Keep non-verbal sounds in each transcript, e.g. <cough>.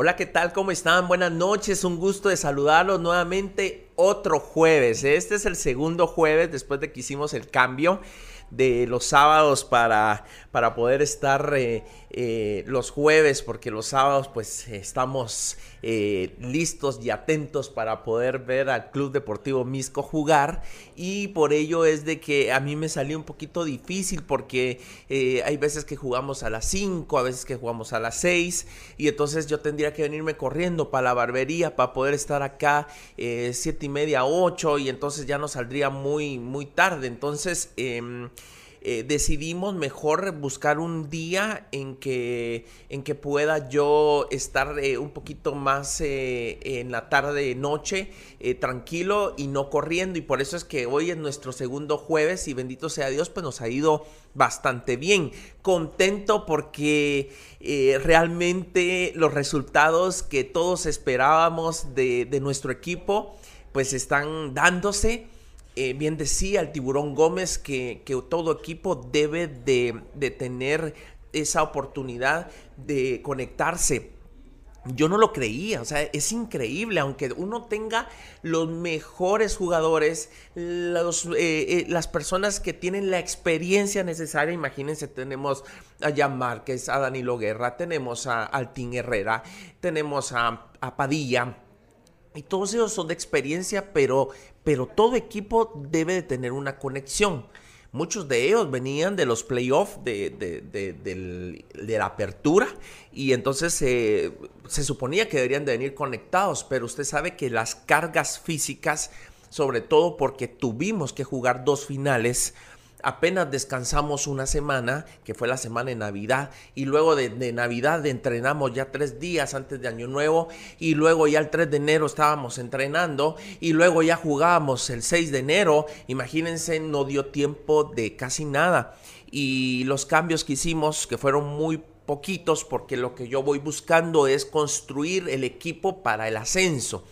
Hola, ¿qué tal? ¿Cómo están? Buenas noches, un gusto de saludarlos nuevamente otro jueves. Este es el segundo jueves después de que hicimos el cambio de los sábados para, para poder estar eh, eh, los jueves, porque los sábados pues estamos eh, listos y atentos para poder ver al Club Deportivo Misco jugar y por ello es de que a mí me salió un poquito difícil porque hay veces que jugamos a las 5, a veces que jugamos a las 6 y entonces yo tendría que venirme corriendo para la barbería para poder estar acá siete y media, 8 y entonces ya nos saldría muy, muy tarde. Entonces... Em, eh, decidimos mejor buscar un día en que, en que pueda yo estar eh, un poquito más eh, en la tarde, noche, tranquilo y no corriendo. Y por eso es que hoy es nuestro segundo jueves y bendito sea Dios, pues nos ha ido bastante bien. Contento porque realmente los resultados que todos esperábamos de, de nuestro equipo, pues están dándose. Eh, bien decía el tiburón Gómez que, todo equipo debe de, tener esa oportunidad de conectarse. Yo no lo creía, o sea, es increíble, aunque uno tenga los mejores jugadores, eh, eh, las personas que tienen la experiencia necesaria, imagínense, tenemos a Jan Márquez, a Danilo Guerra, tenemos a Altín Herrera, tenemos a, a Padilla, y todos ellos son de experiencia, pero, pero todo equipo debe de tener una conexión. Muchos de ellos venían de los playoffs de, de, la apertura y entonces se suponía que deberían de venir conectados, pero usted sabe que las cargas físicas, sobre todo porque tuvimos que jugar dos finales, apenas descansamos una semana, que fue la semana de Navidad, y luego de, Navidad entrenamos ya tres días antes de Año Nuevo, y luego ya el 3 de enero estábamos entrenando, y luego ya jugábamos el 6 de enero, imagínense, no dio tiempo de casi nada. Y los cambios que hicimos, que fueron muy poquitos, porque lo que yo voy buscando es construir el equipo para el ascenso.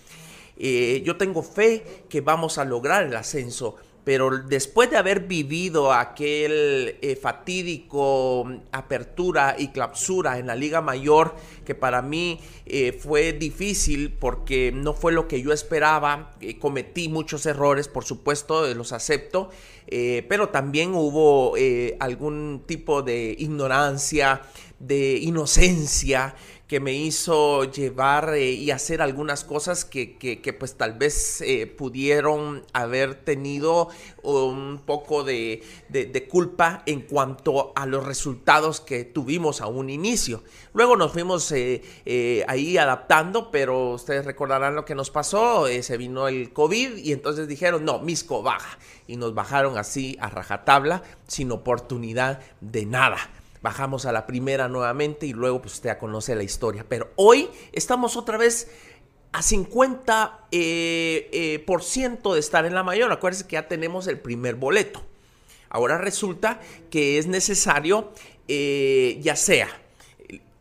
Eh, yo tengo fe que vamos a lograr el ascenso pero después de haber vivido aquel eh, fatídico mm, apertura y clausura en la Liga Mayor, que para mí eh, fue difícil porque no fue lo que yo esperaba, eh, cometí muchos errores, por supuesto, los acepto, pero también hubo algún tipo de ignorancia, de inocencia que me hizo llevar eh, y hacer algunas cosas que, pues tal vez eh, pudieron haber tenido un poco de, culpa en cuanto a los resultados que tuvimos a un inicio. Luego nos fuimos eh, ahí adaptando, pero ustedes recordarán lo que nos pasó, se vino el COVID y entonces dijeron, no, Misco baja. Y nos bajaron así a rajatabla, sin oportunidad de nada bajamos a la primera nuevamente y luego pues usted ya conoce la historia. Pero hoy estamos otra vez a 50% eh, eh, por ciento de estar en la mayor. Acuérdense que ya tenemos el primer boleto. Ahora resulta que es necesario, eh, ya sea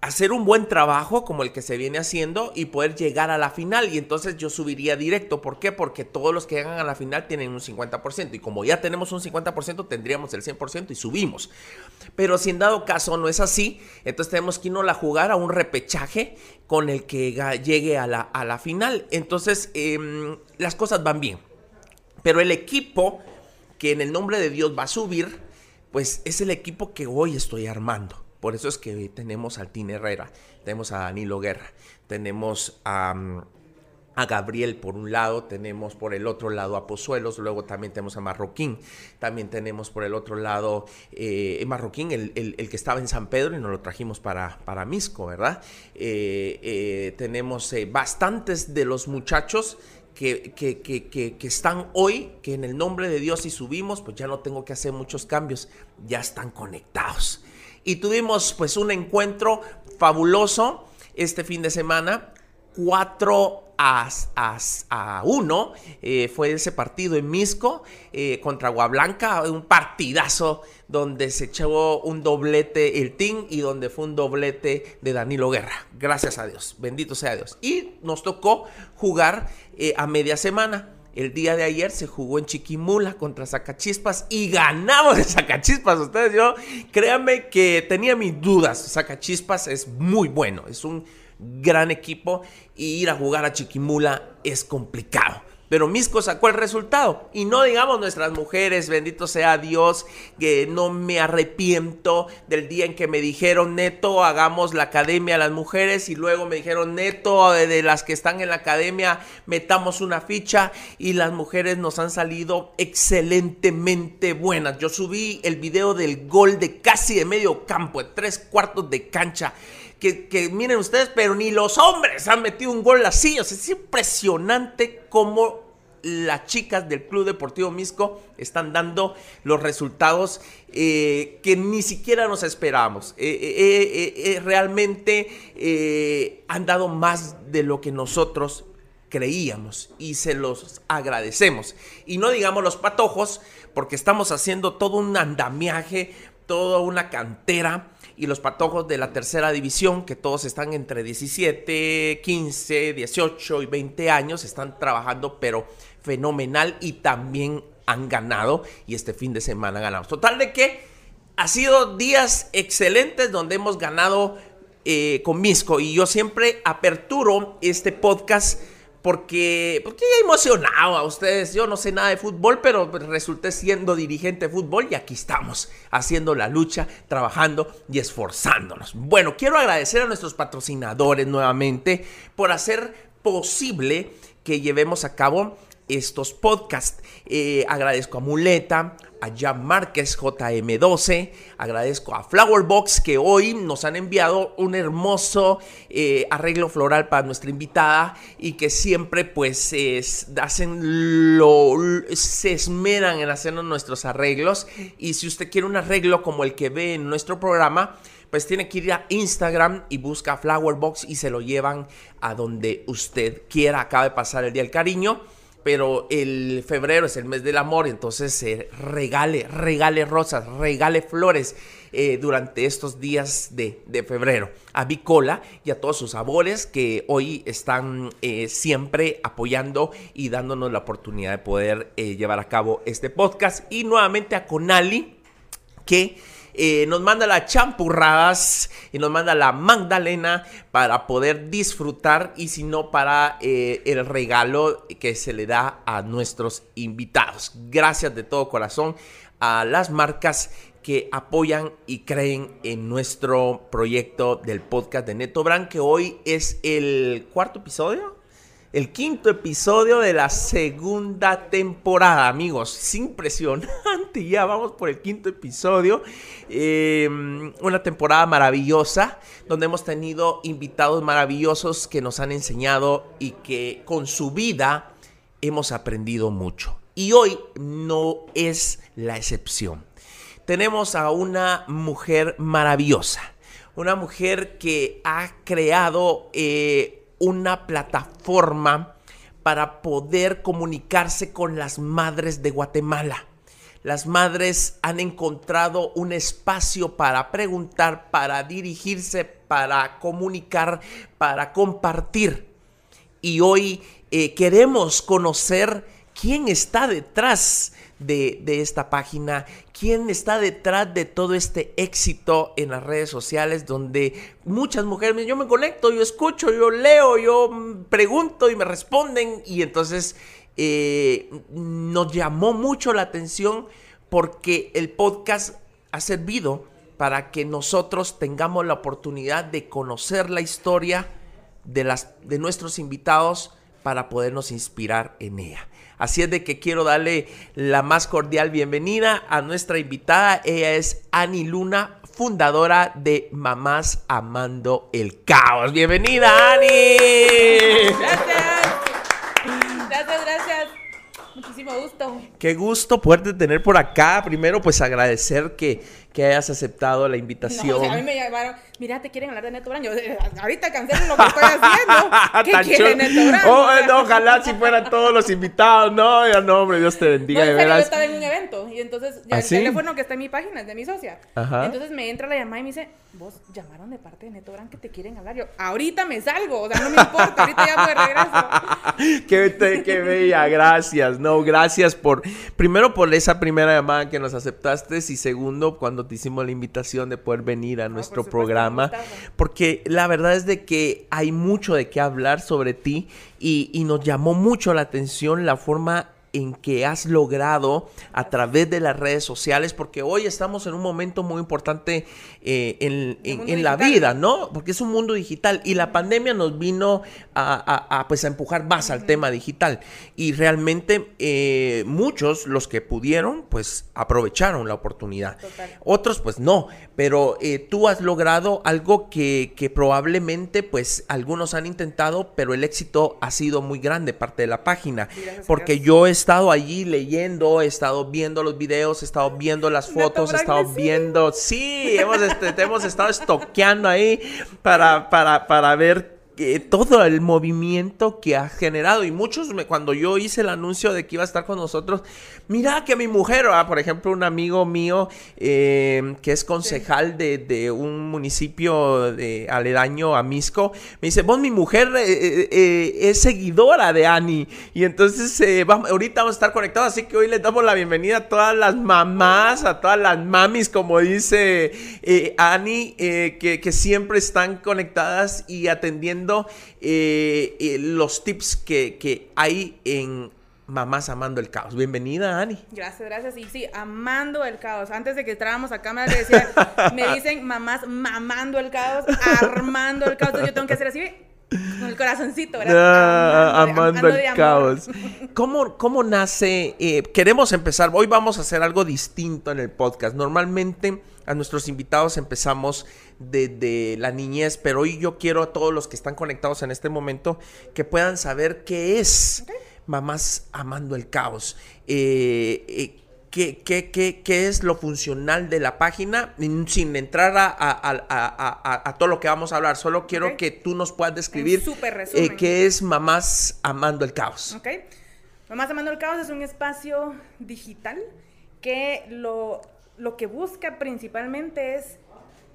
hacer un buen trabajo como el que se viene haciendo y poder llegar a la final. Y entonces yo subiría directo. ¿Por qué? Porque todos los que llegan a la final tienen un 50%. Y como ya tenemos un 50%, tendríamos el 100% y subimos. Pero si en dado caso no es así, entonces tenemos que irnos a jugar a un repechaje con el que llegue a la, a la final. Entonces em, las cosas van bien. Pero el equipo que en el nombre de Dios va a subir, pues es el equipo que hoy estoy armando. Por eso es que tenemos a Tine Herrera, tenemos a Danilo Guerra, tenemos a, Gabriel por un lado, tenemos por el otro lado a Pozuelos, luego también tenemos a Marroquín, también tenemos por el otro lado eh, Marroquín, el, que estaba en San Pedro y nos lo trajimos para, para Misco, ¿verdad? Eh, eh, tenemos bastantes de los muchachos que, que, que, que, están hoy, que en el nombre de Dios si subimos, pues ya no tengo que hacer muchos cambios, ya están conectados y tuvimos pues un encuentro fabuloso este fin de semana. 4 a, a, 1 eh, fue ese partido en Misco eh, contra Aguablanca, un partidazo donde se echó un doblete el team y donde fue un doblete de Danilo Guerra. Gracias a Dios, bendito sea Dios. Y nos tocó jugar eh, a media semana. El día de ayer se jugó en Chiquimula contra Zacachispas y ganamos de Zacachispas. Ustedes, yo, créanme que tenía mis dudas. Zacachispas es muy bueno, es un gran equipo y ir a jugar a Chiquimula es complicado. Pero Misco sacó el resultado. Y no digamos nuestras mujeres, bendito sea Dios, que no me arrepiento del día en que me dijeron, neto, hagamos la academia a las mujeres. Y luego me dijeron, neto, de las que están en la academia, metamos una ficha. Y las mujeres nos han salido excelentemente buenas. Yo subí el video del gol de casi de medio campo, de tres cuartos de cancha. Que, que, miren ustedes, pero ni los hombres han metido un gol así. O sea, es impresionante cómo las chicas del Club Deportivo Misco están dando los resultados eh, que ni siquiera nos esperábamos. Eh, eh, realmente han dado más de lo que nosotros creíamos y se los agradecemos. Y no digamos los patojos, porque estamos haciendo todo un andamiaje, toda una cantera y los patojos de la tercera división, que todos están entre 17, 15, 18 y 20 años, están trabajando, pero fenomenal y también han ganado y este fin de semana ganamos. Total de que ha sido días excelentes donde hemos ganado eh, con Misco y yo siempre aperturo este podcast porque, porque emocionado a ustedes. Yo no sé nada de fútbol, pero resulté siendo dirigente de fútbol y aquí estamos, haciendo la lucha, trabajando y esforzándonos. Bueno, quiero agradecer a nuestros patrocinadores nuevamente por hacer posible que llevemos a cabo estos podcasts. Eh, agradezco a Muleta, a Jan Márquez JM12, agradezco a Flowerbox que hoy nos han enviado un hermoso eh, arreglo floral para nuestra invitada y que siempre pues hacen lo, se esmeran en hacernos nuestros arreglos y si usted quiere un arreglo como el que ve en nuestro programa, pues tiene que ir a Instagram y busca Flowerbox y se lo llevan a donde usted quiera. Acaba de pasar el Día del Cariño pero el febrero es el mes del amor, entonces eh, regale, regale rosas, regale flores eh, durante estos días de, febrero. A Bicola y a todos sus sabores que hoy están eh, siempre apoyando y dándonos la oportunidad de poder llevar a cabo este podcast. Y nuevamente a Conali, que eh, nos manda las champurradas y nos manda la magdalena para poder disfrutar y si no para eh, el regalo que se le da a nuestros invitados. Gracias de todo corazón a las marcas que apoyan y creen en nuestro proyecto del podcast de Neto Brand, que hoy es el cuarto episodio el quinto episodio de la segunda temporada, amigos. Es impresionante, <laughs> ya vamos por el quinto episodio. Eh, una temporada maravillosa, donde hemos tenido invitados maravillosos que nos han enseñado y que con su vida hemos aprendido mucho. Y hoy no es la excepción. Tenemos a una mujer maravillosa, una mujer que ha creado... Eh, una plataforma para poder comunicarse con las madres de Guatemala. Las madres han encontrado un espacio para preguntar, para dirigirse, para comunicar, para compartir. Y hoy eh, queremos conocer quién está detrás de, esta página, quién está detrás de todo este éxito en las redes sociales donde muchas mujeres, yo me conecto, yo escucho, yo leo, yo pregunto y me responden y entonces eh, nos llamó mucho la atención porque el podcast ha servido para que nosotros tengamos la oportunidad de conocer la historia de, las, de nuestros invitados para podernos inspirar en ella. Así es de que quiero darle la más cordial bienvenida a nuestra invitada. Ella es Ani Luna, fundadora de Mamás Amando el Caos. Bienvenida, Ani. Gracias. Gracias, gracias. Muchísimo gusto. Qué gusto poderte tener por acá. Primero, pues agradecer que, que hayas aceptado la invitación. a mí me llamaron, mira, te quieren hablar de Neto Brand. Yo, eh, ahorita cancelen lo que estoy haciendo. <laughs> ¿Qué quieren Neto Brand? Oh, no, ojalá si fueran todos los invitados. No, ya no, hombre, Dios te bendiga. No, de veras. Yo estaba en un evento y entonces ya ¿Ah, el teléfono que está en mi página es de mi socia. Ajá. Entonces me entra la llamada y me dice, vos llamaron de parte de Neto Brand que te quieren hablar. Yo, ahorita me salgo, o sea, no me importa, ahorita ya de regreso. <laughs> qué, qué bella, gracias. No, gracias por, primero por esa primera llamada que nos aceptaste y segundo, cuando cuando te hicimos la invitación de poder venir a nuestro programa, porque la verdad es de que hay mucho de qué hablar sobre ti y, y nos llamó mucho la atención la forma en que has logrado a través de las redes sociales, porque hoy estamos en un momento muy importante eh, en, la vida, ¿no? Porque es un mundo digital y la pandemia nos vino a, pues, a empujar más al tema digital. Y realmente eh, muchos, los que pudieron, pues aprovecharon la oportunidad. Otros, pues no, pero eh, tú has logrado algo que, que probablemente, pues algunos han intentado, pero el éxito ha sido muy grande parte de la página, porque yo he estado allí leyendo, he estado viendo los videos, he estado viendo las fotos, he estado viendo, sí, hemos, este, hemos estado estoqueando ahí para, para, para ver todo el movimiento que ha generado. Y muchos, me, cuando yo hice el anuncio de que iba a estar con nosotros, mira que mi mujer, ah, por ejemplo, un amigo mío eh, que es concejal de, un municipio de aledaño a Misco, me dice, vos mi mujer eh, eh, es seguidora de Ani. Y entonces vamos, ahorita vamos a estar conectados, así que hoy les damos la bienvenida a todas las mamás, a todas las mamis, como dice Ani, que siempre están conectadas y atendiendo eh, eh, los tips que, hay en Mamás Amando el Caos. Bienvenida, Ani. Gracias, gracias. Y sí, amando el caos. Antes de que entráramos a cámara, me dicen mamás mamando el caos, armando el caos. Entonces yo tengo que hacer así, con el corazoncito, ¿verdad? Ah, amando, el caos. <laughs> ¿Cómo, ¿Cómo, nace? Eh, queremos empezar. Hoy vamos a hacer algo distinto en el podcast. Normalmente a nuestros invitados empezamos desde la niñez, pero hoy yo quiero a todos los que están conectados en este momento que puedan saber qué es Mamás Amando el Caos. Eh, eh, ¿Qué, qué, qué, qué, es lo funcional de la página? Sin entrar a, todo lo que vamos a hablar, solo quiero que tú nos puedas describir eh, qué es Mamás Amando el Caos. Mamás Amando el Caos es un espacio digital que lo, lo que busca principalmente es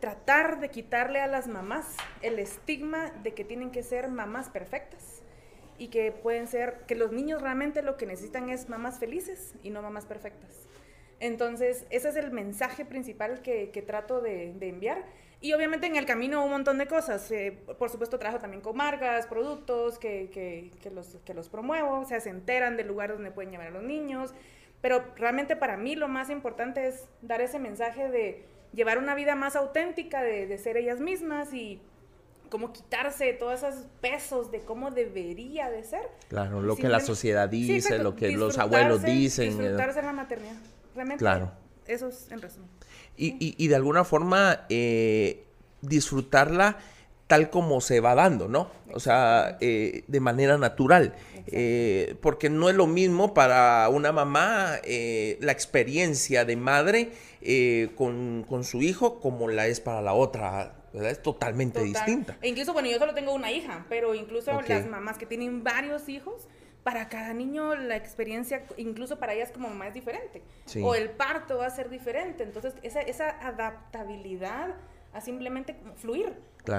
tratar de quitarle a las mamás el estigma de que tienen que ser mamás perfectas y que pueden ser, que los niños realmente lo que necesitan es mamás felices y no mamás perfectas. Entonces, ese es el mensaje principal que, trato de, enviar. Y obviamente en el camino un montón de cosas. Eh, por supuesto, trabajo también con marcas, productos que, que, los, que los promuevo, o sea, se enteran del lugar donde pueden llevar a los niños. Pero realmente para mí lo más importante es dar ese mensaje de llevar una vida más auténtica, de, ser ellas mismas y como quitarse todos esos pesos de cómo debería de ser. Claro, lo que la sociedad dice, lo que los abuelos dicen. Disfrutarse en la maternidad. Realmente, claro. eso es en resumen. Y, y, de alguna forma eh, disfrutarla tal como se va dando, ¿no? O sea, eh, de manera natural. Eh, porque no es lo mismo para una mamá la experiencia de madre eh, con, su hijo como la es para la otra. Es totalmente distinta. E incluso, bueno, yo solo tengo una hija, pero incluso las mamás que tienen varios hijos, para cada niño la experiencia, incluso para ellas como mamá, es diferente. O el parto va a ser diferente. Entonces, esa, esa adaptabilidad a simplemente fluir.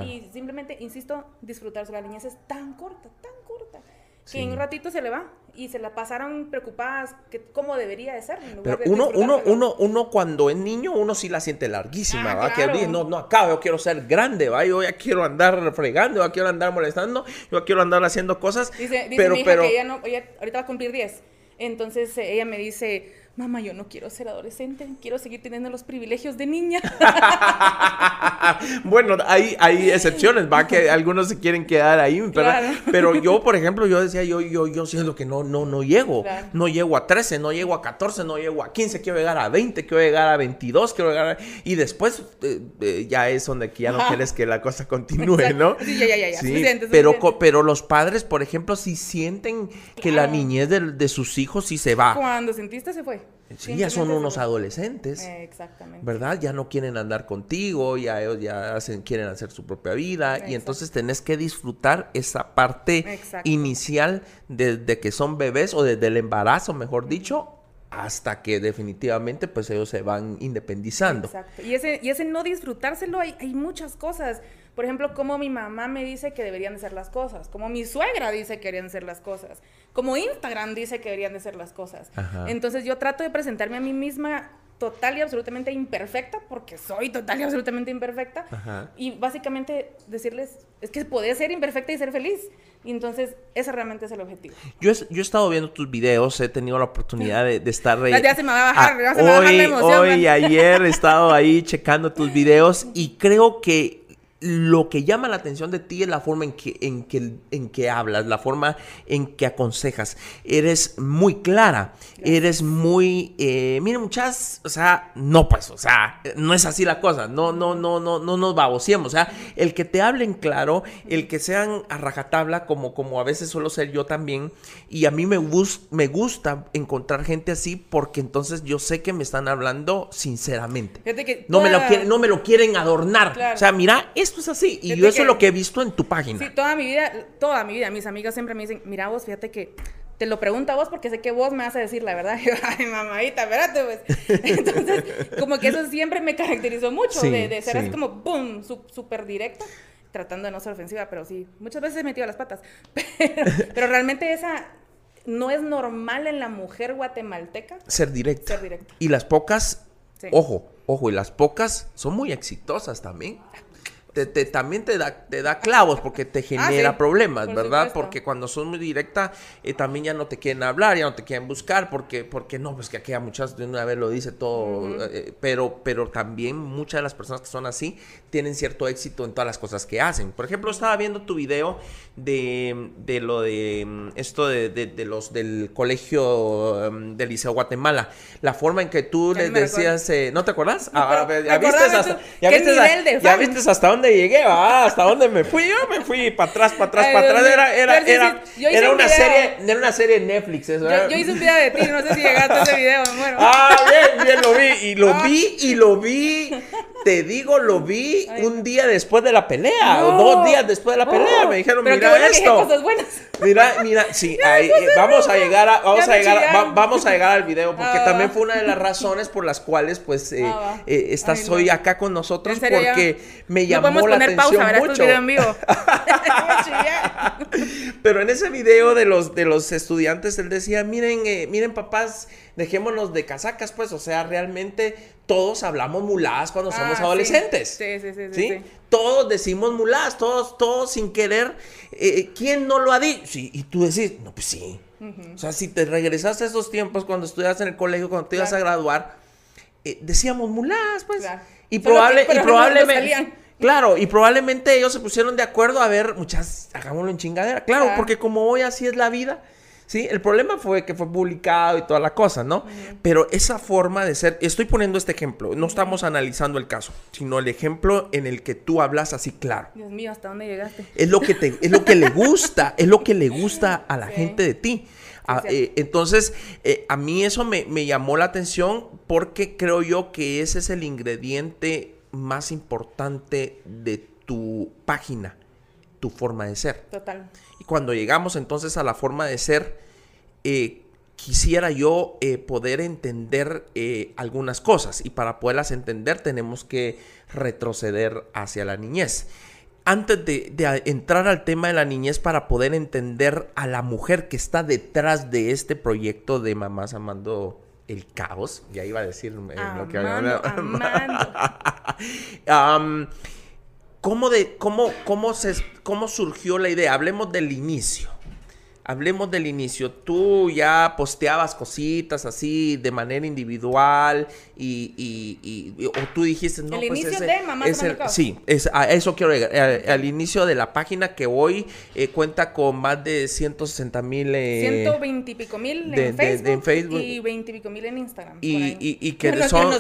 Y simplemente, insisto, disfrutarse. La niñez es tan corta, tan corta que en un ratito se le va y se la pasaron preocupadas que cómo debería de ser. Pero uno, uno, uno, uno cuando es niño, uno sí la siente larguísima, ah, ¿va? Que no, no acá, yo quiero ser grande, ¿va? Yo ya quiero andar fregando, yo quiero andar molestando, yo quiero andar haciendo cosas. Dice, pero, mi hija pero... que ella, no, ella ahorita va a cumplir 10. Entonces eh, ella me dice, mamá, yo no quiero ser adolescente, quiero seguir teniendo los privilegios de niña. <laughs> bueno, hay, hay excepciones, va, que algunos se quieren quedar ahí, pero, yo, por ejemplo, yo decía, yo, yo, yo siento que no, no, no llego, no llego a 13, no llego a 14, no llego a 15, quiero llegar a 20, quiero llegar a 22, quiero llegar a... Y después eh, eh, ya es donde ya no quieres que la cosa continúe, ¿no? Sí, ya, ya, ya, sí, pero, pero los padres, por ejemplo, si sienten que la niñez de, de sus hijos sí se va. Cuando sentiste se fue. Sí, ya son unos adolescentes. Exactamente. ¿Verdad? Ya no quieren andar contigo, ya ellos ya hacen, quieren hacer su propia vida. Y entonces tenés que disfrutar esa parte inicial desde que son bebés o desde el embarazo, mejor dicho, hasta que definitivamente pues ellos se van independizando. Exacto. Y ese, y ese no disfrutárselo, hay, hay muchas cosas. Por ejemplo, como mi mamá me dice que deberían de ser las cosas, como mi suegra dice que deberían de ser las cosas, como Instagram dice que deberían de ser las cosas. Entonces yo trato de presentarme a mí misma total y absolutamente imperfecta, porque soy total y absolutamente imperfecta. Y básicamente decirles, es que podés ser imperfecta y ser feliz. Y entonces, ese realmente es el objetivo. Yo he, yo he estado viendo tus videos, he tenido la oportunidad de, estar... ya se me va a bajar, ya se me va a bajar la emoción. Hoy, ayer he estado ahí checando tus videos y creo que lo que llama la atención de ti es la forma en que, en que, en que hablas, la forma en que aconsejas. Eres muy clara, eres muy... Eh, muchas, o sea, no pues, o sea, no es así la cosa, no, no, no, no, no nos babociemos, o sea, el que te hablen claro, el que sean a rajatabla, como, como a veces suelo ser yo también, y a mí me, me gusta encontrar gente así porque entonces yo sé que me están hablando sinceramente. no, me lo quieren, no me lo quieren adornar. O sea, mira, es esto es así. Y yo eso es lo que he visto en tu página. Sí, toda mi vida, toda mi vida, mis amigas siempre me dicen, mira vos, fíjate que te lo pregunto a vos porque sé que vos me vas a decir la verdad. <laughs> yo, ay, mamadita, espérate, pues. <laughs> Entonces, como que eso siempre me caracterizó mucho, de, ser así como, boom, súper directa, tratando de no ser ofensiva, pero sí, muchas veces he metido las patas. <laughs> Pero, realmente esa no es normal en la mujer guatemalteca. Ser directa. Ser directa. Y las pocas, ojo, ojo, y las pocas son muy exitosas también te, también te da, te da clavos porque te ah, genera problemas, ¿verdad? Porque cuando son muy directa, eh, también ya no te quieren hablar, ya no te quieren buscar, porque, porque no, pues que aquí a muchas de una vez lo dice todo, eh, pero, pero también muchas de las personas que son así tienen cierto éxito en todas las cosas que hacen. Por ejemplo, estaba viendo tu video de, de lo de mm, esto de, de, los del colegio um, del Liceo Guatemala, la forma en que tú les decías, eh, ¿no te acuerdas? Ah, ya, viste hasta, ya viste hasta dónde llegué, va, hasta dónde me fui, yo me fui para atrás, para atrás, para atrás. Era, era, era, era una serie, era una serie de Netflix. Eso, yo, hice un video de ti, no sé si llegaste a ese video, me muero. Ah, bien, bien, lo vi, y lo ah. vi, y lo vi. Te digo, lo vi un día después de la pelea, o dos días después de la pelea. me dijeron, mira esto. Mira, mira, sí, ahí, eh, vamos a llegar a, vamos a llegar, vamos a llegar al video, porque ah, también fue una de las razones por las cuales, pues, eh, ah, eh, estás hoy acá con nosotros, porque me llamó la atención mucho. En vivo. <laughs> <laughs> Pero en ese video de los, de los estudiantes, él decía, miren, miren, papás, dejémonos de casacas, pues, o sea, realmente todos hablamos muladas cuando somos ah, adolescentes. Sí. Sí, sí, sí, Todos decimos muladas, todos, todos sin querer. Eh, ¿Quién no lo ha dicho? y tú decís, no, pues sí. O sea, si te regresaste a esos tiempos cuando estudias en el colegio, cuando te ibas a graduar, eh, decíamos muladas, pues. Y, probable, y probablemente. Claro, y probablemente ellos se pusieron de acuerdo a ver, muchas, hagámoslo en chingadera. Claro, porque como hoy así es la vida, ¿sí? El problema fue que fue publicado y toda la cosa, ¿no? Pero esa forma de ser, estoy poniendo este ejemplo, no estamos analizando el caso, sino el ejemplo en el que tú hablas así claro. Dios mío, ¿hasta dónde llegaste? Es lo que, te, es lo que le gusta, es lo que le <laughs> gusta a la gente de ti. Ah, eh, entonces, eh, a mí eso me, me llamó la atención porque creo yo que ese es el ingrediente más importante de tu página, tu forma de ser. Total. Y cuando llegamos entonces a la forma de ser, eh, quisiera yo eh, poder entender eh, algunas cosas. Y para poderlas entender tenemos que retroceder hacia la niñez. Antes de, entrar al tema de la niñez para poder entender a la mujer que está detrás de este proyecto de Mamás Amando el Caos, ya iba a decir lo que había... <laughs> ¿cómo, de, cómo, cómo, se, ¿Cómo surgió la idea? Hablemos del inicio. Hablemos del inicio. Tú ya posteabas cositas así de manera individual y, y, o tú dijiste, no, el pues inicio de Mamá Sí, es, a eso quiero llegar. Al, inicio de la página que hoy eh, cuenta con más de 160 mil... Eh, 120 y pico mil en, Facebook, y 20 y pico mil en Instagram. Y, <laughs> que no, son...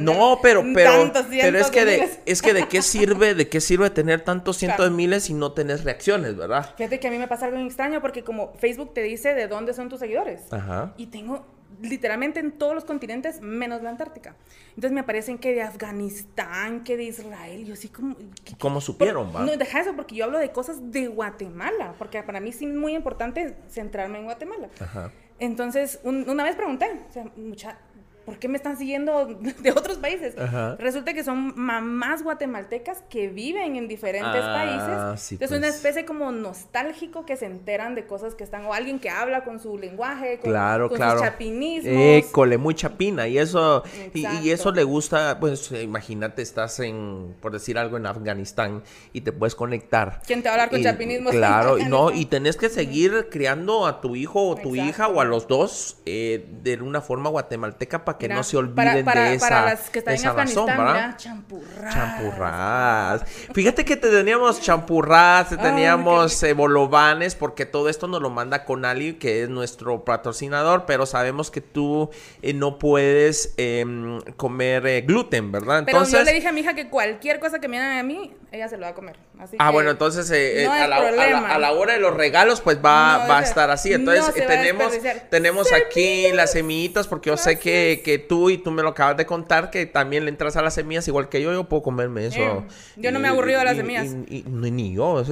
No, pero, <laughs> pero, pero es que, de, es que de qué sirve, de qué sirve tener tantos cientos de miles y no tenés reacciones, ¿verdad? Fíjate que a mí me pasa algo extraño porque como Facebook te dice de dónde son tus seguidores. Ajá. Y tengo literalmente en todos los continentes menos la Antártica. Entonces me aparecen que de Afganistán, que de Israel, yo así como... ¿Cómo supieron, va? No, deja eso, porque yo hablo de cosas de Guatemala, porque para mí sí es muy importante centrarme en Guatemala. Ajá. Entonces, una vez pregunté, o sea, mucha, ¿por qué me están siguiendo <laughs> de otros países? Resulta que son mamás guatemaltecas que viven en diferentes ah, países. Entonces, es una pues. especie como nostálgico que se enteran de cosas que están, o alguien que habla con su lenguaje, con, claro, con claro. sus chapinismos. École, muy chapina. Y eso, y, eso le gusta, pues imagínate, estás en, por decir algo, en Afganistán y te puedes conectar. ¿Quién te va a hablar con chapinismos? Claro, y <laughs> no, y tenés que seguir criando a tu hijo o tu hija o a los dos eh, de una forma guatemalteca para que no se olviden de esa, para las que están en ¿verdad? champurradas. Fíjate que te teníamos champurradas, te teníamos eh, bolovanes, porque todo esto nos lo manda Conali, que es nuestro patrocinador, pero sabemos que tú eh, no puedes em, comer eh, gluten, ¿verdad? Entonces, pero yo le dije a mi hija que cualquier cosa que me hagan a mí, ella se lo va a comer. ah, bueno, entonces a, la, hora de los regalos, pues va, va a estar así. Entonces tenemos, tenemos aquí las semillitas, porque yo sé que, que tú y tú me lo acabas de contar que también le entras a las semillas igual que yo, yo puedo comerme eso. yo no me he aburrido de las semillas. Y, ni yo,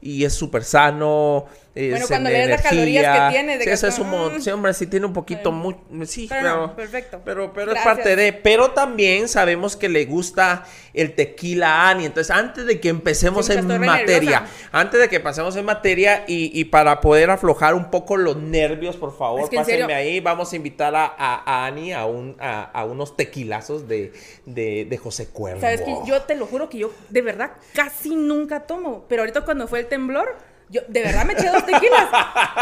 y es súper sano. bueno, cuando lees las calorías que tiene. De sí, eso es un, sí, hombre, sí tiene un poquito, muy, sí, pero, perfecto. Pero, pero es parte de, pero también sabemos que le gusta el tequila a Ani. Entonces, antes de que empecemos en materia, antes de que pasemos en materia y, y, para poder aflojar un poco los nervios, por favor, pásenme ahí. Vamos a invitar a, a, Ani a, un, a, unos tequilazos de, de, de, José Cuervo. Sabes que yo te lo juro que yo de verdad casi nunca tomo, pero ahorita cuando fue el temblor yo de verdad me eché dos tequilas.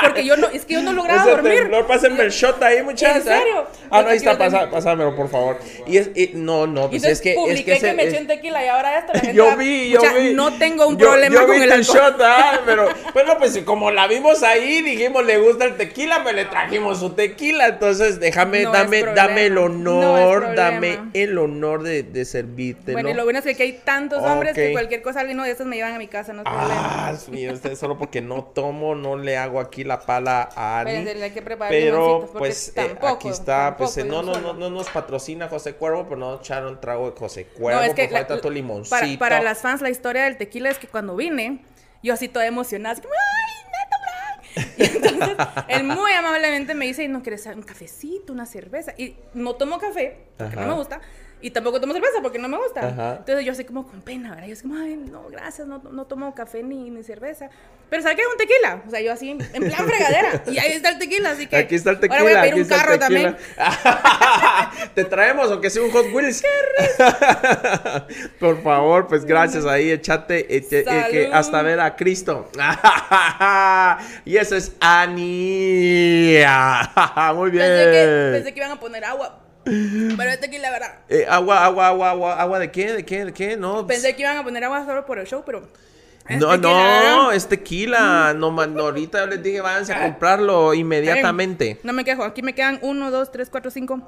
Porque yo no, es que yo no <laughs> lograba dormir. No pásenme el shot ahí, muchachos. ¿En serio? Ah, no, ahí está, pasa, pásamelo, por favor. Y es, no, no, pues es que. Publiqué es que, que me eché un tequila y ahora esto. La <laughs> gente yo vi, yo vi. No tengo un problema yo con el, shot, ah, <laughs> pero bueno, pues como la vimos ahí, dijimos le gusta el tequila, me le trajimos su tequila. Entonces, déjame, dame, dame el honor, dame el honor de, de servirte. Bueno, y lo bueno es que aquí hay tantos hombres que cualquier cosa, alguno de esos me llevan a mi casa, no es problema. Ah, mío, solo porque no tomo, no le hago aquí la pala a Ani. Pero, pero pues eh, aquí está, pues eh, no, no, no, no nos patrocina José Cuervo, pero no echaron trago de José Cuervo, no, es que la, tanto limoncito. Para, para, las fans, la historia del tequila es que cuando vine, yo así toda emocionada, así como, ¡ay, neto, <laughs> Y entonces, él muy amablemente me dice, ¿no quieres un cafecito, una cerveza? Y no tomo café, porque no me gusta. Y tampoco tomo cerveza porque no me gusta. Entonces yo así como con pena, ¿verdad? Yo así como, ay, no, gracias, no, no tomo café ni, ni cerveza. Pero ¿sabes qué? Un tequila. O sea, yo así en plan fregadera. y ahí está el tequila, así que. Aquí está el tequila. Ahora voy a pedir un carro también. <laughs> Te traemos, aunque sea un Hot Wheels. <laughs> Por favor, pues gracias ahí, echate, que hasta ver a Cristo. <laughs> y eso es Ania. Muy bien. Pensé que, pensé que iban a poner agua. Pero este aquí la verdad. Eh, agua, agua, agua, agua, agua de qué, de qué, de qué, no. Pensé que iban a poner agua solo por el show, pero. no, no, es tequila. No, ahorita les dije, váyanse a ah. comprarlo inmediatamente. No me quejo, aquí me quedan uno, dos, tres, cuatro, cinco,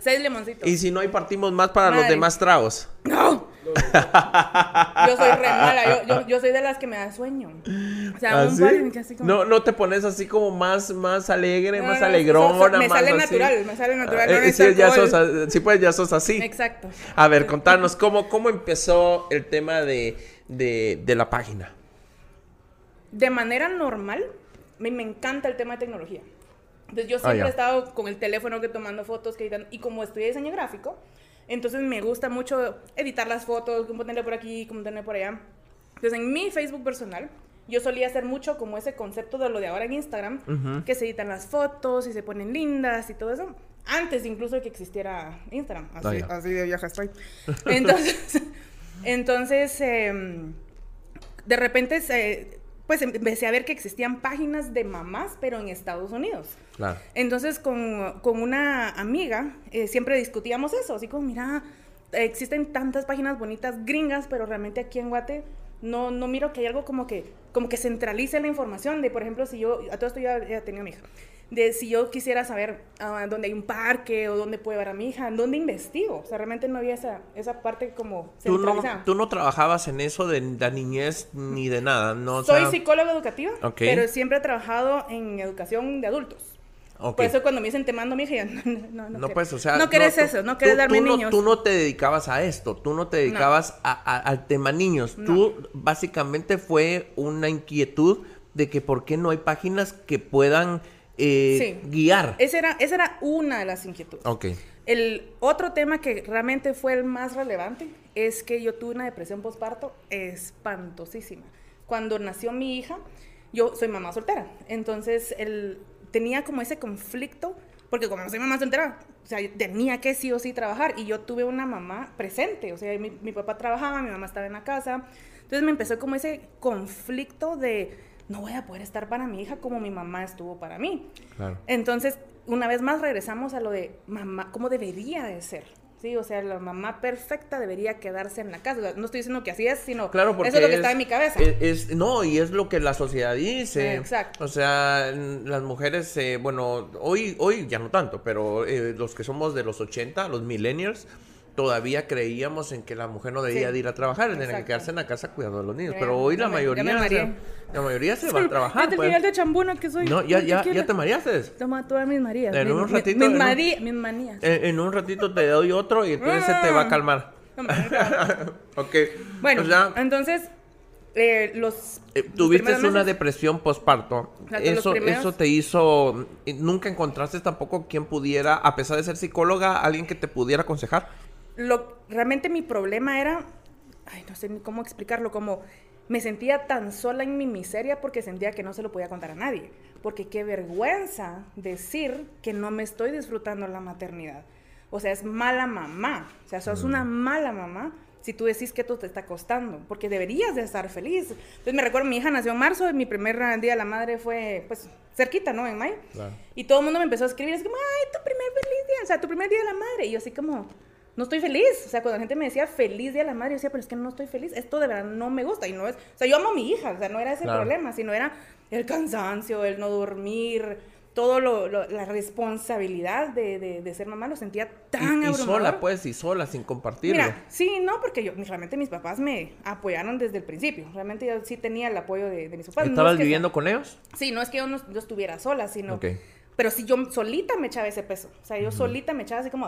seis limoncitos. Y si no, hay partimos más para los demás tragos. No. Yo soy re mala, yo, yo, soy de las que me da sueño. O sea, un y así como... No, no te pones así como más, más alegre, más alegrona, me sale natural, me sale natural. Eh, sí, ya sos, sí, pues ya sos así. Exacto. A ver, contanos, ¿cómo, cómo empezó el tema de, de, de la página? De manera normal, me, me encanta el tema de tecnología. Entonces yo ah, siempre he estado con el teléfono que tomando fotos, que y como estudié diseño gráfico, entonces me gusta mucho editar las fotos, como ponerle por aquí, como tenerle por allá. Entonces en mi Facebook personal, yo solía hacer mucho como ese concepto de lo de ahora en Instagram, que se editan las fotos y se ponen lindas y todo eso. Antes incluso de que existiera Instagram. Así, ah, así de vieja estoy. Entonces, <laughs> entonces em, de repente se pues em, empecé a ver que existían páginas de mamás, pero en Estados Unidos. Claro. Entonces, con, con una amiga, eh, siempre discutíamos eso, así como, mira, existen tantas páginas bonitas gringas, pero realmente aquí en Guate no, no miro que hay algo como que, como que centralice la información de, por ejemplo, si yo, a todo esto ya, ya tenía mi hija, de si yo quisiera saber uh, dónde hay un parque o dónde puede ver a mi hija, dónde investigo. O sea, realmente no había esa, esa parte como ¿Tú no, tú no trabajabas en eso de la niñez ni de nada, ¿no? Soy psicóloga educativa, pero siempre he trabajado en educación de adultos. Por eso cuando me dicen te mando mi hija, <laughs> no, no, no, no pues, o sea, no quieres eso, no quieres darme niños. Tú no te dedicabas a esto, tú no te dedicabas a, al tema niños. Tú básicamente fue una inquietud de que por qué no hay páginas que puedan eh, guiar. Esa era, esa era una de las inquietudes. Ok. El otro tema que realmente fue el más relevante es que yo tuve una depresión postparto espantosísima. Cuando nació mi hija, yo soy mamá soltera, entonces el, tenía como ese conflicto, porque como soy mamá soltera, o sea, tenía que sí o sí trabajar y yo tuve una mamá presente, o sea, mi, mi papá trabajaba, mi mamá estaba en la casa, entonces me empezó como ese conflicto de no voy a poder estar para mi hija como mi mamá estuvo para mí. Claro. Entonces, una vez más regresamos a lo de mamá, cómo debería de ser. Sí, o sea, la mamá perfecta debería quedarse en la casa. no estoy diciendo que así es, sino claro, eso es lo que está en mi cabeza. Es, no, y es lo que la sociedad dice. Exacto. O sea, las mujeres, eh, bueno, hoy, hoy ya no tanto, pero eh, los que somos de los 80, los millennials, todavía creíamos en que la mujer no debía de ir a trabajar, tenía que quedarse en la casa cuidando a los niños. Pero hoy la mayoría, la mayoría se <laughs> va a trabajar. Desde pues. el de chambuna que soy. No, ya, ya, ya te mareaste. Toma todas mis marías. En un ratito. Mis, mis, manías. En, un ratito te doy otro y entonces se te va a ah. calmar. <laughs> ok. Bueno, entonces eh, los eh, tuviste una depresión postparto. eso, eso te hizo. ¿Nunca encontraste tampoco quien pudiera, a pesar de ser psicóloga, alguien que te pudiera aconsejar? Lo, realmente mi problema era, ay, no sé ni cómo explicarlo, como me sentía tan sola en mi miseria porque sentía que no se lo podía contar a nadie. Porque qué vergüenza decir que no me estoy disfrutando la maternidad. O sea, es mala mamá. O sea, sos una mala mamá si tú decís que esto te está costando, porque deberías de estar feliz. Entonces me recuerdo, mi hija nació en marzo, y mi primer día de la madre fue, pues, cerquita, ¿no? En mayo. Y todo el mundo me empezó a escribir, es como, ay, tu primer feliz día, o sea, tu primer día de la madre. Y yo así como, no estoy feliz. O sea, cuando la gente me decía feliz día de la madre, yo decía, pero es que no estoy feliz. Esto de verdad no me gusta. Y no es. O sea, yo amo a mi hija. O sea, no era ese problema, sino era el cansancio, el no dormir, todo lo, la responsabilidad de, de, ser mamá lo sentía tan y, y sola, pues, y sola, sin compartirlo. Mira, sí, no, porque yo, realmente mis papás me apoyaron desde el principio. Realmente yo sí tenía el apoyo de, mis papás. ¿Estabas viviendo con ellos? Sí, no es que yo no estuviera sola, sino... Pero si yo solita me echaba ese peso. O sea, yo solita me echaba así como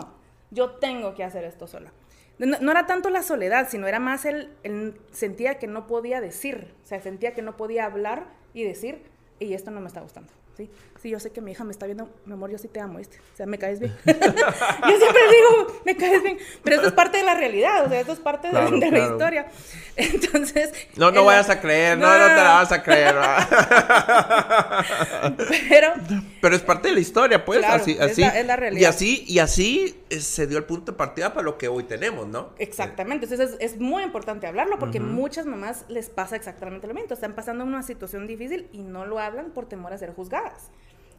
yo tengo que hacer esto sola. No, era tanto la soledad, sino era más el, el, sentía que no podía decir, o sea, sentía que no podía hablar y decir, y esto no me está gustando. ¿sí? Sí, yo sé que mi hija me está viendo, mi amor, yo sí te amo, ¿viste? O sea, me caes bien. <laughs> yo siempre digo, me caes bien, pero eso es parte de la realidad, o sea, esto es parte de, la historia. <laughs> Entonces... No, no vayas a creer, no, no, te la vas a creer. <laughs> pero... Pero es parte de la historia, pues, así, así. Es la, realidad. Y así, y así eh, se dio el punto de partida para lo que hoy tenemos, ¿no? Exactamente, entonces es, es muy importante hablarlo porque muchas mamás les pasa exactamente lo mismo, están pasando una situación difícil y no lo hablan por temor a ser juzgadas.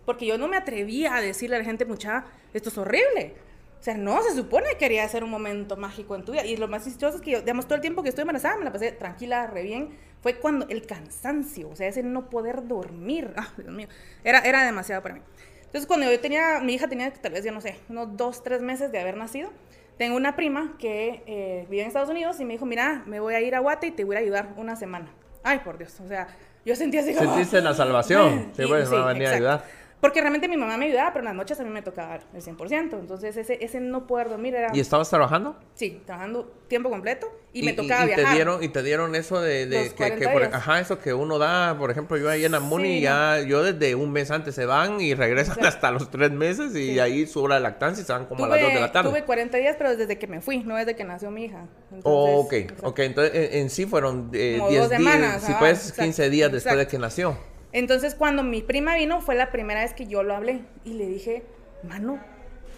Porque yo no me atrevía a decirle a la gente, mucha, esto es horrible. O sea, no, se supone que quería ser un momento mágico en tu vida. Y lo más chistoso es que yo, digamos, todo el tiempo que estoy embarazada me la pasé tranquila, re bien. Fue cuando el cansancio, o sea, ese no poder dormir, <laughs> ah, Dios mío, era, era demasiado para mí. Entonces, cuando yo tenía, mi hija tenía tal vez, yo no sé, unos dos, tres meses de haber nacido, tengo una prima que eh, vive en Estados Unidos y me dijo, mira, me voy a ir a Guate y te voy a ayudar una semana. Ay, por Dios, o sea, yo sentía así como... Sentiste la salvación, <laughs> sí, pues, me venía a ayudar. Porque realmente mi mamá me ayudaba, pero en las noches a mí me tocaba el 100%. Entonces, ese, ese no poder dormir era... ¿Y estabas trabajando? Sí, trabajando tiempo completo y, me tocaba y, viajar. Te dieron, y te dieron eso de, que, por, ajá, eso que uno da, por ejemplo, yo ahí en Amuni ya, yo desde un mes antes se van y regresan hasta los tres meses y ahí sobra la lactancia y se van como a las dos de la tarde. Tuve 40 días, pero desde que me fui, no desde que nació mi hija. Entonces, oh, ok, ok, entonces en, sí fueron 10 eh, días, si puedes, 15 días después de que nació. Entonces, cuando mi prima vino, fue la primera vez que yo lo hablé y le dije, mano,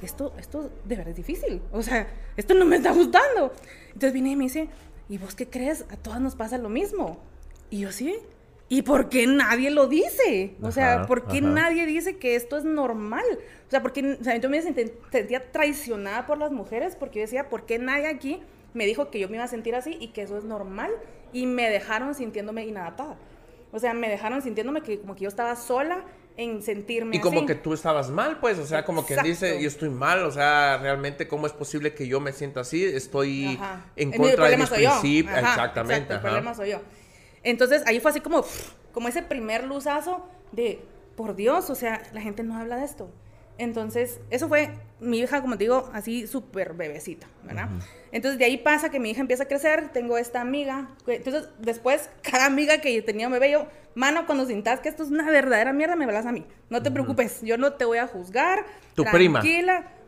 esto, esto de verdad es difícil. O sea, esto no me está gustando. Entonces viene y me dice, ¿y vos qué crees? A todas nos pasa lo mismo. Y yo sí. ¿Y por qué nadie lo dice? O sea, ¿por qué nadie dice que esto es normal? O sea, porque o sea, yo me sentía traicionada por las mujeres porque yo decía, ¿por qué nadie aquí me dijo que yo me iba a sentir así y que eso es normal? Y me dejaron sintiéndome inadaptada. O sea, me dejaron sintiéndome que como que yo estaba sola en sentirme Y como que tú estabas mal, pues, o sea, como que dice, yo estoy mal, o sea, realmente, ¿cómo es posible que yo me sienta así? Estoy en contra de mis principios. Exactamente. el problema soy yo. Entonces, ahí fue así como, como ese primer luzazo de, por Dios, o sea, la gente no habla de esto. Entonces, eso fue mi hija, como te digo, así súper bebecita, ¿verdad? Entonces de ahí pasa que mi hija empieza a crecer, tengo esta amiga, entonces después cada amiga que tenía un bebé, yo, mano, cuando sintas que esto es una verdadera mierda, me velas a mí, no te preocupes, yo no te voy a juzgar. ¿Tu prima?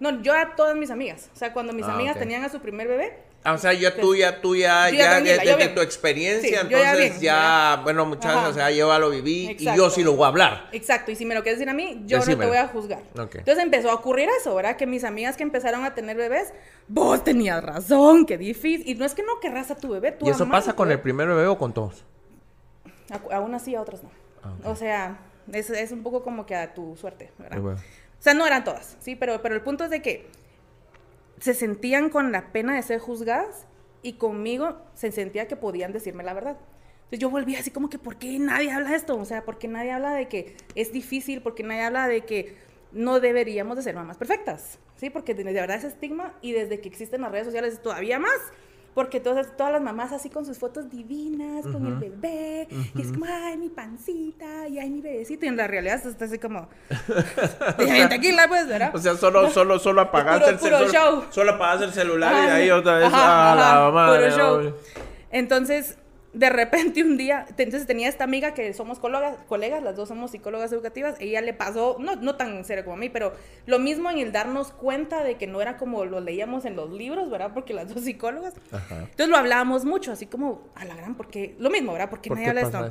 No, yo a todas mis amigas, o sea, cuando mis ah, amigas tenían a su primer bebé, Ah, o sea, ya tú, ya tú, ya, ya, desde, tu experiencia, entonces ya, bueno, muchachos, o sea, yo ya lo viví y yo sí lo voy a hablar. Exacto, y si me lo quieres decir a mí, yo no te voy a juzgar. Entonces empezó a ocurrir eso, ¿verdad? Que mis amigas que empezaron a tener bebés, vos tenías razón, qué difícil. Y no es que no querrás a tu bebé, tú ¿Y eso pasa con el primer bebé o con todos? aún así, a otros no. Ah, o sea, es, es, un poco como que a tu suerte, ¿verdad? O sea, no eran todas, ¿sí? Pero, pero el punto es de que se sentían con la pena de ser juzgadas y conmigo se sentía que podían decirme la verdad. Entonces yo volví así como que, ¿por qué nadie habla de esto? O sea, ¿por qué nadie habla de que es difícil? ¿Por qué nadie habla de que no deberíamos de ser mamás perfectas? ¿Sí? Porque de verdad ese estigma y desde que existen las redes sociales es todavía más. Porque todas, todas las mamás así con sus fotos divinas, con el bebé, y es como, ay, mi pancita, y ay, mi bebecito, y en la realidad está así como, <laughs> tequila, pues, ¿verdad? O sea, solo, solo, solo <laughs> apagaste el celular. Solo apagaste el celular y ahí otra vez a la mamá. Puro show. Entonces, de repente un día, entonces tenía esta amiga que somos colegas, colegas, las dos somos psicólogas educativas, ella le pasó, no, no tan serio como a mí, pero lo mismo en el darnos cuenta de que no era como lo leíamos en los libros, ¿verdad? Porque las dos psicólogas. Entonces lo hablábamos mucho, así como a la gran, porque lo mismo, ¿verdad? Porque nadie habla esto.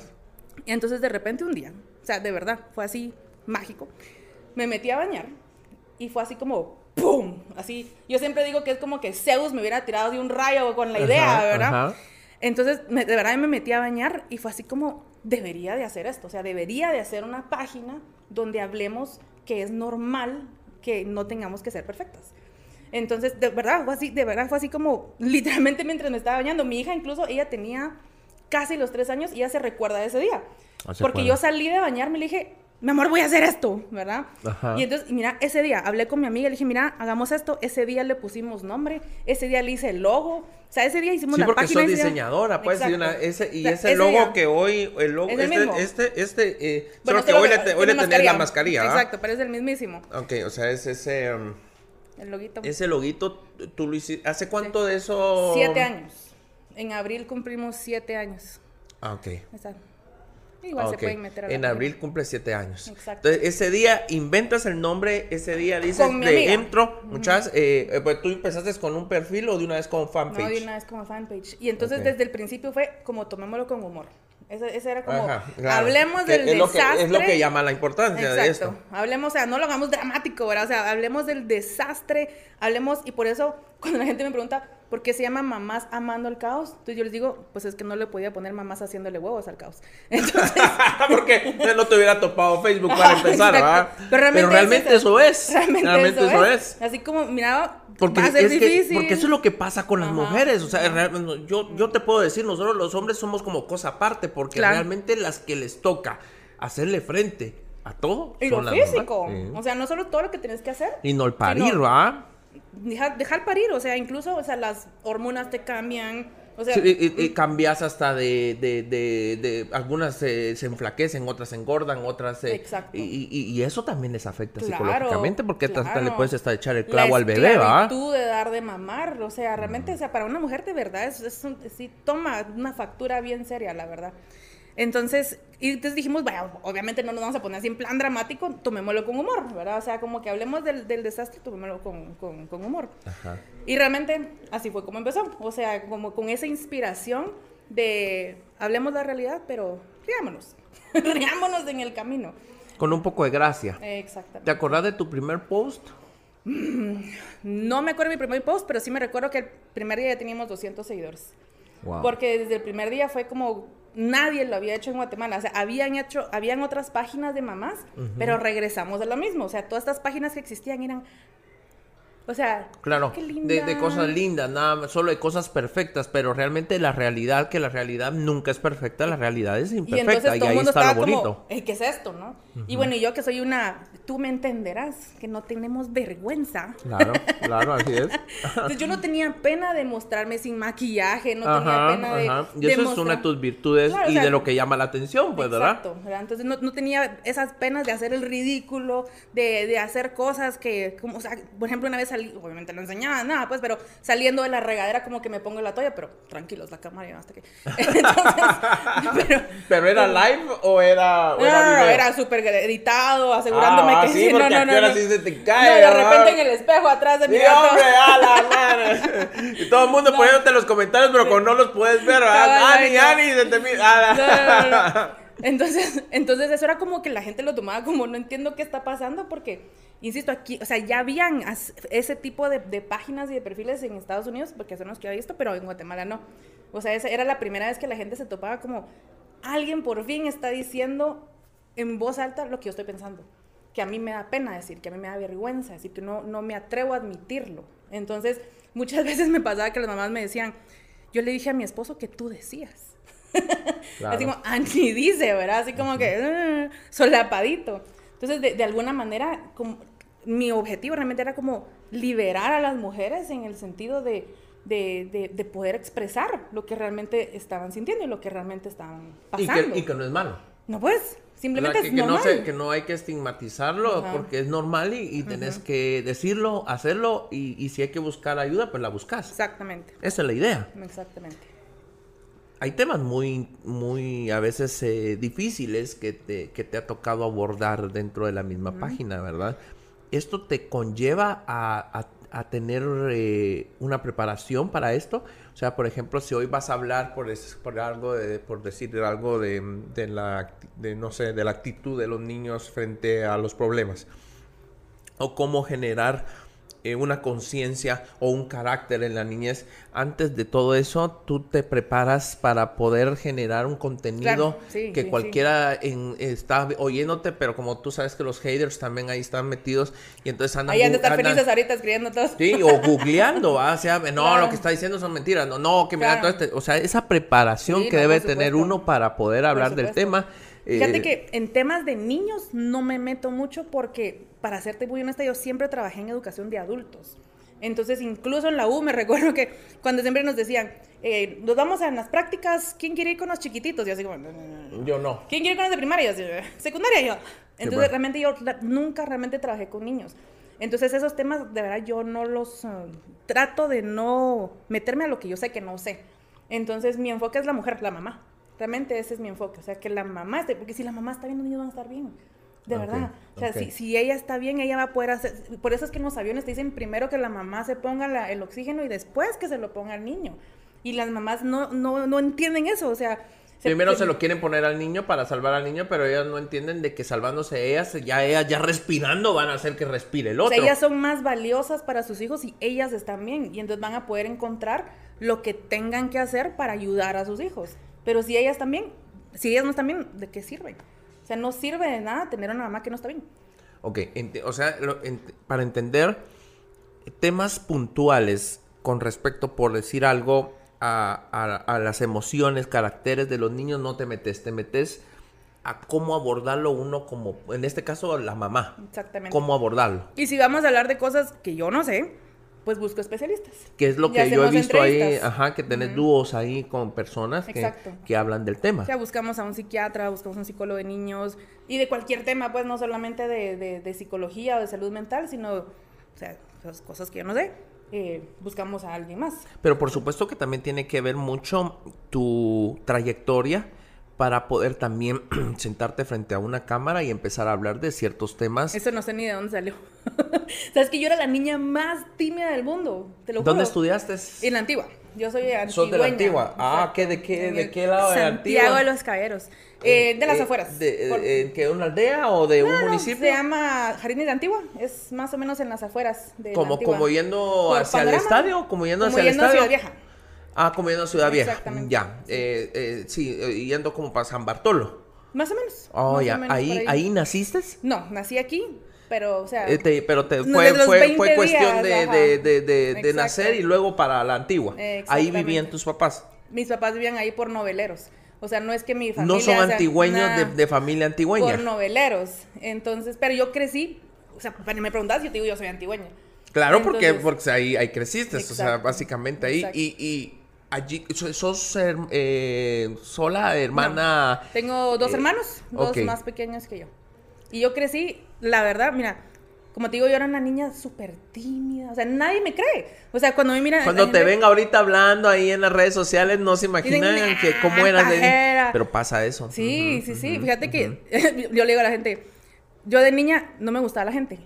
Y entonces de repente un día, o sea, de verdad, fue así mágico, me metí a bañar y fue así como ¡pum! Así, yo siempre digo que es como que Zeus me hubiera tirado de un rayo con la idea, ¿verdad? Entonces, de verdad me metí a bañar y fue así como, debería de hacer esto, o sea, debería de hacer una página donde hablemos que es normal que no tengamos que ser perfectas. Entonces, de verdad, fue así, de verdad fue así como, literalmente mientras me estaba bañando, mi hija incluso, ella tenía casi los tres años y ella se recuerda de ese día. Ah, Porque yo salí de bañarme y le dije, mi amor, voy a hacer esto, ¿verdad? Y entonces, mira, ese día hablé con mi amiga, le dije, mira, hagamos esto. Ese día le pusimos nombre, ese día le hice el logo. O sea, ese día hicimos sí, porque sos diseñadora, pues, y, ese, y ese, logo que hoy, el logo, este, este, este, eh, solo que hoy, le, hoy le tenés la mascarilla, Exacto, pero es el mismísimo. Ok, o sea, es ese... Um, el loguito. Ese loguito, tú lo hiciste, ¿hace cuánto de eso? Siete años. En abril cumplimos siete años. Ah, ok. Exacto. Igual se pueden meter a En abril cumple siete años. Exacto. Entonces, ese día inventas el nombre, ese día dices de entro, muchas, eh, eh, pues tú empezaste con un perfil o de una vez con fanpage. No, de una vez como fanpage. Y entonces desde el principio fue como tomémoslo con humor. Ese, era como, hablemos del desastre. es lo que llama la importancia de esto. Hablemos, o sea, no lo hagamos dramático, ¿verdad? O sea, hablemos del desastre, hablemos, y por eso, cuando la gente me pregunta, ¿por qué se llama mamás amando el caos? Entonces yo les digo, pues es que no le podía poner mamás haciéndole huevos al caos. <laughs> Entonces... <laughs> Porque no te hubiera topado Facebook para <laughs> empezar, ¿verdad? Pero realmente, eso es. Realmente, eso, es. Así como, mira, porque es difícil. porque eso es lo que pasa con las mujeres. O sea, yo, yo te puedo decir, nosotros los hombres somos como cosa aparte, porque realmente las que les toca hacerle frente a todo. Y lo físico. O sea, no solo todo lo que tienes que hacer. Y no el parir, ¿va? Dejar, dejar parir, o sea, incluso, o sea, las hormonas te cambian y, cambias hasta de, de, de, algunas se, enflaquecen, otras se engordan, otras se... Exacto. Y, y, eso también les afecta psicológicamente porque hasta le puedes estar echar el clavo al bebé, ¿va? tú de dar de mamar, o sea, realmente, o sea, para una mujer de verdad, es, es sí toma una factura bien seria, la verdad. Entonces, y entonces dijimos, bueno, obviamente no nos vamos a poner así en plan dramático, tomémoslo con humor, ¿verdad? O sea, como que hablemos del, del desastre, tomémoslo con, con, con humor. Ajá. Y realmente así fue como empezó, o sea, como con esa inspiración de hablemos la realidad, pero riámonos, <laughs> riámonos en el camino. Con un poco de gracia. Exactamente. ¿Te acordás de tu primer post? no me acuerdo de mi primer post, pero sí me recuerdo que el primer día ya teníamos 200 seguidores. Wow. Porque desde el primer día fue como nadie lo había hecho en Guatemala. O sea, habían hecho, habían otras páginas de mamás, pero regresamos a lo mismo. O sea, todas estas páginas que existían eran O sea, claro, De, cosas lindas, nada, solo de cosas perfectas, pero realmente la realidad, que la realidad nunca es perfecta, la realidad es imperfecta y, ahí está lo bonito. ¿Qué es esto, no? Y bueno, yo que soy una, tú me entenderás, que no tenemos vergüenza. Claro, claro, así es. <laughs> Entonces yo no tenía pena de mostrarme sin maquillaje, no tenía pena de. Y eso es una de tus virtudes y de lo que llama la atención, pues, exacto, ¿verdad? Entonces no, no, tenía esas penas de hacer el ridículo, de, de hacer cosas que, como, o sea, por ejemplo, una vez obviamente no enseñaba nada, pues, pero saliendo de la regadera como que me pongo la toalla, pero tranquilos, la cámara ya hasta que... <laughs> <laughs> pero, pero, era live o era... no, no, era súper editado, asegurándome ah, que sí, <laughs> porque no, no, no. sí se te cae. No, de repente en el espejo atrás de mi sí, hombre, a la. Y todo el mundo poniéndote los comentarios, pero con no los puedes ver. Ani, Ani, se te mira. Entonces, entonces eso era como que la gente lo tomaba como no entiendo qué está pasando porque, insisto, aquí, o sea, ya habían ese tipo de, páginas y de perfiles en Estados Unidos, porque eso no es que había visto, pero en Guatemala no. O sea, esa era la primera vez que la gente se topaba como, alguien por fin está diciendo en voz alta lo que yo estoy pensando, que a mí me da pena decir, que a mí me da vergüenza decir, que no, no me atrevo a admitirlo. Entonces, muchas <laughs> veces me pasaba que las mamás me decían, yo le dije a mi esposo que tú decías. <laughs> Así como, Annie dice, ¿verdad? Así como que, uh, solapadito. Entonces, de, de, alguna manera, como, mi objetivo realmente era como liberar a las mujeres en el sentido de, de, de, poder expresar lo que realmente estaban sintiendo y lo que realmente estaban pasando. Y que, no es malo. No, pues, simplemente es que, normal. No que no hay que estigmatizarlo porque es normal y, y tenés que decirlo, hacerlo y, y, si hay que buscar ayuda, pues la buscas. Exactamente. Esa es la idea. Exactamente hay temas muy, muy a veces eh, difíciles que te, que te ha tocado abordar dentro de la misma página, ¿verdad? Esto te conlleva a, tener eh, una preparación para esto. O sea, por ejemplo, si hoy vas a hablar por, por algo de, por decir algo de, de, la, de, no sé, de la actitud de los niños frente a los problemas. O cómo generar eh, una conciencia o un carácter en la niñez. Antes de todo eso, tú te preparas para poder generar un contenido que cualquiera está oyéndote, pero como tú sabes que los haters también ahí están metidos y entonces andan... Ahí han de estar felices ahorita escribiendo todo. Sí, o googleando, o sea, no, lo que está diciendo son mentiras, no, no, que mira todo este... O sea, esa preparación que debe tener uno para poder hablar del tema. Fíjate eh, que en temas de niños no me meto mucho porque para serte muy honesta, yo siempre trabajé en educación de adultos. Entonces, incluso en la U me <laughs> recuerdo que cuando siempre nos decían, eh, nos vamos a las prácticas, ¿quién quiere ir con los chiquititos? Y así como, yo no. ¿Quién quiere ir con los de primaria? Yo, secundaria yo. Entonces, realmente yo nunca realmente trabajé con niños. Entonces, esos temas, de verdad, yo no los uh, trato de no meterme a lo que yo sé que no sé. Entonces, mi enfoque es la mujer, la mamá. Realmente ese es mi enfoque. O sea, que la mamá esté, porque si la mamá está bien, los niños van a estar bien. De verdad. O sea, si, si, ella está bien, ella va a poder hacer. Por eso es que en los aviones te dicen primero que la mamá se ponga el oxígeno y después que se lo ponga al niño. Y las mamás no, no, no entienden eso. O sea. Primero se, lo quieren poner al niño para salvar al niño, pero ellas no entienden de que salvándose ellas, ya ellas ya respirando van a hacer que respire el otro. O sea, ellas son más valiosas para sus hijos y ellas están bien. Y entonces van a poder encontrar lo que tengan que hacer para ayudar a sus hijos. Pero si ellas también, si ellas no están bien, ¿de qué sirven? O sea, no sirve de nada tener una mamá que no está bien. Ok, o sea, para entender temas puntuales con respecto, por decir algo, a, las emociones, caracteres de los niños, no te metes, te metes a cómo abordarlo uno como, en este caso, la mamá. Exactamente. Cómo abordarlo. Y si vamos a hablar de cosas que yo no sé, pues busco especialistas. Que es lo que yo he visto ahí, ajá, que tenés dúos ahí con personas que, que, hablan del tema. Ya buscamos a un psiquiatra, buscamos a un psicólogo de niños y de cualquier tema, pues no solamente de, de, psicología o de salud mental, sino, o sea, esas cosas que yo no sé. Eh, buscamos a alguien más. Pero por supuesto que también tiene que ver mucho tu trayectoria para poder también <clears throat> sentarte frente a una cámara y empezar a hablar de ciertos temas. Eso no sé ni de dónde salió. <laughs> Sabes que yo era la niña más tímida del mundo, te lo juro. ¿Dónde estudiaste? En la Antigua. Yo soy antigüeña. ¿Sos de la Antigua? Ah, ¿qué, de, qué, ¿de qué lado de Antigua? Santiago de los Caballeros. Eh, de las eh, afueras. De, eh, ¿Que una aldea o de un municipio? se llama Jardines de Antigua. Es más o menos en las afueras de como, Antigua. ¿Como yendo hacia el estadio? ¿Como yendo hacia el estadio? Yendo Ciudad Vieja. Ah, como yendo a Ciudad Vieja. Exactamente. Ya. Eh, eh, sí, eh, yendo como para San Bartolo. Más o menos. Oh, ya. ¿Ahí, ahí. naciste? No, nací aquí. pero, o sea... Pero te, fue, fue, fue, cuestión de, de, de, de, nacer y luego para la antigua. Ahí vivían tus papás. Mis papás vivían ahí por noveleros. O sea, no es que mi familia... No son antigüeños de, familia antigüeña. Por noveleros. Entonces, pero yo crecí, o sea, me preguntas, yo te digo, yo soy antigüeña. Claro, porque, porque ahí, ahí creciste, o sea, básicamente ahí. Y, y allí, sos eh, sola, hermana. Tengo dos eh, hermanos, dos más pequeños que yo. Y yo crecí, la verdad, mira, como te digo, yo era una niña súper tímida. O sea, nadie me cree. O sea, cuando me miran. Cuando te ven ahorita hablando ahí en las redes sociales, no se imaginan que cómo eras de Pero pasa eso. Sí, sí, sí. Fíjate que <laughs> yo le digo a la gente, yo de niña no me gustaba la gente.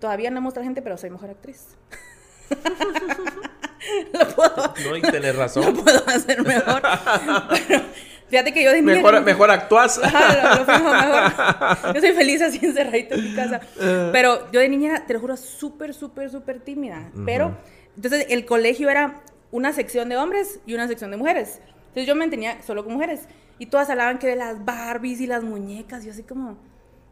Todavía no me gusta la gente, pero soy mujer actriz. <laughs> lo puedo. No, y tenés razón. <laughs> Lo puedo hacer mejor. fíjate que yo de mejor. Mejor actúas. Ajá, lo, mejor. Yo soy feliz así encerradito en mi casa. Eh. Pero yo de niña, te lo juro, súper, súper, súper tímida. Pero, entonces, el colegio era una sección de hombres y una sección de mujeres. Entonces, yo me mantenía solo con mujeres. Y todas hablaban que de las Barbies y las muñecas. Yo así como,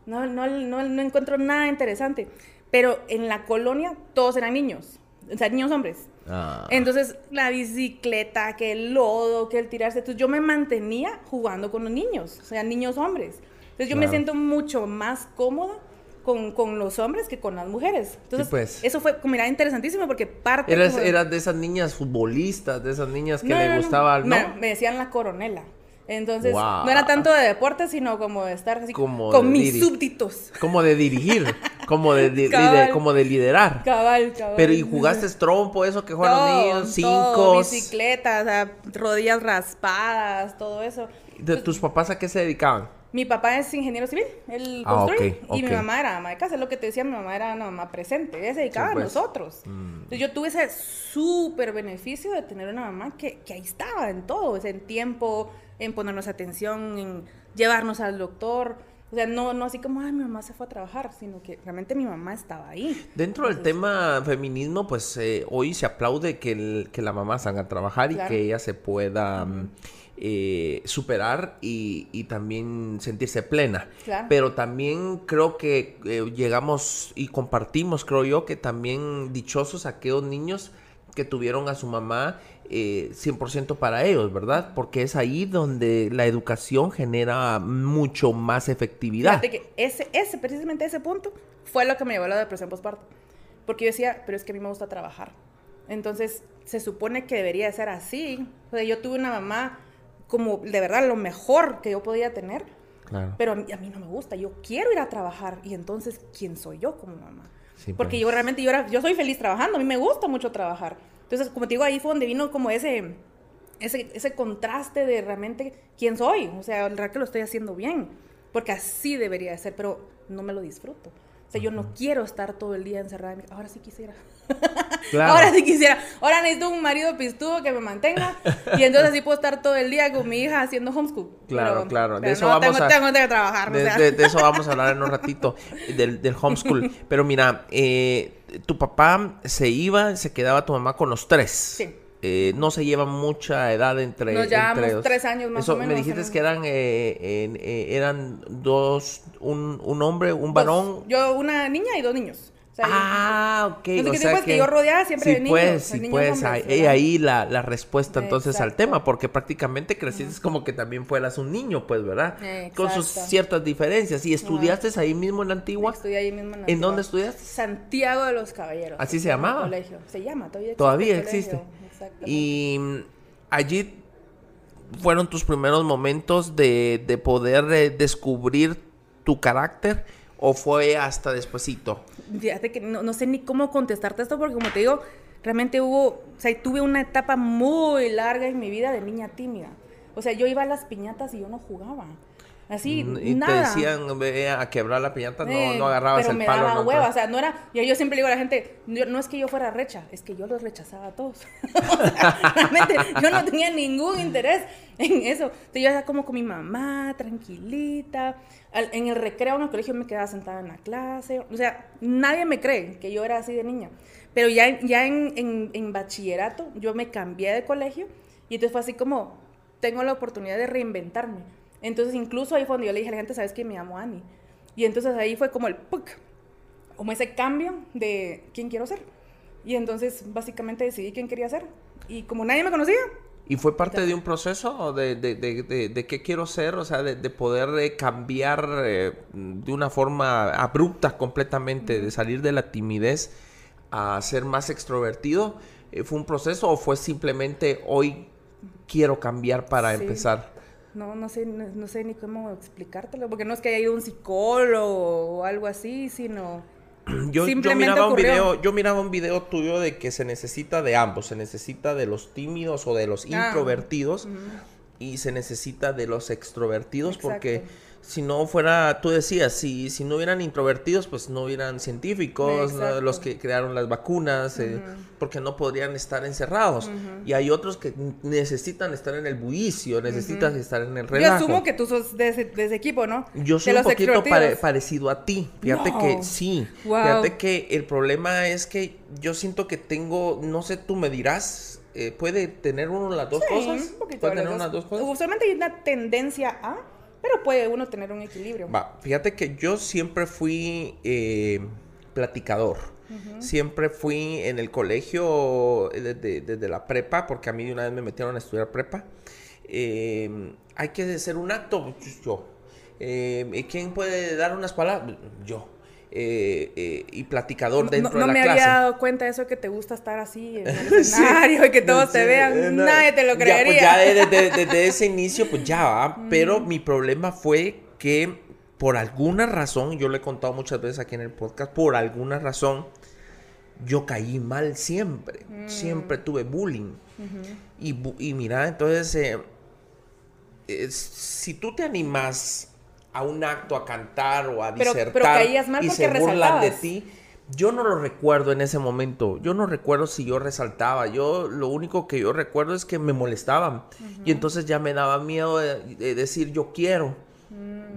no, no, no, no encuentro nada interesante. Pero en la colonia todos eran niños o sea, niños hombres. Ah. Entonces, la bicicleta, que el lodo, que el tirarse. Entonces, yo me mantenía jugando con los niños, o sea, niños hombres. Entonces, yo me siento mucho más cómoda con, con, los hombres que con las mujeres. Entonces, pues. eso fue, mira, interesantísimo porque parte... Eras, eras, de esas niñas futbolistas, de esas niñas que le gustaba... No, me, me decían la coronela. Entonces, no era tanto de deporte, sino como de estar así como con mis súbditos. Como de dirigir, <laughs> como de, como de liderar. Cabal, cabal. Pero ¿y jugaste trompo, eso que juegan los niños? Cinco. Bicicletas, rodillas raspadas, todo eso. ¿De tus papás a qué se dedicaban? Mi papá es ingeniero civil, él ah, construye. Y mi mamá era ama de casa, es lo que te decía, mi mamá era una mamá presente, ella se dedicaba a pues. nosotros. Mm. Entonces yo tuve ese súper beneficio de tener una mamá que, que ahí estaba en todo, en tiempo, en ponernos atención, en llevarnos al doctor. O sea, no, no así como, ay, mi mamá se fue a trabajar, sino que realmente mi mamá estaba ahí. Dentro del tema feminismo, pues eh, hoy se aplaude que, que la mamá salga a trabajar y que ella se pueda mm, eh, superar y, también sentirse plena. Pero también creo que eh, llegamos y compartimos, creo yo, que también dichosos aquellos niños que tuvieron a su mamá eh, 100% para ellos, ¿verdad? Porque es ahí donde la educación genera mucho más efectividad. Fíjate que ese, ese, precisamente ese punto fue lo que me llevó a la depresión postparto. Porque yo decía, pero es que a mí me gusta trabajar. Entonces, se supone que debería ser así. O sea, yo tuve una mamá como de verdad lo mejor que yo podía tener. Claro. Pero a mí, a mí no me gusta. Yo quiero ir a trabajar. Y entonces, ¿quién soy yo como mamá? Porque pues. yo realmente, yo, yo soy feliz trabajando, a mí me gusta mucho trabajar. Entonces, como te digo, ahí fue donde vino como ese, ese, ese contraste de realmente quién soy. O sea, el que lo estoy haciendo bien. Porque así debería de ser, pero no me lo disfruto. Sea, yo no quiero estar todo el día encerrada. Ahora sí quisiera. <laughs> Ahora sí quisiera. Ahora necesito un marido pistudo que me mantenga. Y entonces así puedo estar todo el día con mi hija haciendo homeschool. Claro, claro. De eso vamos a, tengo que trabajar. De, eso vamos a hablar en un ratito, del, del homeschool. <laughs> Pero mira, eh, tu papá se iba, se quedaba tu mamá con los tres. Sí. Eh, no se lleva mucha edad entre Nos llevamos tres años más o menos. Me dijiste que eran eh, eh, eran dos, un, un hombre, un varón. Yo una niña y dos niños ah, ok. o sea que, yo rodeaba siempre de niños. Pues, sí, pues, ahí, ahí la, la, respuesta entonces al tema, porque prácticamente creciste como que también fueras un niño, pues, ¿verdad? Con sus ciertas diferencias. ¿Y estudiaste ahí mismo en la Antigua? Estudié ahí mismo en la ¿En dónde estudiaste? Santiago de los Caballeros. ¿Así se llamaba? Colegio. Se llama, todavía existe. Todavía existe. Y mm, allí fueron tus primeros momentos de, de poder eh, descubrir tu carácter o fue hasta despuesito? Fíjate que no, sé ni cómo contestarte esto porque como te digo, realmente hubo, o sea, tuve una etapa muy larga en mi vida de niña tímida. O sea, yo iba a las piñatas y yo no jugaba. Así, y nada. te decían ve a quebrar la piñata, no, eh, no agarrabas pero el palo. me daba hueva, o sea, no era, yo, yo siempre digo a la gente, no es que yo fuera recha, es que yo los rechazaba a todos. <laughs> o sea, realmente yo no tenía ningún interés en eso. Entonces yo era como con mi mamá, tranquilita. en el recreo en el colegio me quedaba sentada en la clase. O sea, nadie me cree que yo era así de niña. Pero ya, ya en, en, en bachillerato yo me cambié de colegio y entonces fue así como, tengo la oportunidad de reinventarme entonces, incluso ahí fue donde yo le dije a la gente, ¿sabes qué? Me llamo Ani. Y entonces ahí fue como el ¡puc! como ese cambio de quién quiero ser. Y entonces básicamente decidí quién quería ser. Y como nadie me conocía. ¿Y fue parte de un proceso de, de, de, de, qué quiero ser? O sea, de, poder eh, cambiar eh, de una forma abrupta completamente, de salir de la timidez a ser más extrovertido. Eh, ¿Fue un proceso o fue simplemente hoy quiero cambiar para empezar? No, no sé, no, sé ni cómo explicártelo, porque no es que haya ido un psicólogo o algo así, sino <clears throat> yo, yo, miraba un video, yo miraba un video tuyo de que se necesita de ambos, se necesita de los tímidos o de los ah, introvertidos y se necesita de los extrovertidos porque si no fuera, tú decías, si, si no hubieran introvertidos, pues no hubieran científicos, los que crearon las vacunas, eh, porque no podrían estar encerrados. Y hay otros que necesitan estar en el bullicio, necesitan estar en el relajo. Yo asumo que tú sos de ese, equipo, ¿no? Yo soy un poquito parecido a ti. Fíjate que sí. Fíjate que el problema es que yo siento que tengo, no sé, tú me dirás, eh, ¿puede tener uno las dos cosas? Un ¿Puede tener unas dos cosas? Usualmente hay una tendencia a pero puede uno tener un equilibrio. Va, fíjate que yo siempre fui eh, platicador. Siempre fui en el colegio desde, la prepa, porque a mí de una vez me metieron a estudiar prepa. Eh, hay que hacer un acto, yo. Eh, ¿Quién puede dar unas palabras? Yo. Eh, eh, y platicador dentro de la clase. No me había dado cuenta de eso que te gusta estar así en el <laughs> escenario y que todos te vean. Eh, nadie te lo creería. Ya, pues ya desde, ese inicio, pues ya va. <laughs> Pero mi problema fue que por alguna razón, yo lo he contado muchas veces aquí en el podcast, por alguna razón, yo caí mal siempre. Mm. Siempre tuve bullying. y, y, mira, entonces, si tú te animas a un acto, a cantar o a disertar y se burlan de ti. Yo no lo recuerdo en ese momento. Yo no recuerdo si yo resaltaba. Yo lo único que yo recuerdo es que me molestaban. Y entonces ya me daba miedo de decir yo quiero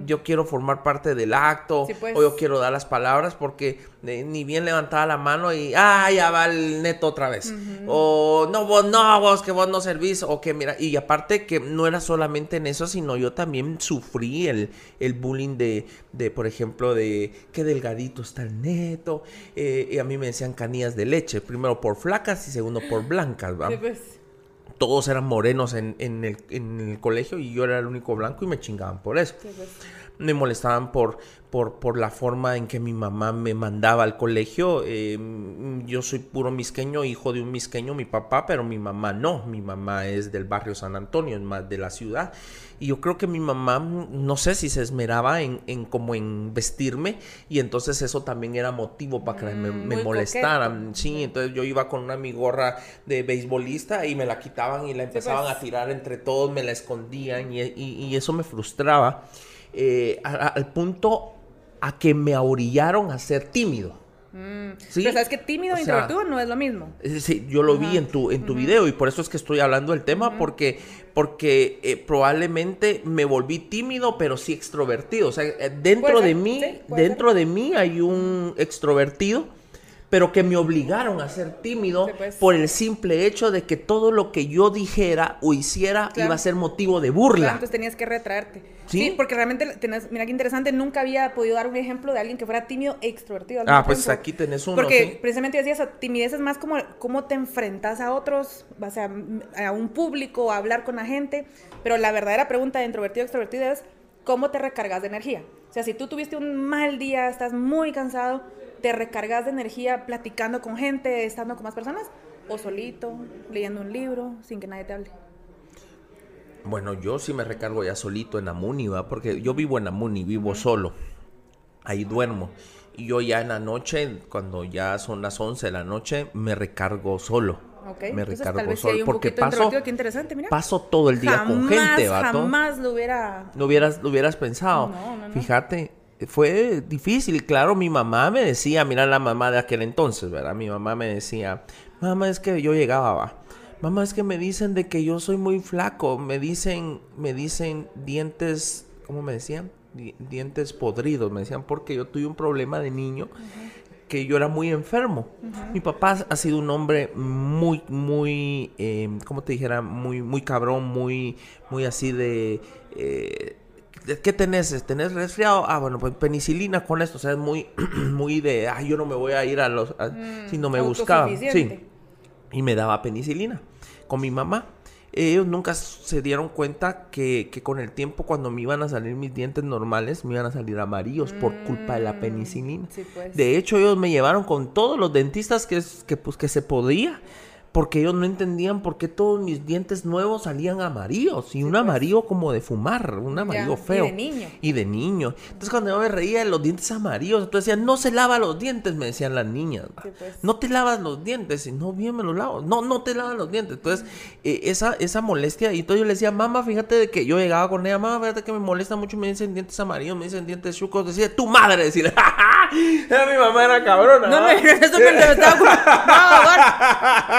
yo quiero formar parte del acto pues. o yo quiero dar las palabras porque eh, ni bien levantaba la mano y ah ya va el neto otra vez o no vos no vos que vos no servís o que mira y aparte que no era solamente en eso sino yo también sufrí el, el bullying de, de por ejemplo de qué delgadito está el neto eh, y a mí me decían canillas de leche primero por flacas y segundo por blancas ¿va? Pues todos eran morenos en, en, el, en, el, colegio y yo era el único blanco y me chingaban por eso. Me molestaban por, por, por la forma en que mi mamá me mandaba al colegio. Em, yo soy puro misqueño, hijo de un misqueño, mi papá, pero mi mamá no. Mi mamá es del barrio San Antonio, es más de la ciudad. Y yo creo que mi mamá, no sé si se esmeraba en, en como en vestirme y entonces eso también era motivo para que me, mm, molestaran. Sí, entonces yo iba con una mi gorra de beisbolista y me la quitaban y la empezaban pues. a tirar entre todos, me la escondían y, y, eso me frustraba eh, al punto a que me orillaron a ser tímido. Mm. Pero sabes que tímido e introvertido no es lo mismo. Sí, yo lo vi en tu, en tu video y por eso es que estoy hablando del tema, porque, porque eh, probablemente me volví tímido, pero sí extrovertido. O sea, eh, dentro de mí, dentro de mí hay un extrovertido pero que me obligaron a ser tímido pues. por el simple hecho de que todo lo que yo dijera o hiciera iba a ser motivo de burla. entonces tenías que retraerte. ¿Sí? porque realmente, tenés, mira qué interesante, nunca había podido dar un ejemplo de alguien que fuera tímido e extrovertido. ah, pues aquí tenés uno. Porque precisamente decías, timidez es más como cómo te enfrentas a otros, o sea, a un público, a hablar con la gente, pero la verdadera pregunta de introvertido extrovertido es cómo te recargas de energía. O sea, si tú tuviste un mal día, estás muy cansado, te recargas de energía platicando con gente, estando con más personas, o solito, leyendo un libro, sin que nadie te hable. Bueno, yo sí me recargo ya solito en Amuni, ¿va? Porque yo vivo en Amuni, vivo solo. Ahí duermo. Y yo ya en la noche, cuando ya son las 11 de la noche, me recargo solo. Okay. Me recargo solo. porque paso, interesante, mira. paso todo el día con gente, ¿vato? Jamás lo hubiera... Lo hubieras, lo hubieras pensado. No, no, no. Fíjate, fue difícil. Claro, mi mamá me decía, mira la mamá de aquel entonces, ¿verdad? Mi mamá me decía, mamá es que yo llegaba, va. Mamá es que me dicen de que yo soy muy flaco. Me dicen, me dicen dientes, ¿cómo me decían? dientes podridos. Me decían porque yo tuve un problema de niño. que yo era muy enfermo. Mi papá ha sido un hombre muy, muy, eh, ¿cómo te dijera? Muy, muy cabrón, muy, muy así de... Eh, ¿qué tenés? ¿Tenés resfriado? Ah, bueno, pues penicilina con esto. O sea, es muy, <clears throat> muy de, ah, yo no me voy a ir a los... Mm, si no me buscaba. Sí. Y me daba penicilina con mi mamá. Ellos nunca se dieron cuenta que, que, con el tiempo, cuando me iban a salir mis dientes normales, me iban a salir amarillos por culpa de la mm, penicilina. Pues. De hecho, ellos me llevaron con todos los dentistas que, que, pues, que se podía porque ellos no entendían por qué todos mis dientes nuevos salían amarillos y un pues. amarillo como de fumar, un amarillo feo. Y de niño. Y de niño. Entonces cuando yo me reía de los dientes amarillos, entonces decían, no se lava los dientes, me decían las niñas. Pues. No te lavas los dientes, y no, bien me los lavo. No, no te lavas los dientes. Entonces, eh, esa, esa molestia, y todo yo le decía, mamá, fíjate de que yo llegaba con ella, mamá, fíjate que me molesta mucho, me dicen dientes amarillos, me dicen dientes chucos, decía, tu madre, decía, <laughs> mi mamá era cabrona. No me eso me estaba...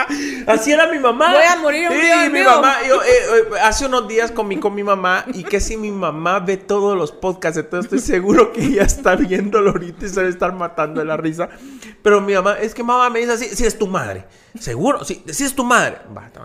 <laughs> <laughs> Así era mi mamá. Voy a morir un sí, mi mamá, yo, eh, eh, hace unos días comí con mi mamá y que si mi mamá ve todos los podcasts, entonces estoy seguro que ella está viéndolo ahorita y se debe estar matando de la risa. Pero mi mamá, es que mamá me dice así, si es tu madre. Seguro, sí, sí es tu madre.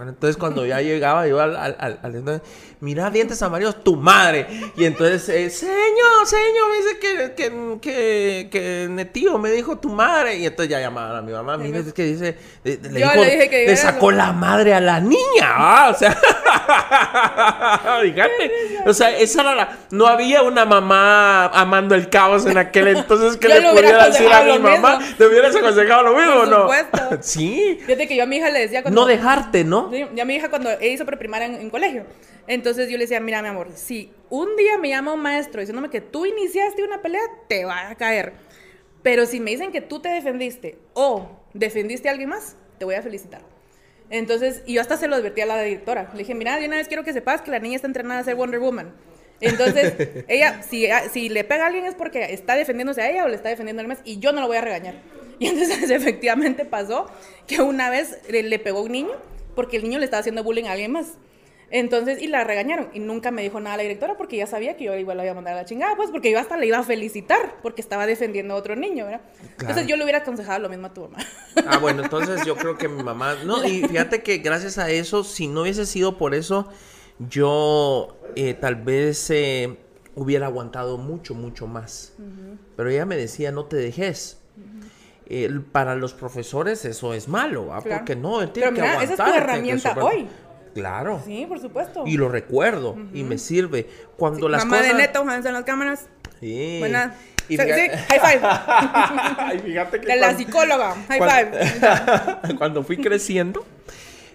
entonces cuando ya llegaba yo al, al, al, mira dientes amarillos, tu madre. Y entonces, eh, señor, señor, me dice que, que, que, que tío me dijo tu madre. Y entonces ya llamaban a mi mamá, mira, es que dice, le, dije que le sacó la madre a la niña. <laughs> Ah, o sea, <laughs> fíjate. O sea, esa era la, no había una mamá amando el caos en aquel entonces que le pudiera decir a mi mamá. ¿Te hubieras aconsejado lo mismo o no? <laughs> sí que yo a mi hija le decía cuando... No dejarte, ¿no? Yo a mi hija cuando hizo preprimaria en, en colegio. Entonces yo le decía, mira, mi amor, si un día me llama un maestro diciéndome que tú iniciaste una pelea, te va a caer. Pero si me dicen que tú te defendiste o defendiste a alguien más, te voy a felicitar. Entonces, y yo hasta se lo advertí a la directora. Le dije, mira, de una vez quiero que sepas que la niña está entrenada a ser Wonder Woman. Entonces, <laughs> ella, si, si le pega a alguien es porque está defendiéndose a ella o le está defendiendo al más y yo no lo voy a regañar. <laughs> Y entonces <laughs> efectivamente pasó que una vez le, pegó a un niño porque el niño le estaba haciendo bullying a alguien más. Entonces, y la regañaron. Y nunca me dijo nada la directora porque ya sabía que yo igual la iba a mandar a la chingada, pues porque yo hasta le iba a felicitar porque estaba defendiendo a otro niño, ¿verdad? Entonces yo le hubiera aconsejado lo mismo a tu mamá. <laughs> Ah, bueno, entonces yo creo que mi mamá. No, y fíjate que gracias a eso, si no hubiese sido por eso, yo eh, tal vez eh, hubiera aguantado mucho, mucho más. Pero ella me decía, no te dejes para los profesores eso es malo, porque no, él tiene Pero mira, Esa es tu herramienta hoy. Claro. Sí, por supuesto. Y lo recuerdo y me sirve. Cuando las Mamá cosas... de Neto, en las cámaras. Sí. Buena. sí, high five. <laughs> fíjate que de la psicóloga, high five. <laughs> cuando fui creciendo,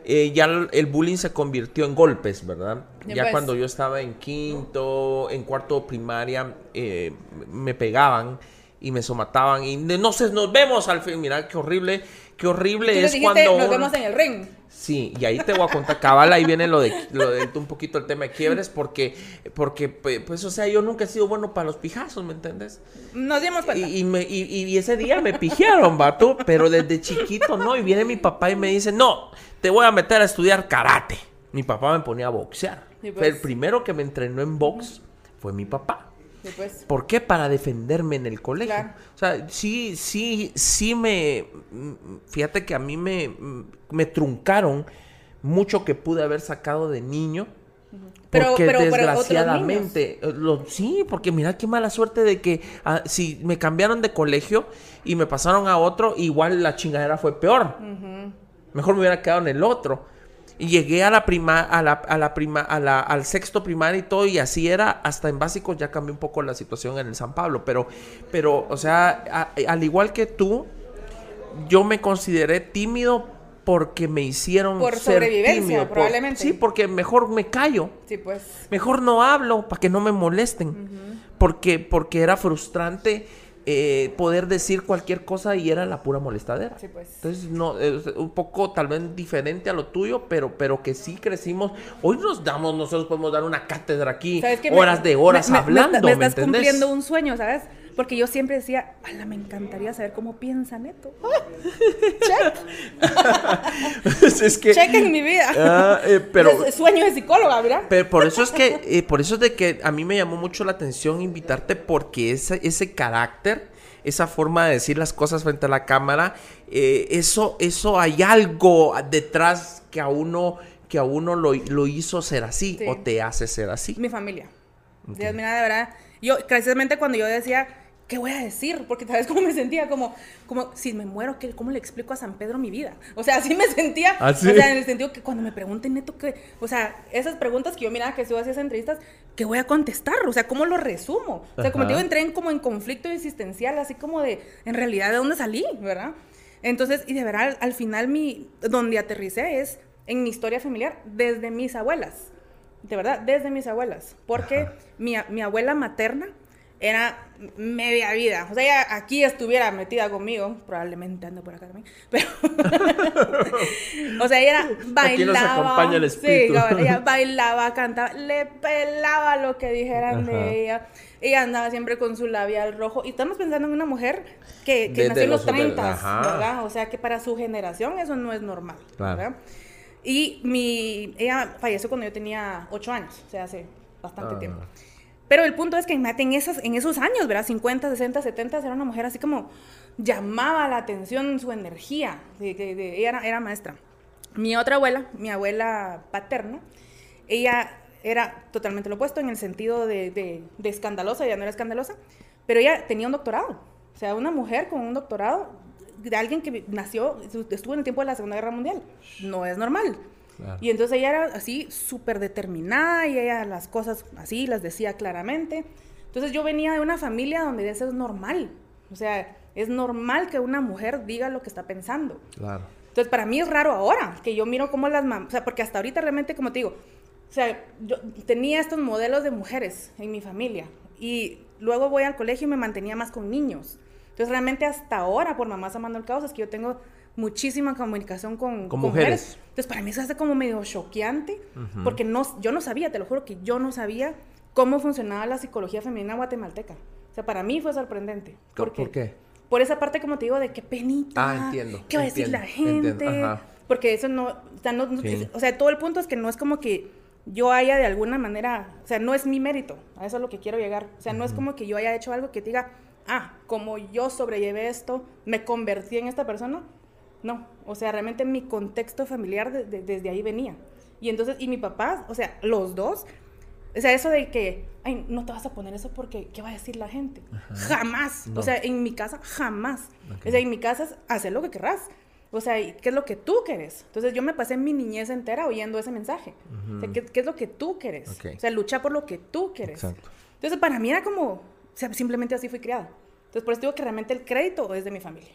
eh, ya el bullying se convirtió en golpes, ¿verdad? Ya, pues. cuando yo estaba en quinto, en cuarto primaria, eh, me pegaban y me somataban y no sé, nos vemos al fin, mira qué horrible, qué horrible es cuando nos vemos en el ring. Sí, y ahí te voy a contar, cabal, ahí viene lo de, lo de un poquito el tema de quiebres, porque, porque, pues, o sea, yo nunca he sido bueno para los pijazos, ¿me entiendes? Nos dimos cuenta. Y, y, ese día me pijaron, vato, pero desde chiquito, ¿no? Y viene mi papá y me dice, no, te voy a meter a estudiar karate. Mi papá me ponía a boxear. El pues. primero que me entrenó en box fue mi papá. Pues. ¿Por qué? Para defenderme en el colegio. O sea, sí, sí, sí me... Fíjate que a mí me, me truncaron mucho que pude haber sacado de niño. porque desgraciadamente, eh, sí, porque mira qué mala suerte de que ah, si me cambiaron de colegio y me pasaron a otro, igual la chingadera fue peor. Mejor me hubiera quedado en el otro. Y llegué a la prima, a la, a la prima, a la, al sexto primario y todo, y así era, hasta en básicos ya cambió un poco la situación en el San Pablo. Pero, pero, o sea, al igual que tú, yo me consideré tímido porque me hicieron por ser sobrevivencia probablemente. sí porque mejor me callo. Sí pues. Mejor no hablo para que no me molesten. Porque porque era frustrante eh, poder decir cualquier cosa y era la pura molestadera. Sí, pues. Entonces, no, es un poco tal vez diferente a lo tuyo, pero, pero que sí crecimos. Hoy nos damos, nosotros podemos dar una cátedra aquí, horas de horas hablando. Me, estás cumpliendo un sueño, ¿sabes? Porque yo siempre decía, ala, me encantaría saber cómo piensa Neto. <laughs> Check. <laughs> es que, Check en mi vida. <laughs> Ah, eh, pero, es sueño de psicóloga, ¿verdad? Pero por eso es que, eh, por eso es de que a mí me llamó mucho la atención invitarte porque ese, ese carácter, esa forma de decir las cosas frente a la cámara, eh, eso, eso hay algo detrás que a uno, que a uno lo, hizo ser así o te hace ser así. Mi familia. Mira, de verdad, yo precisamente cuando yo decía, ¿qué voy a decir? Porque sabes cómo me sentía, como, como si me muero, ¿qué, ¿cómo le explico a San Pedro mi vida? O sea, así me sentía, ¿Ah, o sea, en el sentido que cuando me pregunten neto, que, o sea, esas preguntas que yo miraba que estuve haciendo esas entrevistas, ¿qué voy a contestar? O sea, ¿cómo lo resumo? O sea, como te digo, entré en, como en conflicto existencial, así como de, en realidad, ¿de dónde salí? ¿Verdad? Entonces, y de verdad, al final, mi, donde aterricé es en mi historia familiar desde mis abuelas. De verdad, desde mis abuelas. Porque mi, mi abuela materna, era media vida. O sea, ella aquí estuviera metida conmigo, probablemente ando por acá también, pero... <laughs> o sea, ella bailaba... Aquí el Sí, ella bailaba, cantaba, le pelaba lo que dijeran de ella. Ella andaba siempre con su labial rojo. Y estamos pensando en una mujer que, que nació en los 30, ¿verdad? O sea, que para su generación eso no es normal, ¿verdad? Y mi, ella falleció cuando yo tenía 8 años, o sea, hace bastante ah. tiempo. Pero el punto es que en esos, en esos años, ¿verdad? 50, 60, 70, era una mujer así como llamaba la atención su energía. De, ella era, era, maestra. Mi otra abuela, mi abuela paterna, ella era totalmente lo opuesto en el sentido de, de escandalosa, ella no era escandalosa, pero ella tenía un doctorado. O sea, una mujer con un doctorado de alguien que nació, estuvo en el tiempo de la Segunda Guerra Mundial. No es normal. Y entonces ella era así súper determinada y ella las cosas así las decía claramente. Entonces yo venía de una familia donde eso es normal. O sea, es normal que una mujer diga lo que está pensando. Claro. Entonces para mí es raro ahora que yo miro cómo las mamás, o sea, porque hasta ahorita realmente, como te digo, o sea, yo tenía estos modelos de mujeres en mi familia y luego voy al colegio y me mantenía más con niños. Entonces realmente hasta ahora, por Mamás Amando el Caos, es que yo tengo muchísima comunicación con, mujeres. Entonces, para mí eso hace como medio choqueante, porque no, yo no sabía, te lo juro que yo no sabía cómo funcionaba la psicología femenina guatemalteca. O sea, para mí fue sorprendente. Porque, ¿Por qué? Por esa parte, como te digo, de qué penita. Ah, entiendo. ¿Qué va a decir la gente? Porque eso no, o sea, no, o sea, todo el punto es que no es como que yo haya de alguna manera, o sea, no es mi mérito, a eso es lo que quiero llegar. O sea, no es como que yo haya hecho algo que diga, ah, como yo sobrellevé esto, me convertí en esta persona. No, o sea, realmente mi contexto familiar desde ahí venía. Y entonces, y mi papá, o sea, los dos, o sea, eso de que, ay, no te vas a poner eso porque, ¿qué va a decir la gente? Jamás. O sea, en mi casa, jamás. O sea, en mi casa es hacer lo que querrás. O sea, ¿qué es lo que tú quieres? Entonces yo me pasé mi niñez entera oyendo ese mensaje. o sea, ¿qué, es lo que tú quieres? O sea, lucha por lo que tú quieres. Exacto. Entonces para mí era como, o sea, simplemente así fui criada. Entonces por eso digo que realmente el crédito es de mi familia.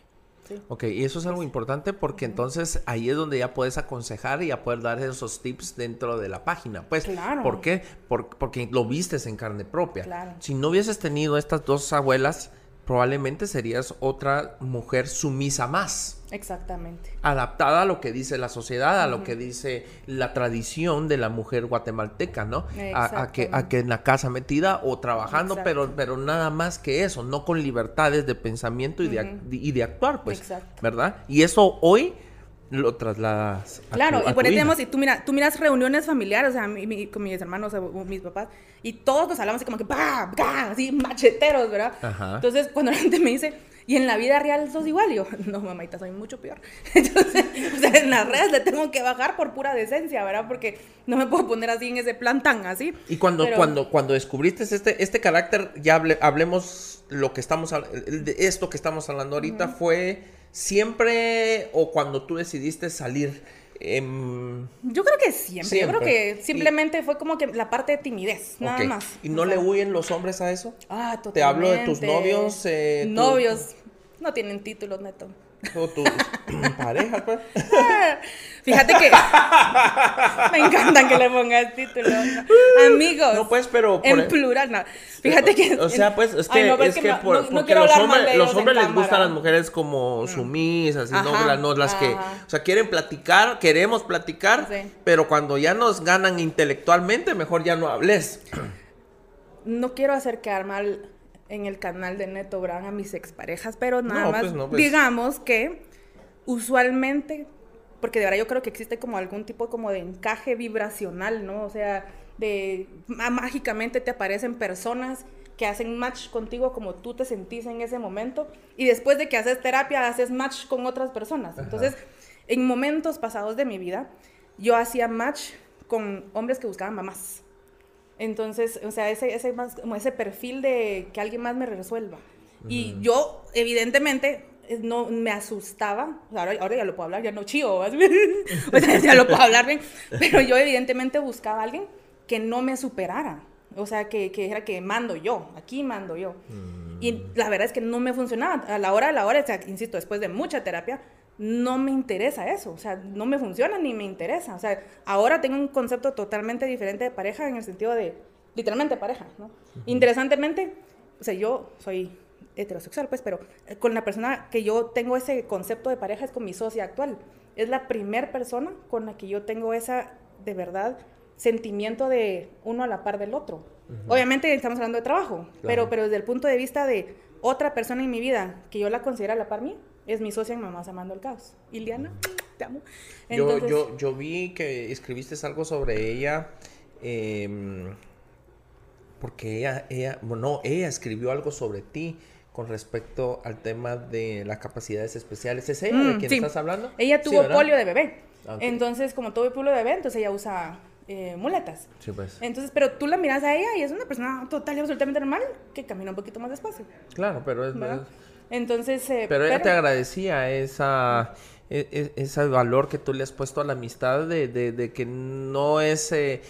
Ok, y eso es algo importante porque entonces ahí es donde ya puedes aconsejar y ya puedes dar esos tips dentro de la página. Pues, claro. ¿por qué? porque lo vistes en carne propia. Claro. Si no hubieses tenido estas dos abuelas, probablemente serías otra mujer sumisa más. Exactamente. Adaptada a lo que dice la sociedad, a lo que dice la tradición de la mujer guatemalteca, ¿no? A, que, a que en la casa metida o trabajando, pero, pero nada más que eso, no con libertades de pensamiento y, de, y de actuar, pues, Exacto. ¿verdad? Y eso hoy lo trasladas. claro, y por ejemplo, si tú, mira, tú miras reuniones familiares, o sea, con mis hermanos o, mis papás, y todos nos hablamos así como que, ¡bah! ¡bah! Así macheteros, ¿verdad? Entonces, cuando la gente me dice, ¿y en la vida real sos igual? Y yo, <laughs> no, mamita, soy mucho peor. <laughs> Entonces, o sea, en las redes le tengo que bajar por pura decencia, ¿verdad? Porque no me puedo poner así en ese plan tan así. Y cuando, cuando, cuando descubriste este, este carácter, ya hablemos lo que estamos, esto que estamos hablando ahorita fue siempre o cuando tú decidiste salir? Em, yo creo que siempre. Yo creo que simplemente fue como que la parte de timidez, nada más. ¿Y no le huyen los hombres a eso? Ah, totalmente. Te hablo de tus novios. Eh, novios. No tienen títulos, neto. O tu <laughs> pareja, pues. <laughs> Fíjate que <laughs> me encantan que le pongas título. Amigos. No, pues, pero. en plural, no. Fíjate que. O sea, pues, es que, es que, por, porque los, hombres, los hombres les gustan a las mujeres como mm. sumisas, y no, no las que. O sea, quieren platicar, queremos platicar, pero cuando ya nos ganan intelectualmente, mejor ya no hables. No quiero hacer quedar mal en el canal de Neto Brand a mis exparejas, pero nada más pues pues. digamos que usualmente, porque de verdad yo creo que existe como algún tipo como de encaje vibracional, ¿no? O sea, de mágicamente te aparecen personas que hacen match contigo como tú te sentís en ese momento y después de que haces terapia haces match con otras personas. Entonces, en momentos pasados de mi vida, yo hacía match con hombres que buscaban mamás. Entonces, o sea, ese, ese, más, como ese perfil de que alguien más me resuelva. Y yo, evidentemente, eh, no me asustaba, ahora, ahora ya lo puedo hablar, ya no chío, <laughs> o sea, ya lo puedo hablar bien, pero yo evidentemente buscaba a alguien que no me superara, o sea, que, que era que mando yo, aquí mando yo. Y mm. la verdad es que no me funcionaba, a la hora a la hora, o sea, insisto, después de mucha terapia, no me interesa eso, o sea, no me funciona ni me interesa, o sea, ahora tengo un concepto totalmente diferente de pareja en el sentido de, literalmente pareja, ¿no? Interesantemente, o sea, yo soy heterosexual, pues, pero eh, con la persona que yo tengo ese concepto de pareja es con mi socia actual. Es la primer persona con la que yo tengo esa, de verdad, sentimiento de uno a la par del otro. Obviamente estamos hablando de trabajo, pero, pero desde el punto de vista de otra persona en mi vida que yo la considero a la par mía, es mi socia en Mamás Amando el Caos. Iliana, <tsk> te amo. yo, yo, yo vi que escribiste algo sobre ella. Em, porque ella, ella, bueno, ella escribió algo sobre ti con respecto al tema de las capacidades especiales. ¿Es ella de mm, quien estás hablando? Ella tuvo polio de bebé. Ah, entonces, como tuvo polio de bebé, entonces ella usa eh, muletas. Sí, pues. Entonces, pero tú la miras a ella y es una persona total y absolutamente normal que camina un poquito más despacio. Claro, pero es... Entonces... Eh, pero ella te agradecía esa... E, e, ese valor que tú le has puesto a la amistad de, de, que no es eh,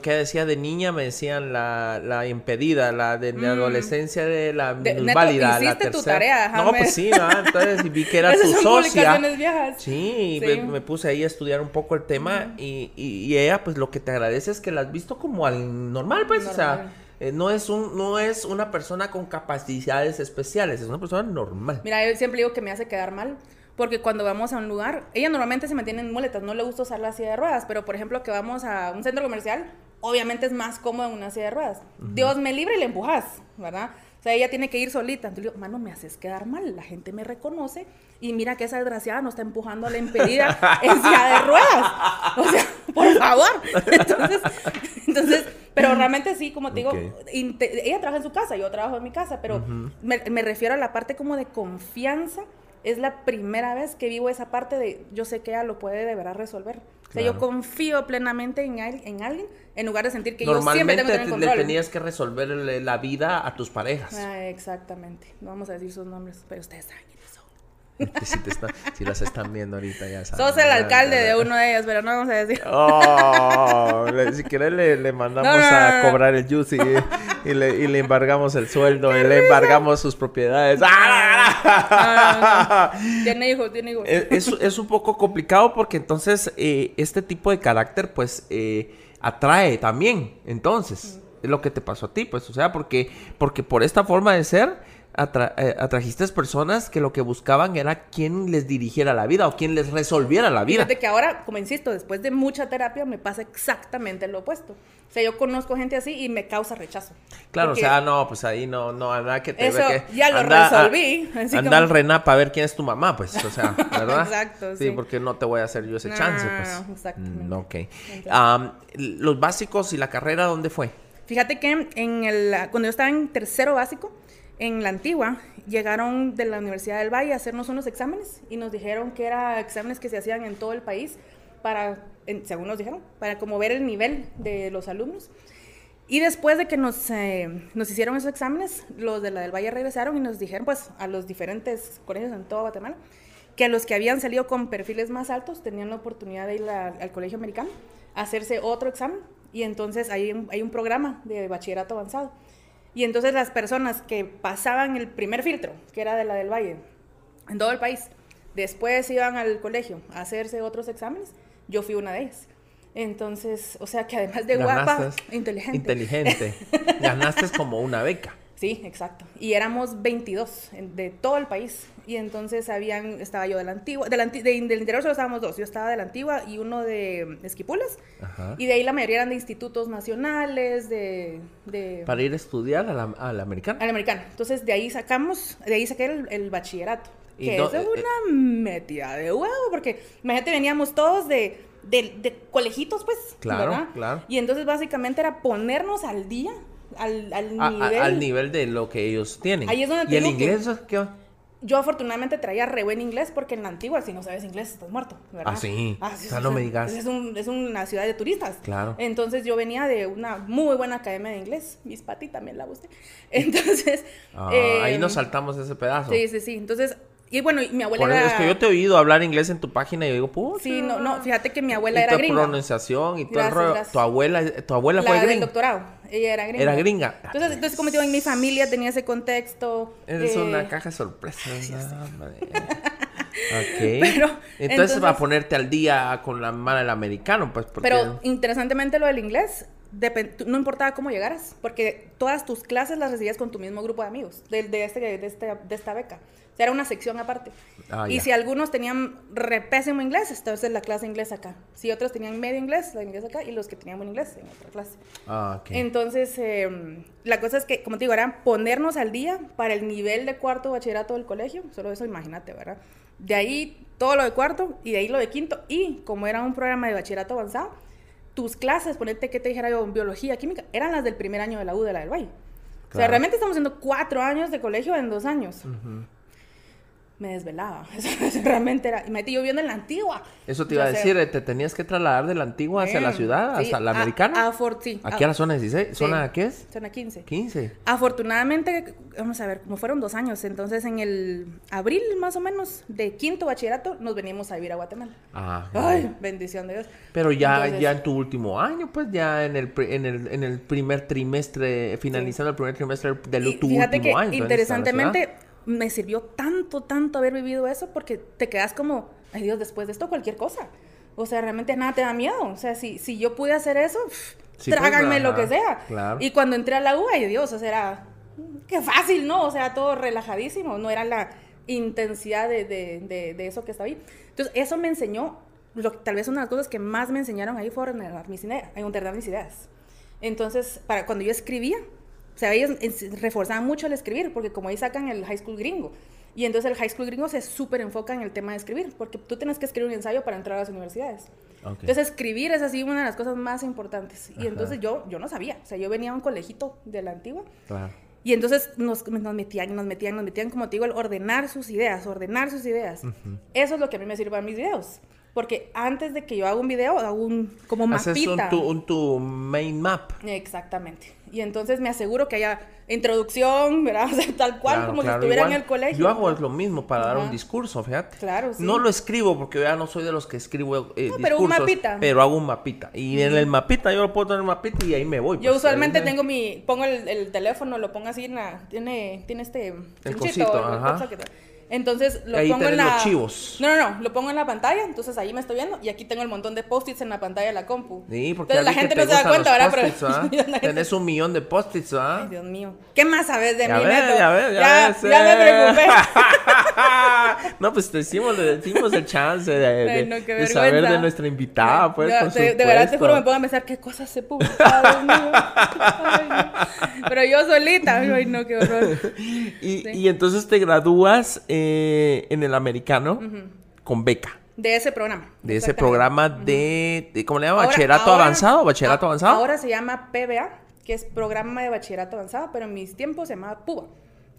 que decía de niña, me decían la, la impedida, la de, mm. adolescencia de la válida, la tercera. Tu tarea, no, pues sí, ¿no? entonces vi que era <laughs> tu socia. Sí, sí. Me, puse ahí a estudiar un poco el tema y, y, ella pues lo que te agradece es que la has visto como al normal, pues, o sea, eh, no es un no es una persona con capacidades especiales, es una persona normal. Mira, yo siempre digo que me hace quedar mal porque cuando vamos a un lugar, ella normalmente se mantiene en muletas, no le gusta usar la silla de ruedas, pero por ejemplo que vamos a un centro comercial, obviamente es más cómodo en una silla de ruedas. Dios me libre y le empujas, ¿verdad? O sea, ella tiene que ir solita. Entonces le digo, mano, me haces quedar mal. La gente me reconoce y mira que esa desgraciada no está empujando a la impedida en silla de ruedas. O sea, por favor. <laughs> Entonces, entonces pero realmente sí, como te digo, ella trabaja en su casa, yo trabajo en mi casa, pero me, me refiero a la parte como de confianza es la primera vez que vivo esa parte de yo sé que ella lo puede de verdad resolver. O sea, yo confío plenamente en, en, alguien en lugar de sentir que yo siempre tengo que tener control. le tenías que resolver la vida a tus parejas. Ah, exactamente. No vamos a decir sus nombres, pero ustedes saben si, las están viendo ahorita, ya saben. Sos el alcalde de uno de ellos, pero no vamos a decir. <laughs> Oh, si quieres le, mandamos a cobrar el juicy y, le, y, le, embargamos el sueldo y le embargamos sus propiedades. <laughs> Tiene hijos, tiene hijos. Es, es, un poco complicado porque entonces eh, este tipo de carácter pues eh, atrae también. Entonces, es lo que te pasó a ti, pues, o sea, porque, porque por esta forma de ser eh, atrajiste personas que lo que buscaban era quien les dirigiera la vida o quien les resolviera la vida. Fíjate que ahora, como insisto, después de mucha terapia me pasa exactamente lo opuesto. O sea, yo conozco gente así y me causa rechazo. Claro, o sea, no, pues ahí no, no, nada que te Eso ya lo resolví. anda al RENAP a ver quién es tu mamá, pues, o sea, <laughs> ¿verdad? Exacto, sí. porque no te voy a hacer yo ese chance, pues. No, exactamente. Mm, ok. los básicos y la carrera, ¿dónde fue? Fíjate que en el, cuando yo estaba en tercero básico, en la antigua llegaron de la Universidad del Valle a hacernos unos exámenes y nos dijeron que eran exámenes que se hacían en todo el país para, según nos dijeron, para como ver el nivel de los alumnos. Y después de que nos, eh, nos hicieron esos exámenes, los de la del Valle regresaron y nos dijeron, pues, a los diferentes colegios en toda Guatemala, que a los que habían salido con perfiles más altos tenían la oportunidad de ir al colegio americano a hacerse otro examen. Y entonces hay hay un programa de bachillerato avanzado y entonces las personas que pasaban el primer filtro, que era de la del Valle, en todo el país, después iban al colegio a hacerse otros exámenes, yo fui una de ellas. Entonces, o sea que además de guapa, inteligente. Inteligente. <laughs> Ganaste como una beca. Sí, exacto. Y éramos 22 de todo el país. Y entonces habían, estaba yo de la antigua, del interior solo estábamos dos. Yo estaba de la antigua y uno de Esquipulas. Y de ahí la mayoría eran de institutos nacionales, de... Para ir a estudiar a la, a la americana. A la americana. Entonces de ahí sacamos, de ahí saqué el, bachillerato. Que es eh, una metida de huevo, porque imagínate, veníamos todos de, de, colegitos, pues. Claro, claro. Y entonces básicamente era ponernos al día al, al nivel. al nivel de lo que ellos tienen. Ahí es donde ¿Y el inglés qué yo afortunadamente traía re buen inglés porque en la antigua, si no sabes inglés, estás muerto, ¿verdad? Ah, sí. Ah, no me digas. Es, un, es, una ciudad de turistas. Claro. Entonces yo venía de una muy buena academia de inglés. Mis pati también la busqué. <laughs> Entonces. Ah, ahí nos em, saltamos ese pedazo. Sí, sí, sí. Entonces, y bueno, mi abuela era... Es que yo te he oído hablar inglés en tu página y yo digo, puta. Sí, no, no, fíjate que mi abuela era gringa. pronunciación y todo el rollo. Tu abuela, tu abuela la fue gringa. del doctorado, ella era gringa. Era gringa. Entonces, entonces como te digo, en mi familia tenía ese contexto. Es una caja de sorpresas. <laughs> ok. Pero, entonces, va a ponerte al día con la mano del americano, pues. Porque... Pero interesantemente lo del inglés, no importaba cómo llegaras, porque todas tus clases las recibías con tu mismo grupo de amigos, de, de, este, de, este, de esta beca. O sea, era una sección aparte. Ah, y si algunos tenían repésimo inglés, entonces la clase inglés acá. Si otros tenían medio inglés, la inglés acá, y los que tenían buen inglés en otra clase. Ah, okay. Entonces, em, la cosa es que, como te digo, era ponernos al día para el nivel de cuarto bachillerato del colegio. Solo eso, imagínate, ¿verdad? De ahí todo lo de cuarto y de ahí lo de quinto. Y como era un programa de bachillerato avanzado, tus clases, ponerte que te dijera yo, biología, química, eran las del primer año de la U de la del Valle. O sea, realmente estamos haciendo cuatro años de colegio en dos años me desvelaba. <laughs> realmente era. Y me metí yo viviendo en la antigua. Eso te iba a decir, te tenías que trasladar de la antigua hacia la ciudad, hasta la americana. A, Fort, sí. ¿Aquí a la zona 16? ¿Zona qué es? Zona 15. 15. Afortunadamente, vamos a ver, como fueron dos años, entonces en el abril más o menos de quinto bachillerato nos venimos a vivir a Guatemala. Ah. Ay, bendición de Dios. Pero ya, ya en tu último año, pues ya en el, en el, en el primer trimestre, finalizando el primer trimestre del tu fíjate último que, Interesantemente me sirvió tanto, tanto haber vivido eso porque te quedas como, ay Dios, después de esto cualquier cosa. O sea, realmente nada te da miedo. O sea, si, si yo pude hacer eso, pues, tráganme lo que sea. Y cuando entré a la U, ay Dios, o sea, era, qué fácil, ¿no? O sea, todo relajadísimo. No era la intensidad de, de, de, eso que estaba ahí. Entonces, eso me enseñó, lo, tal vez una de las cosas que más me enseñaron ahí fue ordenar mis ideas, ordenar mis ideas. Entonces, para cuando yo escribía, o sea, ellos reforzaban mucho el escribir, porque como ahí sacan el high school gringo. Y entonces el high school gringo se súper enfoca en el tema de escribir, porque tú tienes que escribir un ensayo para entrar a las universidades. Entonces escribir es así una de las cosas más importantes. Y entonces yo, yo no sabía, o sea, yo venía a un colegito de la antigua. Y entonces nos, nos, metían, nos metían, nos metían, como te digo, el ordenar sus ideas, ordenar sus ideas. Eso es lo que a mí me sirve a mis videos. Porque antes de que yo haga un video, hago un como mapita. Haces un tu, un tu main map. Exactamente. Y entonces me aseguro que haya introducción, ¿verdad? <laughs> O sea, tal cual como si estuviera en el colegio. Yo hago lo mismo para dar un discurso, fíjate. Claro, sí. No lo escribo porque ya no soy de los que escribo eh, no, pero un mapita. Pero hago un mapita. Y en el mapita yo lo puedo tener un mapita y ahí me voy. Yo pues, usualmente tengo mi... Pongo el, el, teléfono, lo pongo así en la... Tiene, tiene este... El cosito, ajá. Entonces lo pongo en la. Los chivos. No, no, no, lo pongo en la pantalla, entonces ahí me estoy viendo y aquí tengo el montón de post-its en la pantalla de la compu. Sí, porque entonces la gente no se da cuenta, ¿verdad? Pero ¿ah? <laughs> Tenés un millón de post-its, ¿ah? Ay, Dios mío. ¿Qué más sabes de ya mí, Neto? Ya ves, ya, ya, ya me preocupé. <laughs> no, pues te hicimos, hicimos el chance de, de, saber de nuestra invitada, pues. por de, de, verdad te juro, me pongo a pensar qué cosas se publicaron. <laughs> Pero yo solita, ay, no, qué horror. Y, y entonces te gradúas eh, en el americano con beca. De ese programa. De ese programa de, ¿cómo le llama? ¿Bachillerato avanzado? ¿Bachillerato avanzado? Ahora se llama PBA, que es programa de bachillerato avanzado, pero en mis tiempos se llamaba PUBA,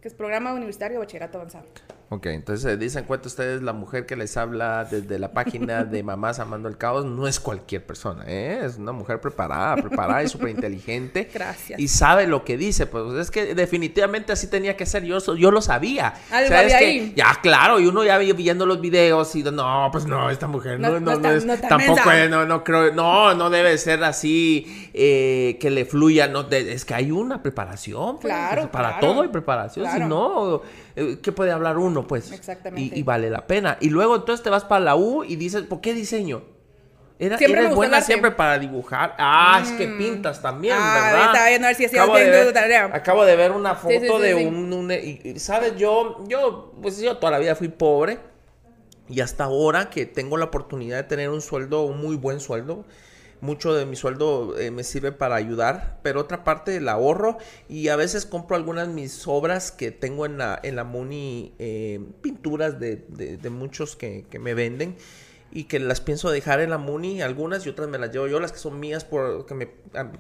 que es programa universitario de bachillerato avanzado. Ok, entonces dicen cuenta ustedes, la mujer que les habla desde la página de <laughs> Mamás Amando el Caos no es cualquier persona, ¿eh? es una mujer preparada, preparada y súper inteligente. <laughs> Gracias. Y sabe lo que dice, pues es que definitivamente así tenía que ser, yo, yo lo sabía. Algo había ahí. Ya, claro, y uno ya viendo los videos y no, pues no, esta mujer no, no, no, es, tampoco, no, no creo, no, no debe ser así eh, que le fluya, no, es que hay una preparación. Pues, claro, para todo hay preparación, si no eh, ¿qué puede hablar uno, pues? Exactamente. Y, vale la pena. Y luego entonces te vas para la U y dices, ¿por qué diseño? Era, siempre eres buena siempre para dibujar. Ah, es que mm. pintas también, ah, ¿verdad? Estaba viendo a ver si acabo, de ver, tarea. acabo de ver una foto de un, y, ¿Sabes? Yo, yo, pues yo toda la vida fui pobre. Y hasta ahora que tengo la oportunidad de tener un sueldo, un muy buen sueldo, mucho de mi sueldo eh, me sirve para ayudar, pero otra parte la ahorro y a veces compro algunas de mis obras que tengo en la, en la Muni, eh, pinturas de, de, muchos que, que, me venden y que las pienso dejar en la Muni, algunas y otras me las llevo yo, las que son mías por que me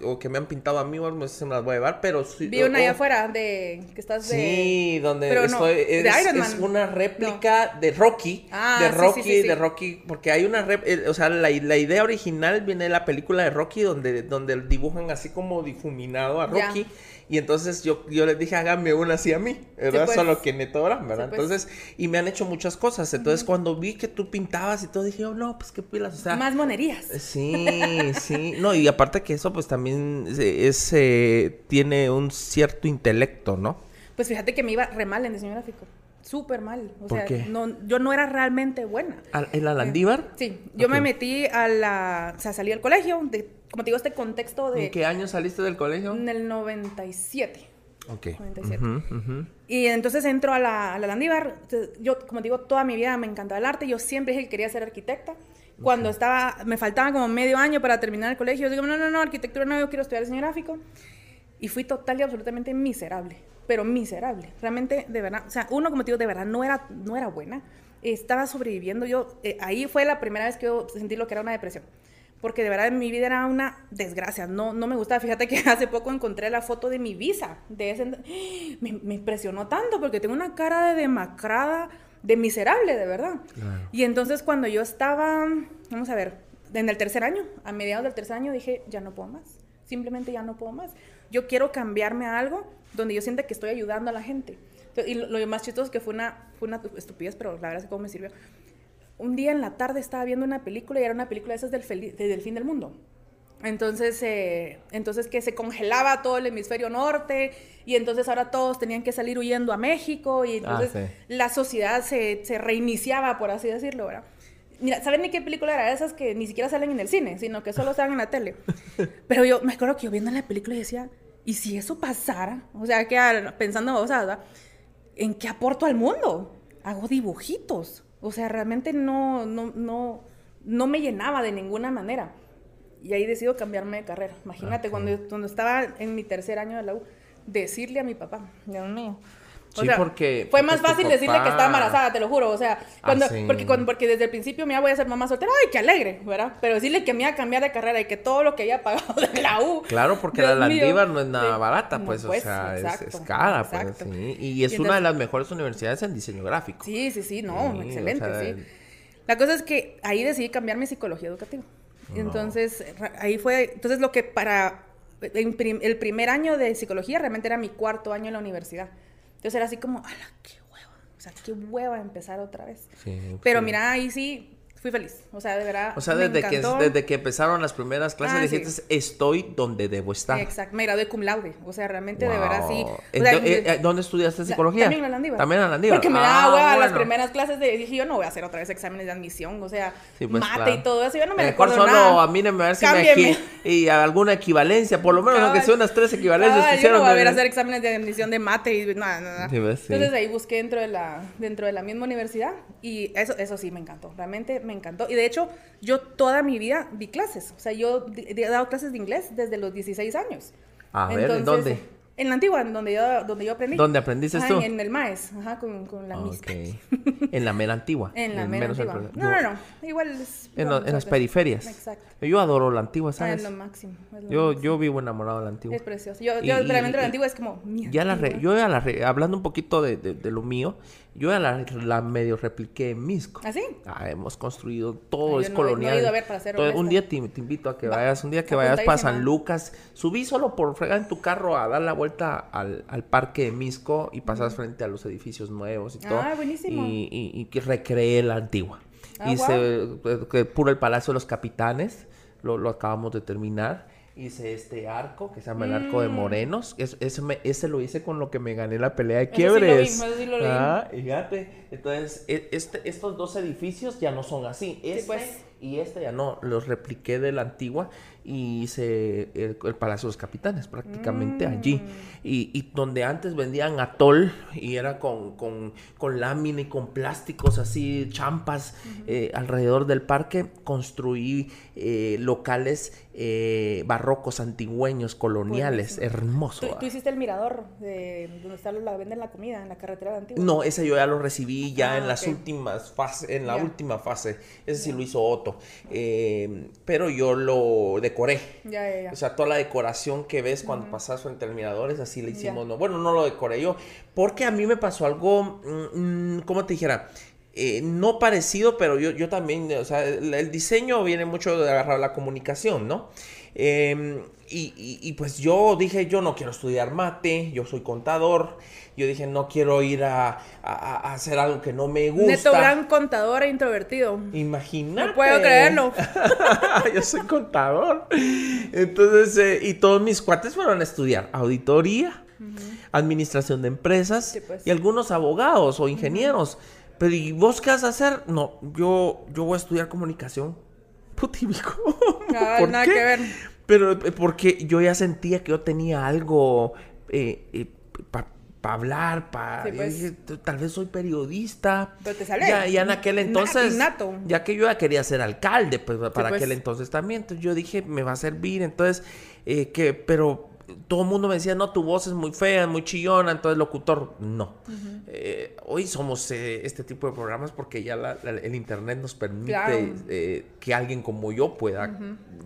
o que me han pintado a mí, pues se me las voy a llevar, pero Vi una allá afuera de que estás de Sí, donde estoy es, es, una réplica de Rocky, ah, de Rocky, de Rocky, porque hay una eh, o sea, la, la, idea original viene de la película de Rocky donde donde dibujan así como difuminado a Rocky. Y entonces yo, yo les dije, háganme una así a mí, ¿verdad? Pues. Solo que neto ahora, ¿verdad? Pues. Entonces, y me han hecho muchas cosas. Entonces, cuando vi que tú pintabas y todo, dije, oh, no, pues qué pilas, o sea. Más monerías. Sí, sí. No, y aparte que eso, pues también es, eh, tiene un cierto intelecto, ¿no? Pues fíjate que me iba re mal en diseño gráfico súper mal. O sea, No, yo no era realmente buena. ¿En la Landívar? Sí, yo me metí a la, o sea, salí al colegio, de, como te digo, este contexto de... ¿En qué año saliste del colegio? En el 97. Ok. 97. Y entonces entro a la, a la Landívar. Yo, como te digo, toda mi vida me encantaba el arte. Yo siempre dije que quería ser arquitecta. Cuando estaba, me faltaba como medio año para terminar el colegio, yo digo, no, no, no, arquitectura no, yo quiero estudiar diseño gráfico. Y fui total y absolutamente miserable pero miserable. Realmente, de verdad, o sea, uno, como te digo, de verdad no era, no era buena. Estaba sobreviviendo. Yo, eh, ahí fue la primera vez que yo sentí lo que era una depresión. Porque de verdad mi vida era una desgracia. No, no me gustaba. Fíjate que <laughs> hace poco encontré la foto de mi visa. De ese, <gasps> me, me impresionó tanto porque tengo una cara de demacrada, de miserable, de verdad. Y entonces cuando yo estaba, vamos a ver, en el tercer año, a mediados del tercer año, dije, ya no puedo más. Simplemente ya no puedo más. Yo quiero cambiarme a algo donde yo sienta que estoy ayudando a la gente. Y lo, más chistoso es que fue una, fue una estupidez, pero la verdad es que cómo me sirvió. Un día en la tarde estaba viendo una película y era una película de esas del, del fin del mundo. Entonces, eh, entonces que se congelaba todo el hemisferio norte y entonces ahora todos tenían que salir huyendo a México y ah, entonces la sociedad se, se, reiniciaba, por así decirlo, ¿verdad? Mira, ¿saben ni qué película era esas que ni siquiera salen en el cine, sino que solo están en la tele? <laughs> Pero yo me acuerdo que yo viendo la película y decía, ¿y si eso pasara? O sea, que pensando, o sea, ¿en qué aporto al mundo? Hago dibujitos. O sea, realmente no, no, no, no me llenaba de ninguna manera. Y ahí decido cambiarme de carrera. Imagínate, cuando, cuando estaba en mi tercer año de la U, decirle a mi papá, Dios mío, sí, porque... Fue más fácil decirle que estaba embarazada, te lo juro. O sea, ah, cuando, porque, porque desde el principio, mira, voy a ser mamá soltera, ¡ay, qué alegre! ¿Verdad? Pero decirle que me iba a cambiar de carrera y que todo lo que había pagado de la U... Claro, porque la Landívar no es nada barata, pues, o pues, sea, es, cara, pues, sí. Y es una de las mejores universidades en diseño gráfico. Sí, sí, sí, no, excelente, sí. La cosa es que ahí decidí cambiar mi psicología educativa. Entonces, ahí fue, entonces lo que para el primer año de psicología realmente era mi cuarto año en la universidad. Entonces era así como, ¡ala, qué hueva! O sea, qué hueva empezar otra vez. Pero mira, ahí sí, fui feliz. O sea, de verdad. O sea, desde, que, desde que empezaron las primeras clases, ah, dijiste, estoy donde debo estar. Exacto, me gradué cum laude. O sea, realmente, de verdad, sí. Eh, eh, ¿Dónde estudiaste psicología? También en la Landívar. También en la Landívar. Porque me daba ah, hueva las primeras clases de. Dije, yo no voy a hacer otra vez exámenes de admisión. O sea, pues, mate y todo eso. Yo no me Mejor recuerdo solo nada. a mí no me a ver si me y alguna equivalencia. Por lo menos, aunque sea unas tres equivalencias. Ah, yo no voy a ver hacer exámenes de admisión de mate y nada, nada. Pues, Entonces ahí busqué dentro de la, dentro de la misma universidad. Y eso, eso sí me encantó. Realmente me encantó. Y de hecho, yo toda mi vida di clases. O sea, yo he dado clases de inglés desde los 16 años. A ver, ¿en dónde? En la antigua, donde yo, donde yo aprendí. ¿Dónde aprendiste tú? En, el MAES, ajá, con, con la okay. En la mera antigua. <laughs> En la mera antigua. No, no, no, igual es... En, en las periferias. Exacto. Yo adoro la antigua, ah, ¿sabes? es lo máximo. yo, yo vivo enamorado de la antigua. Es precioso. Yo, yo realmente la antigua es como... ya la re, yo la re, hablando un poquito de, de, de lo mío, yo la, la, medio repliqué en Misco. ¿Ah, sí? Ah, hemos construido todo, es colonial. No he ido a ver para hacer un día te, te, invito a que vayas, un día que vayas para San Lucas, subí solo por fregar en tu carro a dar la vuelta al, al parque de Misco y pasas frente a los edificios nuevos y todo. Ah, buenísimo. Y, y, y recreé la antigua. Ah, Hice que puro el Palacio de los Capitanes, lo, lo acabamos de terminar hice este arco que se llama el arco de mm. morenos. Es, ese, ese, lo hice con lo que me gané la pelea de quiebres. ah, fíjate. Entonces, e, este, estos dos edificios ya no son así. Este pues. y este ya no, los repliqué de la antigua y hice el, Palacio de los Capitanes prácticamente allí. Mm. Y, donde antes vendían atol y era con, con, con lámina y con plásticos así, champas eh, alrededor del parque, construí eh, locales eh, barrocos, antigüeños, coloniales, hermoso. ¿Tú, hiciste el mirador de donde está la venden la comida en la carretera de Antigua? No, ese yo ya lo recibí ya ah, en las últimas fases, en la última fase. Ese sí lo hizo Otto. pero yo lo decoré. O sea, toda la decoración que ves cuando pasas frente al mirador es así le hicimos. No, bueno, no lo decoré yo. Porque a mí me pasó algo, mm, mm, ¿cómo te dijera? Eh, no parecido, pero yo, yo también, o sea, el, diseño viene mucho de agarrar la comunicación, ¿no? Em, y, pues yo dije, yo no quiero estudiar mate, yo soy contador, yo dije, no quiero ir a, hacer algo que no me gusta. Neto gran contador e introvertido. Imagínate. No puedo creerlo. <laughs> yo soy contador. Entonces, eh, y todos mis cuates fueron a estudiar auditoría, administración de empresas pues. y algunos abogados o ingenieros. Pero ¿y vos qué vas a hacer? No, yo, yo voy a estudiar comunicación. <laughs> Putíbico. ¿Por nada que ver. Pero eh, porque yo ya sentía que yo tenía algo eh, eh para hablar, para... Pues. tal vez soy periodista. Pero te sale. Ya, en aquel entonces... Ya que yo ya quería ser alcalde, pues para pues. aquel entonces también. Entonces yo dije, me va a servir. Entonces, eh, que, pero todo el mundo me decía, no, tu voz es muy fea, muy chillona, entonces locutor, no. Eh, hoy somos eh, este tipo de programas porque ya el internet nos permite eh, que alguien como yo pueda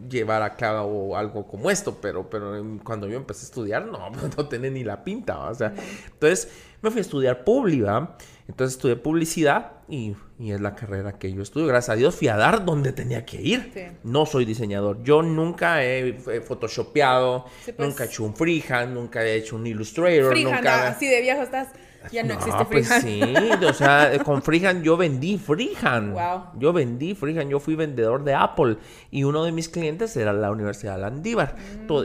llevar a cabo algo como esto, pero, pero cuando yo empecé a estudiar, no, <laughs> no tenía ni la pinta, o sea, entonces me fui a estudiar pública, entonces estudié publicidad y, es la carrera que yo estudio. Gracias a Dios fui a dar donde tenía que ir. No soy diseñador. Yo nunca he, photoshopeado, pues. nunca he hecho un freehand, nunca he hecho un Illustrator. Freehand, nunca... así de viejo estás. Ya no, existe pues freehand. sí, o sea, con freehand yo vendí freehand. Wow. Yo vendí freehand, yo fui vendedor de Apple y uno de mis clientes era la Universidad de Landívar.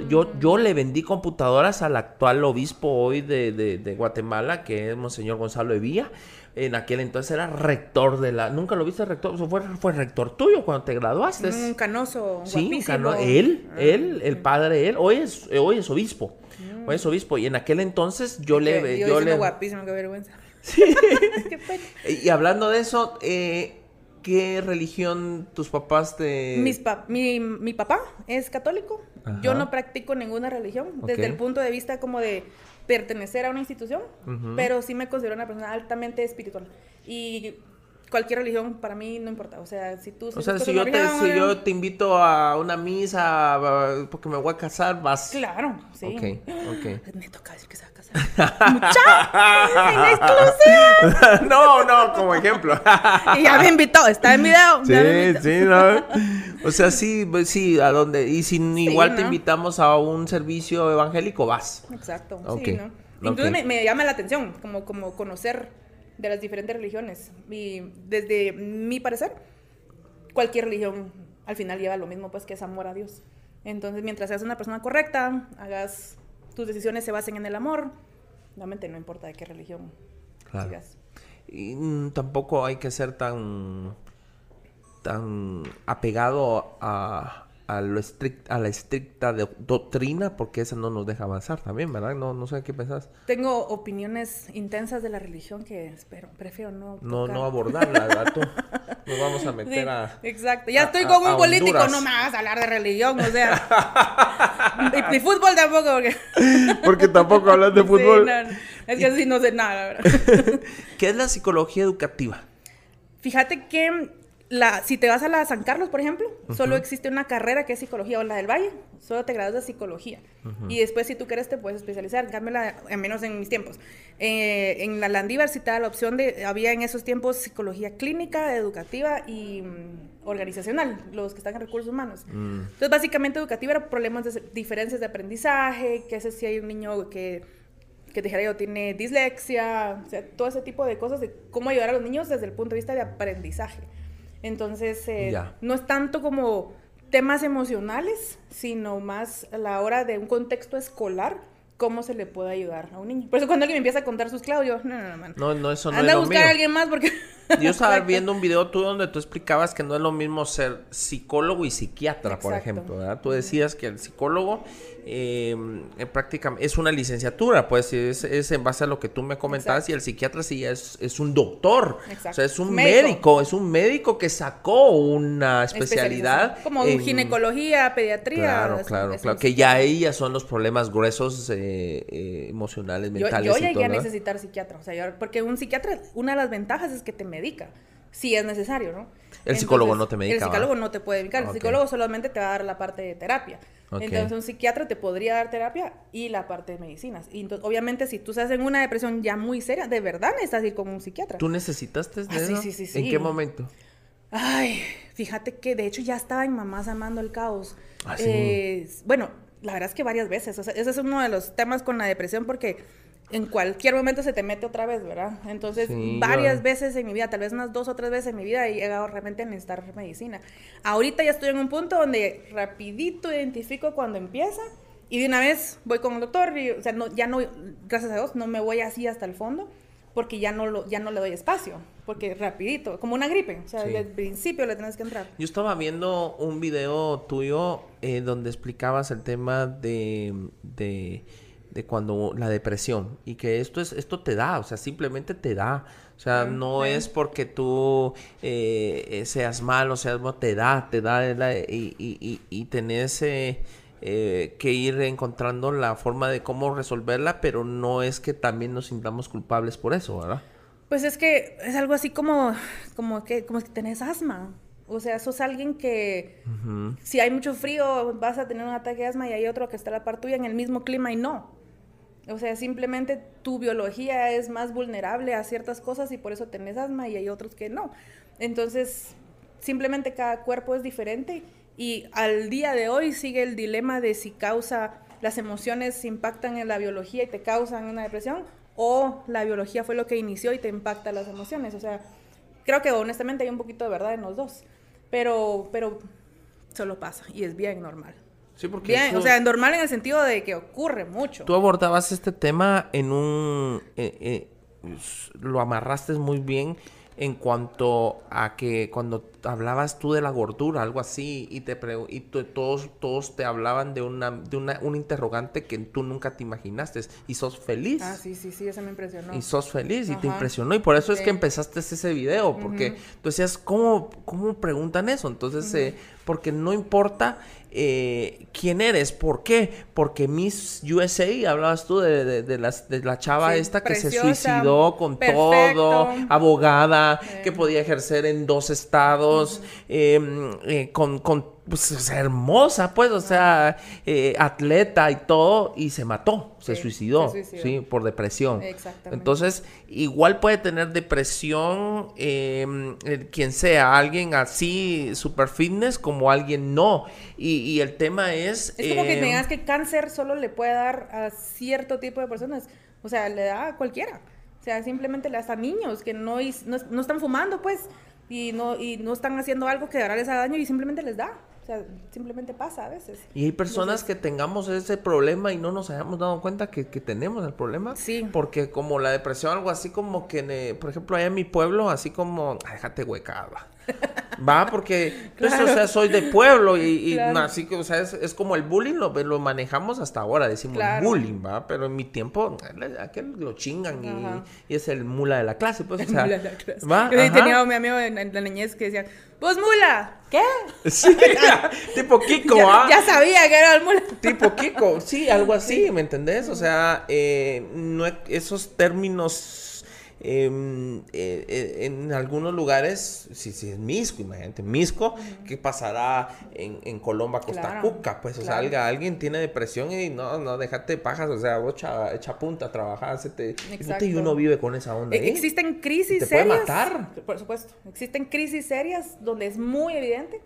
Yo, yo le vendí computadoras al actual obispo hoy de, de Guatemala, que es Monseñor Gonzalo Evilla en aquel entonces era rector de la... ¿Nunca lo viste rector? fue, fue rector tuyo cuando te graduaste. Un canoso, Sí, cano él, ah, él, el padre, él, hoy es, hoy es obispo. Hoy es obispo. Y en aquel entonces yo le... Yo, yo le... guapísimo, qué vergüenza. <laughs> Sí. <laughs> qué pena. Y hablando de eso, eh, ¿qué religión tus papás te...? Mis mi, mi papá es católico. Yo no practico ninguna religión. Desde el punto de vista como de pertenecer a una institución, pero sí me considero una persona altamente espiritual. Y cualquier religión para mí no importa. O sea, si tú... O sea, si yo, te, si yo te invito a una misa porque me voy a casar, vas... Claro, sí. Ok, ok. <gasps> Me toca decir que se va a casar. <laughs> No, no, como ejemplo. <laughs> y ya me invitó, está en video. Sí, sí, no. O sea, sí, pues, sí, a dónde. Y si igual te invitamos a un servicio evangélico, vas. Exacto, sí, ¿no? Entonces me, me, llama la atención, como, como conocer de las diferentes religiones. Y desde mi parecer, cualquier religión al final lleva lo mismo, pues que es amor a Dios. Entonces, mientras seas una persona correcta, hagas tus decisiones se basen en el amor, realmente no importa de qué religión claro. Y mm, tampoco hay que ser tan tan apegado a, a, lo a la estricta doctrina, porque esa no nos deja avanzar también, ¿verdad? No, no sé qué pensás. Tengo opiniones intensas de la religión que espero, prefiero no. No, no abordarla, ¿verdad? <laughs> Nos vamos a meter a. Exacto. Ya estoy con un político, no me hagas hablar de religión, o sea. <laughs> y, fútbol tampoco, porque. <laughs> porque tampoco hablas de fútbol. Es que así no sé nada, ¿verdad? ¿Qué es la psicología educativa? Fíjate que la, si te vas a la San Carlos, por ejemplo, solo existe una carrera que es psicología, o la del Valle, solo te graduas de psicología. Y después, si tú quieres, te puedes especializar. En al menos en mis tiempos. Eh, en la Landívar sí te da la opción de, había en esos tiempos psicología clínica, educativa y mm, organizacional, los que están en recursos humanos. Mm. Entonces, básicamente, educativa era problemas de diferencias de aprendizaje, que sé si hay un niño que que te dijera yo, tiene dislexia, o sea, todo ese tipo de cosas de cómo ayudar a los niños desde el punto de vista de aprendizaje. Entonces, eh, no es tanto como temas emocionales, sino más a la hora de un contexto escolar, cómo se le puede ayudar a un niño. Por eso cuando alguien me empieza a contar sus clavos, yo, no, no, no, No, no, eso no Anda es a buscar a alguien más porque... <laughs> Yo estaba viendo un video tuyo donde tú explicabas que no es lo mismo ser psicólogo y psiquiatra, por ejemplo, ¿verdad? Tú decías que el psicólogo eh, prácticamente es una licenciatura, pues es, es, en base a lo que tú me comentabas y el psiquiatra sí es, es un doctor, o sea, es un médico. es un médico que sacó una especialidad. Como ginecología, pediatría. Claro, claro, claro, que ya ellas son los problemas gruesos eh, eh, emocionales, mentales. Yo, yo llegué a necesitar psiquiatra, o sea, porque un psiquiatra, una de las ventajas es que te medica, si es necesario, ¿no? El psicólogo no te medica. El psicólogo no te puede medicar, el psicólogo solamente te va a dar la parte de terapia. Entonces, un psiquiatra te podría dar terapia y la parte de medicinas. Y entonces, obviamente, si tú estás en una depresión ya muy seria, de verdad necesitas ir con un psiquiatra. ¿Tú necesitaste de ah, Sí, sí, sí, sí. ¿En qué momento? Ay, fíjate que de hecho ya estaba en Mamás Amando el Caos. Ah, eh, bueno, la verdad es que varias veces. O sea, ese es uno de los temas con la depresión porque en cualquier momento se te mete otra vez, ¿verdad? Entonces, varias veces en mi vida, tal vez unas dos o tres veces en mi vida he llegado realmente a necesitar medicina. Ahorita ya estoy en un punto donde rapidito identifico cuando empieza y de una vez voy con el doctor y, o sea, no, ya no, gracias a Dios, no me voy así hasta el fondo porque ya no, lo, ya no le doy espacio, porque rapidito, como una gripe, o sea, desde el principio le tienes que entrar. Yo estaba viendo un video tuyo eh, donde explicabas el tema de de cuando la depresión y que esto es esto te da, o sea, simplemente te da. O sea, no es porque tú eh, eh, seas malo, seas malo, te da, te da y, y, y, tenés eh, que ir encontrando la forma de cómo resolverla, pero no es que también nos sintamos culpables por eso, ¿verdad? Pues es que es algo así como, como que, como que tenés asma. O sea, sos alguien que si hay mucho frío vas a tener un ataque de asma y hay otro que está a la par tuya en el mismo clima y no. O sea, simplemente tu biología es más vulnerable a ciertas cosas y por eso tenés asma y hay otros que no. Entonces, simplemente cada cuerpo es diferente y al día de hoy sigue el dilema de si causa, las emociones impactan en la biología y te causan una depresión o la biología fue lo que inició y te impacta las emociones. O sea, creo que honestamente hay un poquito de verdad en los dos, pero, pero solo pasa y es bien normal. Sí, porque Bien, o sea, normal en el sentido de que ocurre mucho. Tú abordabas este tema en un... Eh, eh, lo amarraste muy bien en cuanto a que cuando hablabas tú de la gordura, algo así, y te y todos, todos te hablaban de una, de una, un interrogante que tú nunca te imaginaste y sos feliz. Ah, sí, sí, sí, eso me impresionó. Y sos feliz y te impresionó. Y por eso es que empezaste ese video, porque tú decías, ¿cómo, ¿cómo preguntan eso? Entonces, eh, porque no importa eh, quién eres, ¿por qué? Porque Miss USA, hablabas tú de, de, la chava esta que se suicidó con todo, abogada, que podía ejercer en dos estados, em, eh, con, con pues, hermosa, pues, o sea, eh, atleta y todo, y se mató, se, suicidó, sí, por depresión. Exactamente. Entonces, igual puede tener depresión em, quien sea, alguien así super fitness como alguien no. Y, el tema es... Es como que me em, digas que cáncer solo le puede dar a cierto tipo de personas, o sea, le da a cualquiera. O sea, simplemente le da a niños que no, no, no están fumando, pues, y no, y no están haciendo algo que ahora les haga daño y simplemente les da. O sea, simplemente pasa a veces. Y hay personas que tengamos ese problema y no nos hayamos dado cuenta que, tenemos el problema. Sí. Porque como la depresión, algo así como que, por ejemplo, allá en mi pueblo, así como, déjate huecada. Va, porque pues, o sea, soy de pueblo y, así que, o sea, es, como el bullying, lo, lo manejamos hasta ahora, decimos bullying, va, pero en mi tiempo, aquel lo chingan y, es el mula de la clase, pues, o sea, mula de la clase. ¿va? Yo tenía a mi amigo en, la niñez que decía, pues mula, ¿qué? <laughs> Sí, tipo Kiko, ¿ah? Ya, sabía que era el mula. Tipo Kiko, sí, algo así, ¿me entendés? O sea, eh, no, esos términos eh, eh, en algunos lugares, si, si es Misco, imagínate, Misco, ¿qué pasará en, en Colomba, Costa Cuca? Pues, o sea, alguien tiene depresión y no, no, déjate pajas, o sea, vos echa, punta, trabajar, y uno vive con esa onda. E, existen crisis te serias. Puede matar. Por supuesto, existen crisis serias donde es muy evidente,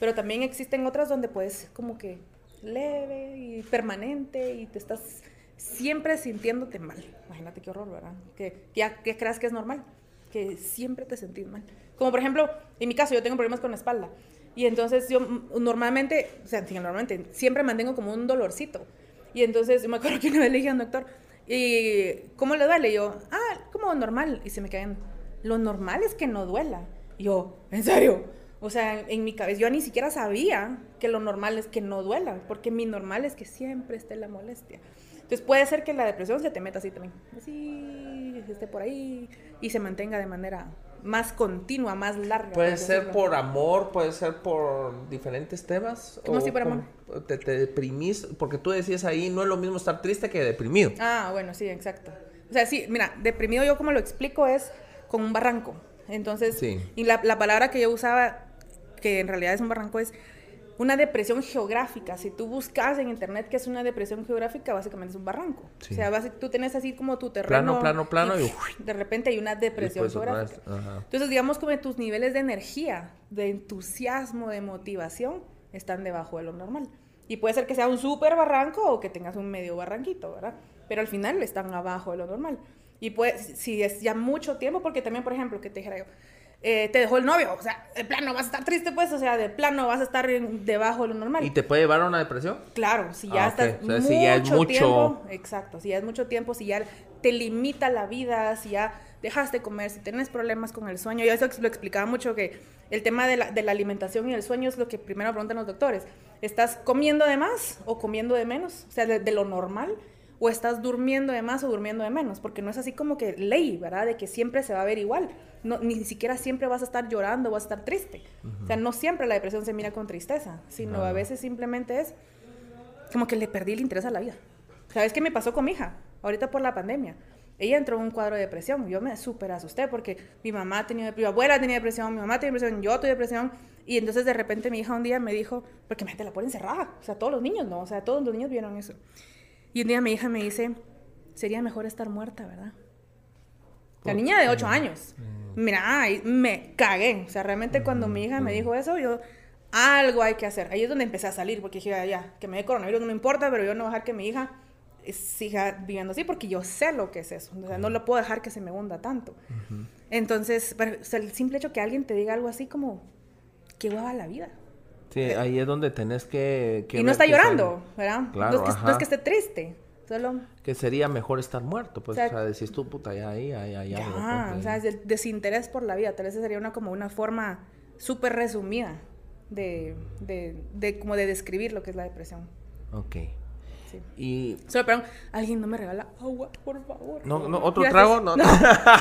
pero también existen otras donde puedes como que leve y permanente y te estás siempre sintiéndote mal. Imagínate qué horror, ¿verdad? Que ya creas que es normal, que siempre te sentís mal. Como por ejemplo, en mi caso, yo tengo problemas con la espalda. Y entonces yo normalmente, o sea, normalmente, siempre mantengo como un dolorcito. Y entonces me acuerdo <laughs> que una vez le dije a un doctor, ¿y cómo le duele? Y yo, ah, como normal. Y se me caen, lo normal es que no duela. Y yo, ¿en serio? O sea, en mi cabeza, yo ni siquiera sabía que lo normal es que no duela, porque mi normal es que siempre esté la molestia. Entonces puede ser que la depresión se te meta así también, así, esté por ahí y se mantenga de manera más continua, más larga. Puede ser por amor, puede ser por diferentes temas. ¿Cómo así por amor? Te, te, deprimís, porque tú decías ahí, no es lo mismo estar triste que deprimido. Ah, bueno, sí, exacto. O sea, sí, mira, deprimido yo como lo explico es con un barranco. Entonces, y la, la palabra que yo usaba que en realidad es un barranco, es una depresión geográfica. Si tú buscas en internet qué es una depresión geográfica, básicamente es un barranco. O sea, tú tienes así como tu terreno. Plano, plano, plano y, de repente hay una depresión geográfica. Entonces, digamos como tus niveles de energía, de entusiasmo, de motivación, están debajo de lo normal. Y puede ser que sea un súper barranco o que tengas un medio barranquito, ¿verdad? Pero al final están abajo de lo normal. Y pues, si es ya mucho tiempo, porque también, por ejemplo, que te dijera yo, eh, te dejó el novio, o sea, de plano vas a estar triste, pues, o sea, de plano vas a estar debajo de lo normal. ¿Y te puede llevar a una depresión? Claro, si ya ah, estás mucho, si ya es mucho tiempo, exacto, si ya es mucho tiempo, si ya te limita la vida, si ya dejaste de comer, si tienes problemas con el sueño, yo eso lo explicaba mucho que el tema de la, de la alimentación y el sueño es lo que primero preguntan los doctores, ¿estás comiendo de más o comiendo de menos? O sea, de lo normal o estás durmiendo de más o durmiendo de menos, porque no es así como que ley, ¿verdad? De que siempre se va a ver igual. No, ni siquiera siempre vas a estar llorando o vas a estar triste. O sea, no siempre la depresión se mira con tristeza, sino a veces simplemente es como que le perdí el interés a la vida. ¿Sabes qué me pasó con mi hija? Ahorita por la pandemia. Ella entró en un cuadro de depresión. Yo me súper asusté porque mi mamá tenía mi abuela tenía depresión, mi mamá tenía depresión, yo tuve depresión. Y entonces de repente mi hija un día me dijo, porque me la pone encerrada. O sea, todos los niños, ¿no? O sea, todos los niños vieron eso. Y un día mi hija me dice, sería mejor estar muerta, ¿verdad? La niña de 8 años. Mm. Mira, me cagué. O sea, realmente cuando mi hija me mm. dijo eso, yo, algo hay que hacer. Ahí es donde empecé a salir, porque dije, ya, que me dé coronavirus no me importa, pero yo no voy a dejar que mi hija siga viviendo así, porque yo sé lo que es eso. O sea, no lo puedo dejar que se me hunda tanto. Entonces, el simple hecho que alguien te diga algo así como, qué hueva la vida. Sí, ahí es donde tenés que... y no está llorando, ¿verdad? Claro, no, es que, esté triste. Solo... Que sería mejor estar muerto, pues, o sea, decís tú, puta, ya ahí, ahí, ahí. Ya, o sea, es el desinterés por la vida. Tal vez sería una como una forma súper resumida de, de, de, como de describir lo que es la depresión. Ok. Y... Solo, perdón, alguien no me regala agua, por favor. No, no, otro trago, no.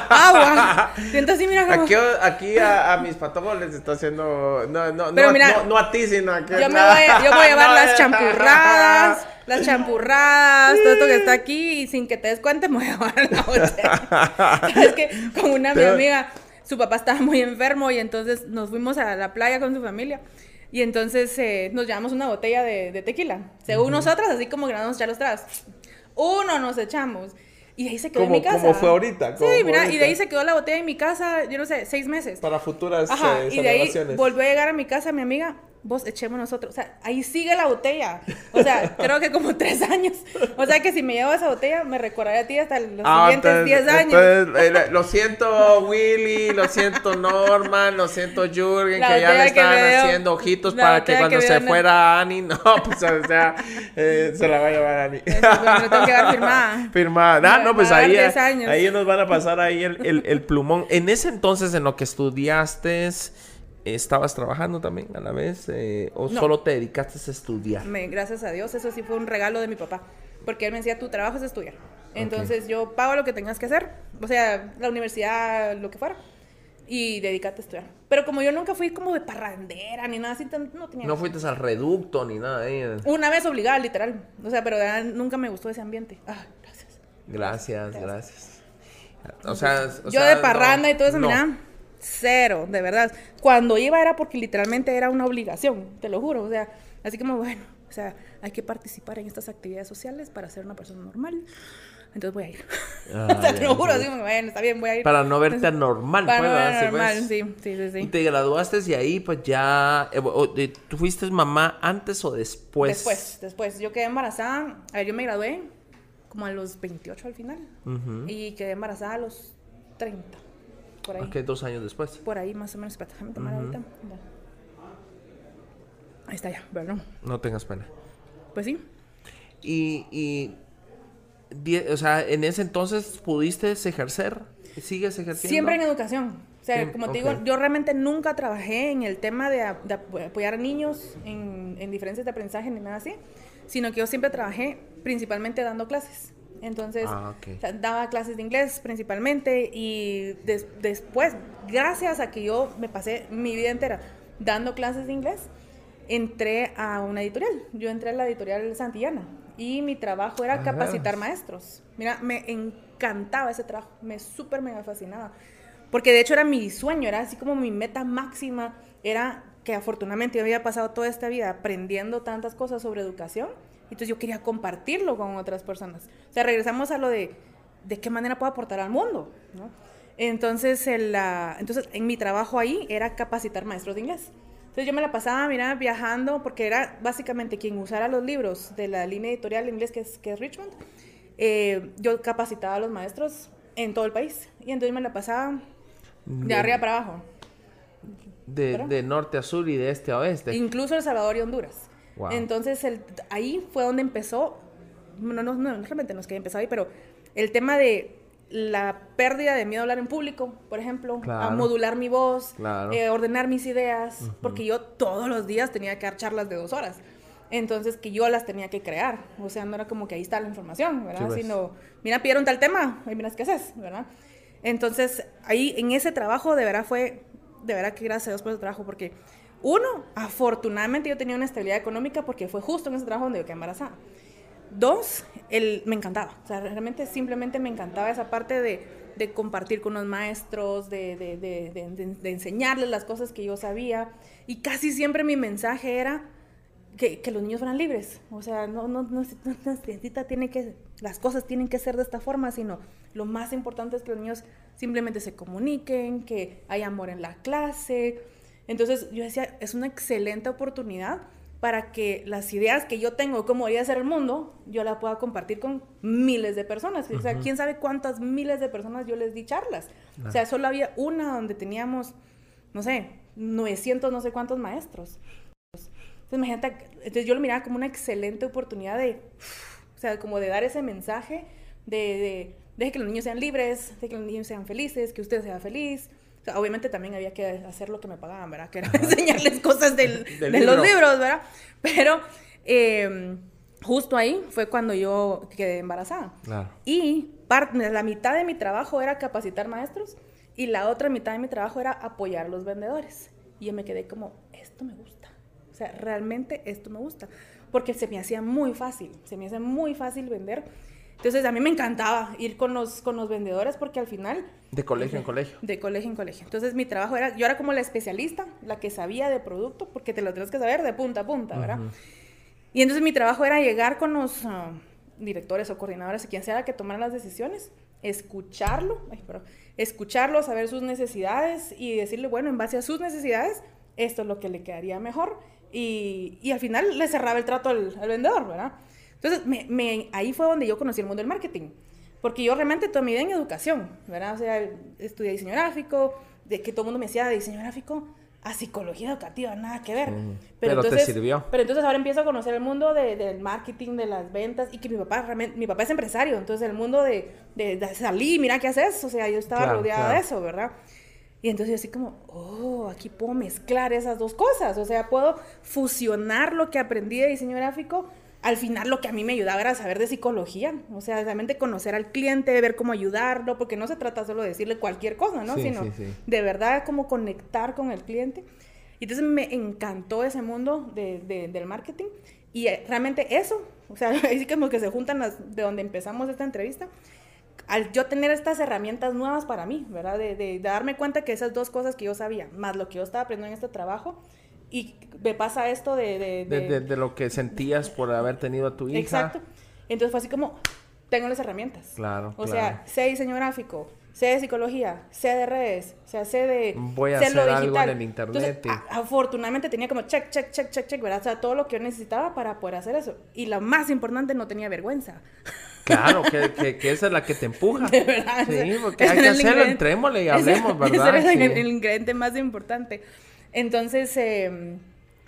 agua. Siento así, mira. Aquí, aquí a, a, mis patojos les está haciendo. No, no, no, no, no, a ti, sino a que. Yo, <laughs> me voy, yo voy a llevar las champurradas, las champurradas, todo esto que está aquí, y sin que te des cuenta, me voy a llevar la botella. <laughs> es que con una mi amiga, su papá estaba muy enfermo, y entonces nos fuimos a la playa con su familia. Y entonces eh, nos llevamos una botella de, tequila. Según nosotras, así como que nos echar los tragos. Uno nos echamos. Y de ahí se quedó en mi casa. ¿Cómo fue ahorita? sí, mira, y de ahí se quedó la botella en mi casa, yo no sé, seis meses. Para futuras Ajá, eh, y de ahí volvió a llegar a mi casa mi amiga vos echemos nosotros. O sea, ahí sigue la botella. O sea, <laughs> creo que como tres años. O sea, que si me llevo esa botella, me recordaré a ti hasta los ah, siguientes diez años. Eh, lo siento, Willy, lo siento, Norman, lo siento, Jürgen, que ya le estaban haciendo ojitos para que cuando se fuera Ani, no, <laughs> pues, o sea, eh, se la va a llevar Ani. me tengo que dar firmada. <laughs> Firmada. Ah, no, pues ahí, ahí nos van a pasar ahí el, el, el plumón. En ese entonces, en lo que estudiaste ¿Estabas trabajando también a la vez eh, o solo te dedicaste a estudiar? Me, gracias a Dios, eso sí fue un regalo de mi papá, porque él me decía, tu trabajo es estudiar. Entonces yo pago lo que tengas que hacer, o sea, la universidad, lo que fuera, y dedícate a estudiar. Pero como yo nunca fui como de parrandera ni nada así, no tenía... No fuiste al reducto ni nada. Eh. Una vez obligada, literal. O sea, pero nunca me gustó ese ambiente. Ah, gracias. Gracias, gracias. O sea, yo de parranda y todo eso, mira Cero, de verdad. Cuando iba era porque literalmente era una obligación, te lo juro. O sea, así como, bueno, o sea, hay que participar en estas actividades sociales para ser una persona normal. Entonces voy a ir. Ah, <laughs> o sea, te lo juro, así como, bueno, está bien, voy a ir. Para no verte normal, Para no verte normal, sí, sí, sí, Y te graduaste y ahí pues ya... Eh, ¿Tú fuiste mamá antes o después? Después, después. Yo quedé embarazada, a ver, yo me gradué como a los 28 al final. Y quedé embarazada a los 30 por ahí. ¿Qué? ¿Dos años después? Por ahí más o menos. Espérate, déjame tomar ahorita. Ahí está ya, perdón. No tengas pena. Pues sí. y, o sea, en ese entonces pudiste ejercer, sigues ejerciendo. Siempre en educación. O sea, como te digo, yo realmente nunca trabajé en el tema de, apoyar a niños en, en diferencias de aprendizaje ni nada así, sino que yo siempre trabajé principalmente dando clases. Entonces, ah, daba clases de inglés principalmente y después, gracias a que yo me pasé mi vida entera dando clases de inglés, entré a una editorial. Yo entré a la editorial Santillana y mi trabajo era capacitar maestros. Mira, me encantaba ese trabajo, me súper mega fascinaba. Porque de hecho era mi sueño, era así como mi meta máxima, era que afortunadamente yo había pasado toda esta vida aprendiendo tantas cosas sobre educación entonces yo quería compartirlo con otras personas. O sea, regresamos a lo de de qué manera puedo aportar al mundo, ¿no? Entonces, el, entonces, en mi trabajo ahí era capacitar maestros de inglés. Entonces yo me la pasaba, mira, viajando, porque era básicamente quien usara los libros de la línea editorial de inglés que es, que es Richmond. Eh, yo capacitaba a los maestros en todo el país. Y entonces me la pasaba de, arriba para abajo. De, de, norte a sur y de este a oeste. Incluso El Salvador y Honduras. Entonces, el, ahí fue donde empezó, no, no, no, realmente no es que empezó ahí, pero el tema de la pérdida de miedo a hablar en público, por ejemplo, a modular mi voz, eh, ordenar mis ideas, porque yo todos los días tenía que dar charlas de dos horas. Entonces, que yo las tenía que crear. O sea, no era como que ahí está la información, ¿verdad? Pues. Sino, mira, pidieron tal tema, y miras qué haces, ¿verdad? Entonces, ahí en ese trabajo, de verdad fue, de verdad que gracias a Dios por ese trabajo, porque uno, afortunadamente yo tenía una estabilidad económica porque fue justo en ese trabajo donde yo quedé embarazada. Dos, el, me encantaba. O sea, realmente simplemente me encantaba esa parte de, compartir con los maestros, de, enseñarles las cosas que yo sabía. Y casi siempre mi mensaje era que, los niños fueran libres. O sea, no, no, no, necesita, tiene que, las cosas tienen que ser de esta forma, sino lo más importante es que los niños simplemente se comuniquen, que hay amor en la clase entonces yo decía, es una excelente oportunidad para que las ideas que yo tengo, cómo debería ser el mundo, yo la pueda compartir con miles de personas. O sea, quién sabe cuántas miles de personas yo les di charlas. O sea, solo había una donde teníamos, no sé, 900, no sé cuántos maestros. Entonces, imagínate, entonces yo lo miraba como una excelente oportunidad de, o sea, como de dar ese mensaje de, de, que los niños sean libres, de que los niños sean felices, que usted sea feliz, obviamente también había que hacer lo que me pagaban, ¿verdad? Que era enseñarles <laughs> cosas de los libros, ¿verdad? Pero em, justo ahí fue cuando yo quedé embarazada. Claro. Y la mitad de mi trabajo era capacitar maestros y la otra mitad de mi trabajo era apoyar a los vendedores. Y yo me quedé como, esto me gusta. O sea, realmente esto me gusta. Porque se me hacía muy fácil, se me hacía muy fácil vender entonces a mí me encantaba ir con los, con los vendedores porque al final... De colegio en colegio. De colegio en colegio. Entonces mi trabajo era, yo era como la especialista, la que sabía de producto, porque te lo tienes que saber de punta a punta, ¿verdad? Y entonces mi trabajo era llegar con los ah, directores o coordinadores o quien sea que tomaran las decisiones, escucharlo, ay, pero, escucharlo, saber sus necesidades y decirle, bueno, en base a sus necesidades, esto es lo que le quedaría mejor. Y, y al final le cerraba el trato al, al vendedor, ¿verdad? Entonces, me, ahí fue donde yo conocí el mundo del marketing. Porque yo realmente toda mi vida en educación, ¿verdad? O sea, estudié diseño gráfico, de que todo el mundo me decía de diseño gráfico a psicología educativa, nada que ver. pero, entonces, te sirvió. Pero entonces ahora empiezo a conocer el mundo del marketing, de las ventas, y que mi papá realmente, mi papá es empresario, entonces el mundo de, de, salir, mira qué haces, o sea, yo estaba rodeada de eso, ¿verdad? Y entonces yo así como, oh, aquí puedo mezclar esas dos cosas, o sea, puedo fusionar lo que aprendí de diseño gráfico al final lo que a mí me ayudaba era saber de psicología, o sea, realmente conocer al cliente, ver cómo ayudarlo, porque no se trata solo de decirle cualquier cosa, ¿no? Sino de verdad cómo conectar con el cliente. Y entonces me encantó ese mundo de, del marketing y eh, realmente eso, o sea, <laughs> ahí sí como que se juntan las, de donde empezamos esta entrevista, al yo tener estas herramientas nuevas para mí, ¿verdad? De, de darme cuenta que esas dos cosas que yo sabía, más lo que yo estaba aprendiendo en este trabajo, y me pasa esto de de, de, lo que sentías por haber tenido a tu hija. Exacto. Entonces fue así como, tengo las herramientas. Claro. O sea, sé diseño gráfico, sé de psicología, sé de redes, o sea, sé de... Voy a hacer algo en el internet. afortunadamente tenía como check, check, check, check, check, ¿verdad? O sea, todo lo que yo necesitaba para poder hacer eso. Y lo más importante, no tenía vergüenza. Claro, <laughs> que, que, esa es la que te empuja. De verdad. Sí, porque hay que hacerlo, entrémosle y <laughs> hablemos, ¿verdad? Ese es el ingrediente más importante. Entonces, em,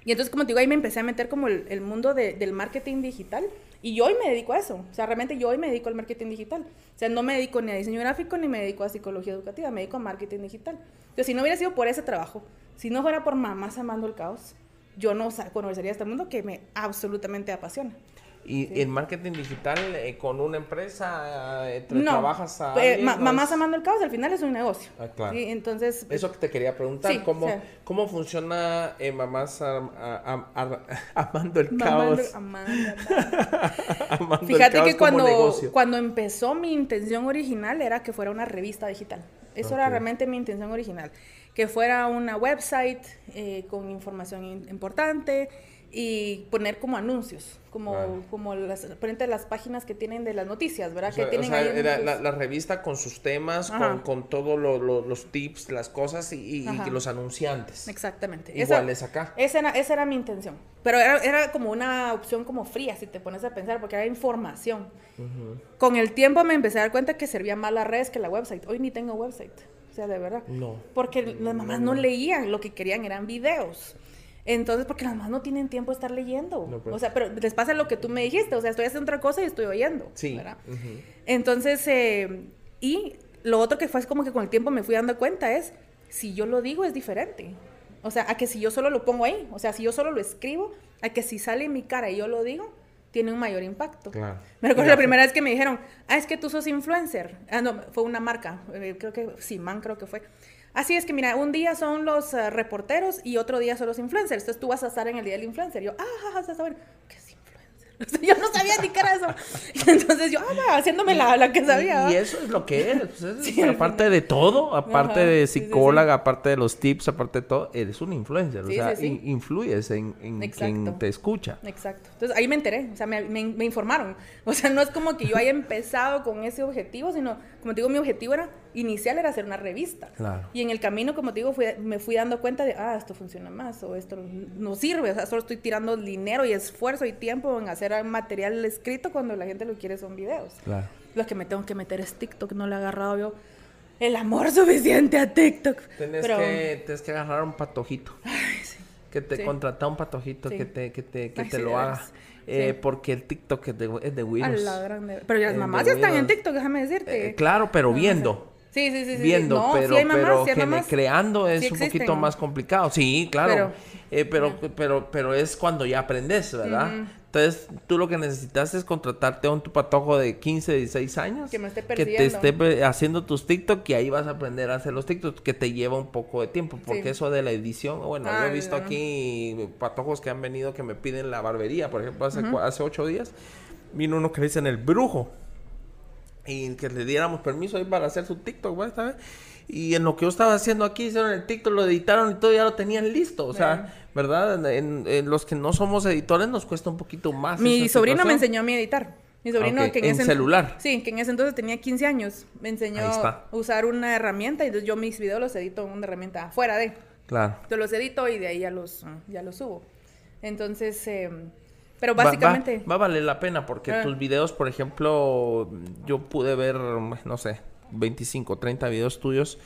y entonces como te digo, ahí me empecé a meter como el, mundo del marketing digital Y yo hoy me dedico a eso. O sea, realmente yo hoy me dedico al marketing digital. O sea, no me dedico ni a diseño gráfico ni me dedico a psicología educativa, me dedico a marketing digital. Entonces, si no hubiera sido por ese trabajo, si no fuera por mamás amando el caos, yo no conocería este mundo que me absolutamente apasiona. ¿Y el marketing digital eh, con una empresa eh, trabajas a eh, Mamás Amando el Caos al final es un negocio. Ah, claro. Eso que te quería preguntar, ¿cómo, ¿cómo funciona Mamás Amando el Caos? <laughs> Amando, Fíjate que cuando, cuando empezó mi intención original era que fuera una revista digital. Eso era realmente mi intención original. Que fuera una website con información importante y poner como anuncios, como, como las, frente las páginas que tienen de las noticias, ¿verdad? que tienen la, revista con sus temas, con, con todos los tips, las cosas y, los anunciantes. Exactamente. Iguales acá. Esa era, esa era mi intención. Pero era, era, como una opción como fría, si te pones a pensar, porque era información. Con el tiempo me empecé a dar cuenta que servía más las redes que la website. Hoy ni tengo website. O sea, de verdad. No. Porque las mamás no leían, lo que querían eran videos. Entonces, porque las mamás no tienen tiempo de estar leyendo. Pues. O sea, pero les pasa lo que tú me dijiste. O sea, estoy haciendo otra cosa y estoy oyendo. Sí. ¿verdad? Entonces, eh, y lo otro que fue es como que con el tiempo me fui dando cuenta es, si yo lo digo es diferente. O sea, a que si yo solo lo pongo ahí, o sea, si yo solo lo escribo, a que si sale en mi cara y yo lo digo, tiene un mayor impacto. Claro. Me recuerdo la primera vez que me dijeron, ah, es que tú sos influencer. Ah, no, fue una marca, eh, creo que Simán creo que fue. Así es que, mira, un día son los eh, reporteros y otro día son los influencers. Entonces tú vas a estar en el día del influencer. Yo, ah, vas a saber, ¿qué es influencer? <laughs> yo no sabía ni qué era eso. <laughs> Y entonces yo, ah, haciéndome la, la, que sabía. Y, eso es lo que eres. Pues <laughs> aparte de todo, aparte de psicóloga, aparte de los tips, aparte de todo, eres un influencer. o sea, influyes en, en quien te escucha. Exacto. Entonces ahí me enteré, o sea, me, me, me informaron. O sea, no es como que yo haya empezado con ese objetivo, sino, como te digo, mi objetivo era inicial era hacer una revista. Y en el camino, como te digo, me fui dando cuenta de, ah, esto funciona más o esto no sirve. O sea, solo estoy tirando dinero y esfuerzo y tiempo en hacer material escrito cuando la gente lo quiere son videos. Claro. Lo que me tengo que meter es TikTok, no le he agarrado yo el amor suficiente a TikTok. Tienes, que, tienes que agarrar un patojito. Ay, sí. Que te contrata un patojito que te, que te, que te lo haga. Eh, porque el TikTok es de, es de Windows. Pero las mamás ya están en TikTok, déjame decirte. Eh, claro, pero viendo. Sí, sí, sí. Viendo, pero, pero creando es un poquito más complicado. Sí, claro. Pero, eh, pero, pero, es cuando ya aprendes, ¿verdad? Entonces, tú lo que necesitas es contratarte a un tu patojo de 15, 16 años. Que me esté Que te esté haciendo tus TikTok y ahí vas a aprender a hacer los TikTok, que te lleva un poco de tiempo. Porque eso de la edición, bueno, yo he visto aquí patojos que han venido que me piden la barbería. Por ejemplo, hace, hace ocho días vino uno que le dicen el brujo y que le diéramos permiso ahí para hacer su TikTok, ¿sabes? Y en lo que yo estaba haciendo aquí, hicieron el TikTok, lo editaron y todo, ya lo tenían listo. O sea, ¿verdad? En, los que no somos editores nos cuesta un poquito más. Mi sobrino me enseñó a mí a editar. Mi sobrino que en, ese celular. Sí, que en ese entonces tenía 15 años. Me enseñó a usar una herramienta y entonces yo mis videos los edito en una herramienta fuera de. Claro. Yo los edito y de ahí ya los, ya los subo. Entonces, eh, pero básicamente... Va, a valer la pena porque ah. tus videos, por ejemplo, yo pude ver, no sé, 25, 30 videos tuyos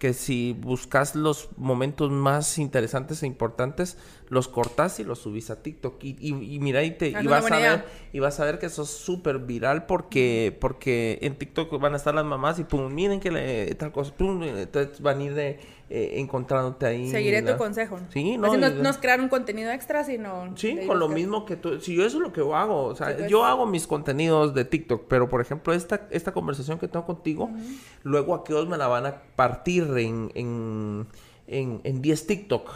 que si buscas los momentos más interesantes e importantes, los cortas y los subís a TikTok. Y, y, mira, y, te, vas a ver, y vas a ver que eso es súper viral porque, porque en TikTok van a estar las mamás y pum, miren que le, tal cosa, pum, entonces van a ir de, eh, encontrándote ahí. Seguiré tu consejo. Sí, no. no, es crear un contenido extra, sino... Sí, con lo mismo que tú. Si yo eso es lo que yo hago. O sea, pues. yo hago mis contenidos de TikTok, pero por ejemplo, esta, esta conversación que tengo contigo, luego a luego me la van a partir en, en, en, 10 TikTok.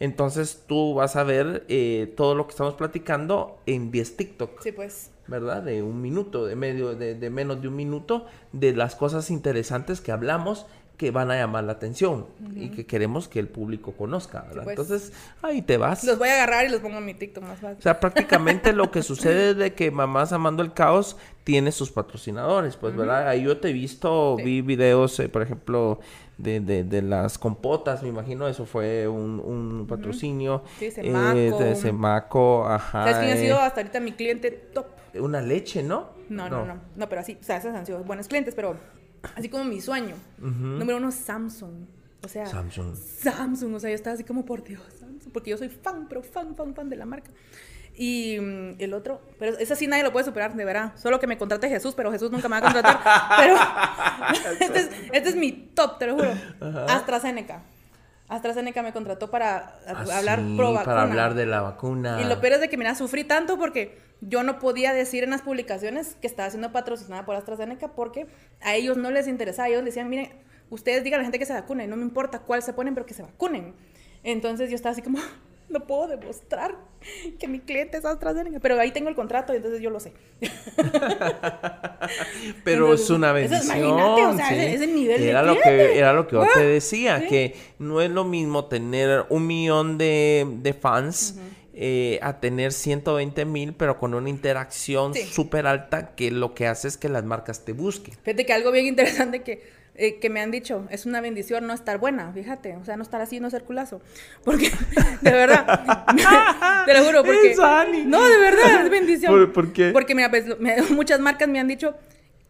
Entonces tú vas a ver eh, todo lo que estamos platicando en 10 TikTok. Sí, pues. ¿verdad? De un minuto, de medio, de, de, menos de un minuto, de las cosas interesantes que hablamos que van a llamar la atención y que queremos que el público conozca, ¿verdad? Pues. Entonces, ahí te vas. Los voy a agarrar y los pongo en mi TikTok más fácil. O sea, prácticamente lo que sucede es de que Mamás Amando el Caos tiene sus patrocinadores, pues, ¿verdad? Ahí yo te he visto, vi videos, eh, por ejemplo, de, de, de, las compotas, me imagino, eso fue un, un patrocinio. Sí, Semaco. Eh, de Semaco, ajá. ¿Sabes quién ha sido hasta ahorita mi cliente top? Una leche, ¿no? No, no, no, no, no, pero así, o sea, esos han sido buenos clientes, pero así como mi sueño. Número uno, Samsung. O sea, Samsung. Samsung, o sea, yo estaba así como por Dios, Samsung, porque yo soy fan, pero fan, fan, fan de la marca. Y mm, el otro, pero ese sí nadie lo puede superar, de verdad. Solo que me contrate Jesús, pero Jesús nunca me va a contratar. <laughs> pero este, es, este, es, mi top, te lo juro. AstraZeneca. AstraZeneca me contrató para ah, hablar pro vacuna. Para hablar de la vacuna. Y lo peor es de que, mira, sufrí tanto porque yo no podía decir en las publicaciones que estaba siendo patrocinada por AstraZeneca porque a ellos no les interesaba. Ellos decían, miren, ustedes digan a la gente que se vacune, no me importa cuál se ponen, pero que se vacunen. Entonces yo estaba así como, <laughs> no puedo demostrar que mi cliente es AstraZeneca, pero ahí tengo el contrato entonces yo lo sé. <laughs> pero es una bendición. o sea, ese, nivel era lo que Era lo que yo te ah, decía, que no es lo mismo tener un millón de, fans. Eh, a tener 120 mil, pero con una interacción súper alta que lo que hace es que las marcas te busquen. Fíjate que algo bien interesante que eh, que me han dicho, es una bendición no estar buena, fíjate, o sea, no estar así, no ser culazo. <laughs> Porque, de verdad, <laughs> te lo juro, porque... No, de verdad, es bendición. ¿Por, qué? Porque, mira, pues, <laughs> muchas marcas me han dicho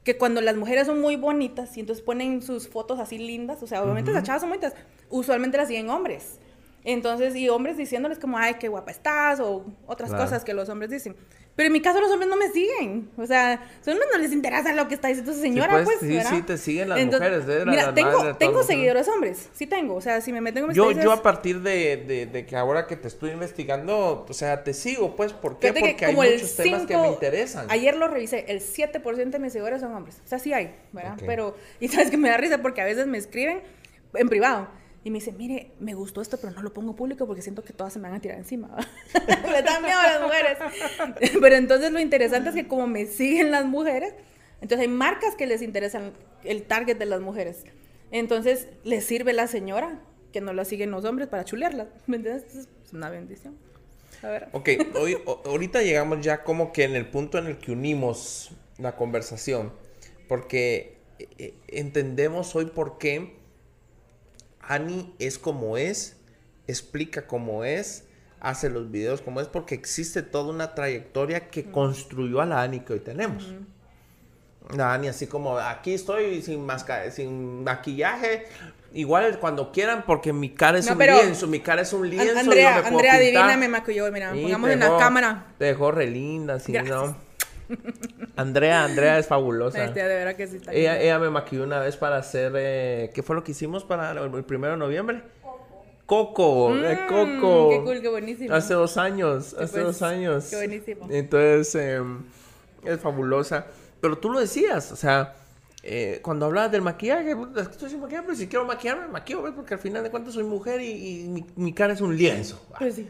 que cuando las mujeres son muy bonitas y entonces ponen sus fotos así lindas, o sea, obviamente las chavas son bonitas, usualmente las siguen hombres. Entonces, y hombres diciéndoles como, ay, qué guapa estás, o otras cosas que los hombres dicen. Pero en mi caso los hombres no me siguen. O sea, a hombres no les interesa lo que está diciendo su señora, sí, pues, Sí, sí, te siguen las mujeres. ¿eh? mira, tengo, tengo seguidores hombres. Sí tengo. O sea, si me meten en mis yo, yo a partir de, de, de, que ahora que te estoy investigando, o sea, te sigo, pues. ¿Por qué? Porque hay muchos temas que me interesan. Ayer lo revisé. El 7% de mis seguidores son hombres. O sea, sí hay, ¿verdad? Pero, y sabes que me da risa porque a veces me escriben en privado y me dice, mire, me gustó esto, pero no lo pongo público porque siento que todas se me van a tirar encima. <laughs> <laughs> me dan miedo a las mujeres. <laughs> pero entonces lo interesante es que como me siguen las mujeres, entonces hay marcas que les interesan el target de las mujeres. Entonces les sirve la señora que no la siguen los hombres para chulearla. ¿Me entiendes? Es una bendición. A ver. Ok, hoy, ahorita llegamos ya como que en el punto en el que unimos la conversación. Porque eh, eh, entendemos hoy por qué Ani es como es, explica cómo es, hace los videos como es, porque existe toda una trayectoria que construyó a la Ani que hoy tenemos. La Ani así como, aquí estoy sin, sin maquillaje, igual cuando quieran, porque mi cara es un lienzo, mi cara es un lienzo. Andrea, Andrea Divina me maquilló, mira, pongamos en la cámara. Te dejó re linda, así, ¿no? Andrea, Andrea es fabulosa. de verdad que sí ella, ella, me maquilló una vez para hacer. Eh, ¿Qué fue lo que hicimos para el, primero de noviembre? Coco, mm, Coco. Qué cool, qué buenísimo. Hace dos años, hace pues, dos años. Qué buenísimo. Entonces, em, es fabulosa. Pero tú lo decías, o sea, eh, cuando hablabas del maquillaje, estoy sin maquillaje, pero si quiero maquillarme, me maquillo, Porque al final de cuentas soy mujer y, mi, mi, cara es un lienzo. Pues sí.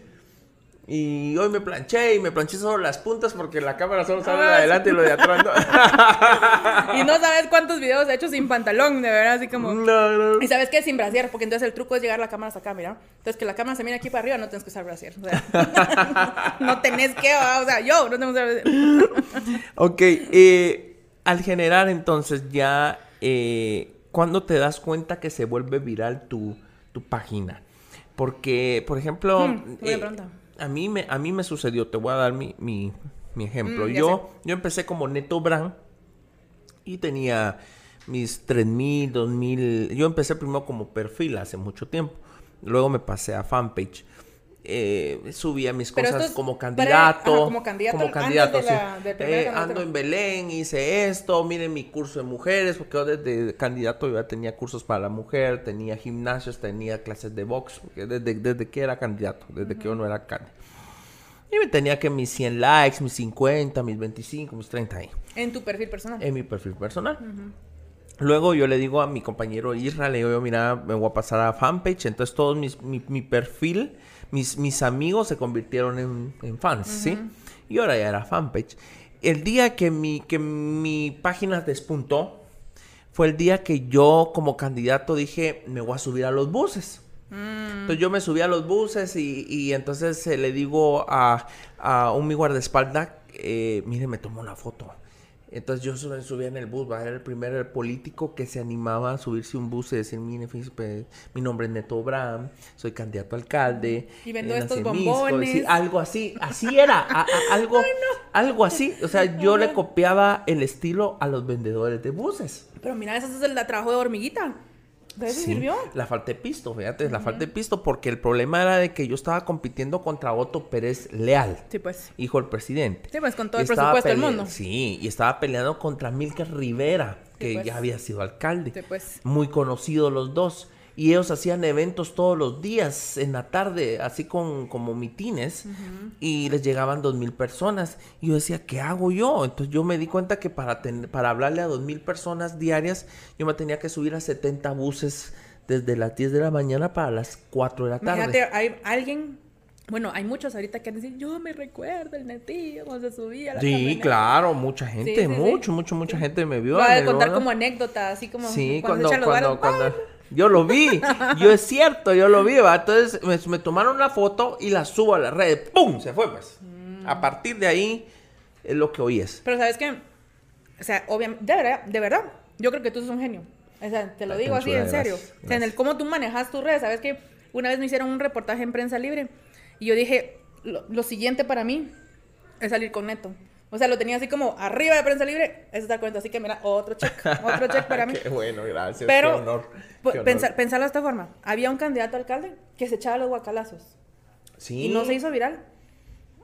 Y hoy me planché y me planché solo las puntas porque la cámara solo sale de adelante y lo de atrás no. <laughs> y no sabes cuántos videos he hecho sin pantalón, de verdad, así como. No, no. Y sabes qué, sin brasier, porque entonces el truco es llegar la cámara hasta acá, mira. Entonces que la cámara se mire aquí para arriba, no tienes que usar brasier. O sea, <laughs> no tenés que, o sea, yo no tengo que usar brasier. ok, eh, al generar entonces ya, eh, ¿cuándo te das cuenta que se vuelve viral tu, tu página? Porque, por ejemplo. Hmm, eh, a mí me, a mí me sucedió, te voy a dar mi, mi, mi ejemplo. Mm, yo, yo empecé como Neto Brand y tenía mis 3000, 2000. Yo empecé primero como perfil hace mucho tiempo. Luego me pasé a fanpage. Eh, subía mis cosas como candidato. como candidato. Como candidato, sí. Eh, ando en Belén, hice esto, miren mi curso de mujeres, porque yo desde candidato ya tenía cursos para la mujer, tenía gimnasios, tenía clases de box, desde, desde que era candidato, desde que yo no era candidato. Y me tenía que mis 100 likes, mis 50, mis 25, mis 30 ahí. ¿En tu perfil personal? En mi perfil personal. Luego yo le digo a mi compañero Israel, le digo, mira, me voy a pasar a fanpage. Entonces todo mi, mi perfil mis, mis amigos se convirtieron en, fans, ¿sí? Y ahora ya era fanpage. El día que mi, que mi página despuntó fue el día que yo como candidato dije, me voy a subir a los buses. Mm. Entonces yo me subí a los buses y, y entonces eh, le digo a, a un mi guardaespaldas, eh, mire, me tomó una foto. Entonces yo subía en el bus, era el primer político que se animaba a subirse un bus y decir, mire, mi nombre es Neto Bram, soy candidato a alcalde. Y vendo estos bombones. algo así, así era, <laughs> algo, algo así. O sea, yo le copiaba el estilo a los vendedores de buses. Pero mira, eso es el trabajo de hormiguita. ¿De eso sirvió? La falta de pisto, fíjate, la falta de pisto, porque el problema era de que yo estaba compitiendo contra Otto Pérez Leal. Sí, pues. Hijo del presidente. Sí, pues con todo el presupuesto del mundo. Sí, y estaba peleando contra Milker Rivera, que pues. ya había sido alcalde. Sí, pues. Muy conocidos los dos y ellos hacían eventos todos los días en la tarde, así con como mitines, y les llegaban dos mil personas. Y yo decía, ¿qué hago yo? Entonces yo me di cuenta que para, para hablarle a dos mil personas diarias, yo me tenía que subir a 70 buses desde las 10 de la mañana para las 4 de la tarde. Imagínate, hay alguien bueno, hay muchos ahorita que dicen, yo me recuerdo el netillo cuando se subía. La sí, claro, mucha gente, mucho, mucho, mucha gente me vio. Voy a contar como anécdota, así como sí, cuando, cuando, cuando, yo lo vi, yo es cierto, yo lo vi, ¿va? Entonces me, tomaron una foto y la subo a la red, ¡pum! Se fue, pues. A partir de ahí es lo que oyes. Pero sabes qué, o sea, obviamente, de verdad, de verdad, yo creo que tú sos un genio. O sea, te lo digo así, en serio. O sea, en el cómo tú manejas tus redes, ¿sabes qué? Una vez me hicieron un reportaje en Prensa Libre y yo dije, lo, siguiente para mí es salir con Neto. O sea, lo tenía así como arriba de prensa libre, es estar cuenta. Así que mira, otro check, otro check para mí. <laughs> Qué bueno, gracias. Pero, qué honor, Pensar, pensarlo de esta forma: había un candidato a alcalde que se echaba los guacalazos. Sí. Y no se hizo viral.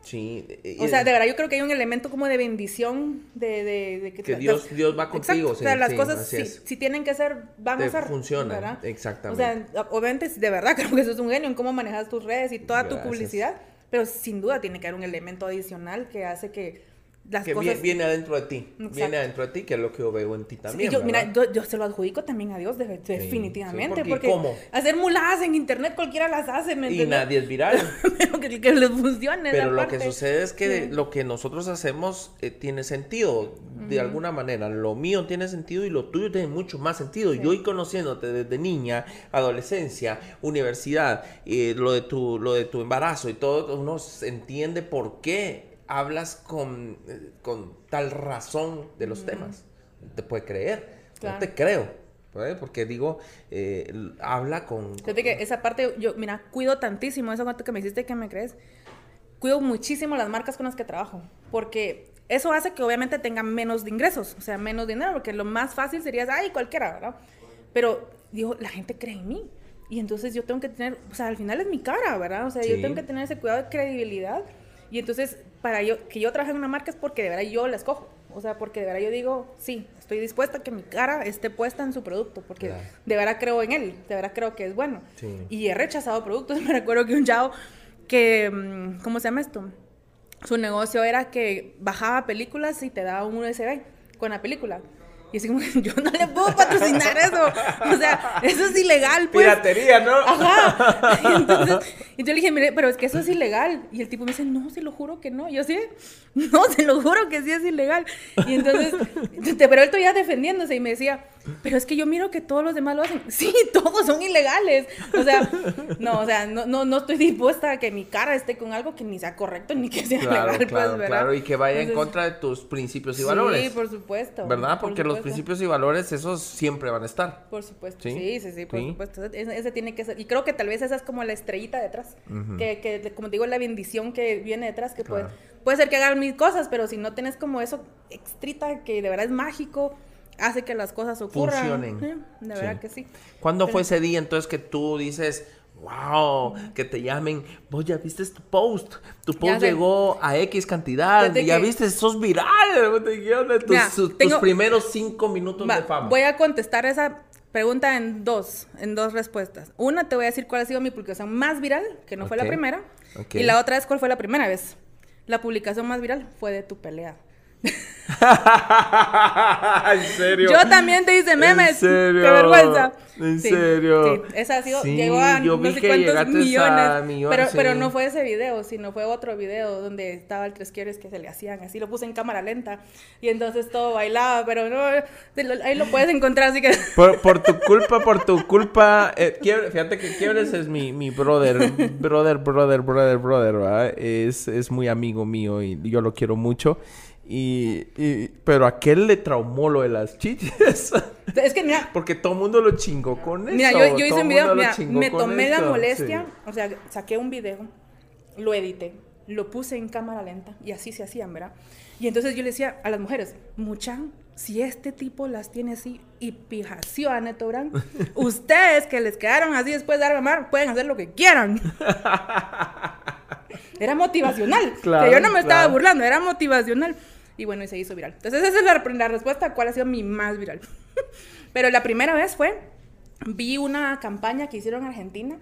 Sí. O sea, de verdad, yo creo que hay un elemento como de bendición, de, de, que, que Dios, Dios va contigo. o sea, las cosas, si, tienen que ser, van a ser. Funciona, exactamente. O sea, obviamente, de verdad, <laughs> creo que eso es un genio en cómo manejas tus redes y toda tu publicidad. Pero sin duda tiene que haber un elemento adicional que hace que que viene adentro de ti, viene adentro de ti, que es lo que yo veo en ti también. yo, mira, yo, se lo adjudico también a Dios, definitivamente, porque, hacer muladas en internet cualquiera las hace, ¿me Y nadie es viral. <laughs> Pero que, que les funcione. Pero lo que sucede es que lo que nosotros hacemos eh, tiene sentido, de alguna manera. Lo mío tiene sentido y lo tuyo tiene mucho más sentido. Yo hoy conociéndote desde niña, adolescencia, universidad, eh, lo, de tu, lo de tu embarazo y todo, uno entiende por qué hablas con, con tal razón de los temas. Te puede creer. No te creo. Porque digo, eh, habla con, Fíjate que esa parte, yo, mira, cuido tantísimo eso que me hiciste que me crees. Cuido muchísimo las marcas con las que trabajo. Porque eso hace que obviamente tengan menos de ingresos, o sea, menos dinero. Porque lo más fácil sería, ay, cualquiera, ¿verdad? Pero, digo, la gente cree en mí. Y entonces yo tengo que tener, o sea, al final es mi cara, ¿verdad? O sea, yo tengo que tener ese cuidado de credibilidad y entonces, para yo, que yo trabaje en una marca es porque de verdad yo la escojo. O sea, porque de verdad yo digo, sí, estoy dispuesta a que mi cara esté puesta en su producto, porque de verdad creo en él, de verdad creo que es bueno. Y he rechazado productos. <laughs> Me recuerdo que un chavo que, mm, ¿cómo se llama esto? Su negocio era que bajaba películas y te daba un USB con la película. Y así como, <laughs> yo no le puedo patrocinar eso. O sea, eso es ilegal, pues. Piratería, ¿no? Ajá. Y, <laughs> entonces, y yo le dije, mire, pero es que eso es ilegal. Y el tipo me dice, no, se lo juro que no. Y yo sí, <laughs> no, se lo juro que sí es ilegal. Y entonces, <laughs> pero él todavía defendiéndose y me decía, pero es que yo miro que todos los demás lo hacen. <laughs> Sí, todos son ilegales. O sea, no, o sea, no, no, no estoy dispuesta a que mi cara esté con algo que ni sea correcto ni que sea legal, pues, claro, Claro, y que vaya en contra de tus principios y valores. Sí, por supuesto. ¿Verdad? Porque los principios y valores, esos siempre van a estar. Por supuesto. Sí, sí, sí, por supuesto. Ese, tiene que ser. Y creo que tal vez esa es como la estrellita detrás. que, que, como digo, la bendición que viene detrás, que puede, puede ser que hagan mil cosas, pero si no tienes como eso extrita, que de verdad es mágico, hace que las cosas ocurran. Funcionen. de verdad que sí. ¿Cuándo fue ese día entonces que tú dices, wow, que te llamen, vos ya viste tu post, tu post llegó a X cantidad, ya viste, sos viral, <laughs> tus, tus primeros cinco minutos de fama. Voy a contestar esa pregunta en dos, en dos respuestas. Una, te voy a decir cuál ha sido mi publicación más viral, que no fue la primera, y la otra es cuál fue la primera vez. La publicación más viral fue de tu pelea. <laughs> ¿En serio? Yo también te hice memes. ¿En serio? Qué vergüenza. ¿En serio? Sí, esa ha sido, llegó a no sé cuántos millones. pero, pero no fue ese video, sino fue otro video donde estaba el tres quieres que se le hacían así. Lo puse en cámara lenta y entonces todo bailaba, pero no, ahí lo puedes encontrar, así que. <laughs> Por, por tu culpa, por tu culpa. Eh, fíjate que Quiebres es mi, mi brother, brother, brother, brother, brother, ¿verdad? Es, es muy amigo mío y yo lo quiero mucho. Y, y, pero aquel le traumó lo de las chiches. <laughs> Es que mira. Porque todo el mundo lo chingó con eso. Mira, yo, yo hice un video, mira, me tomé la molestia, o sea, saqué un video, lo edité, lo puse en cámara lenta y así se hacían, ¿verdad? Y entonces yo le decía a las mujeres, mucha, si este tipo las tiene así y pijació a Neto Brand, <laughs> ustedes que les quedaron así después de dar mamar, pueden hacer lo que quieran. <laughs> era motivacional. que yo no me estaba burlando, era motivacional. Y bueno, y se hizo viral. Entonces esa es la, la respuesta cuál ha sido mi más viral. <laughs> Pero la primera vez fue, vi una campaña que hicieron en Argentina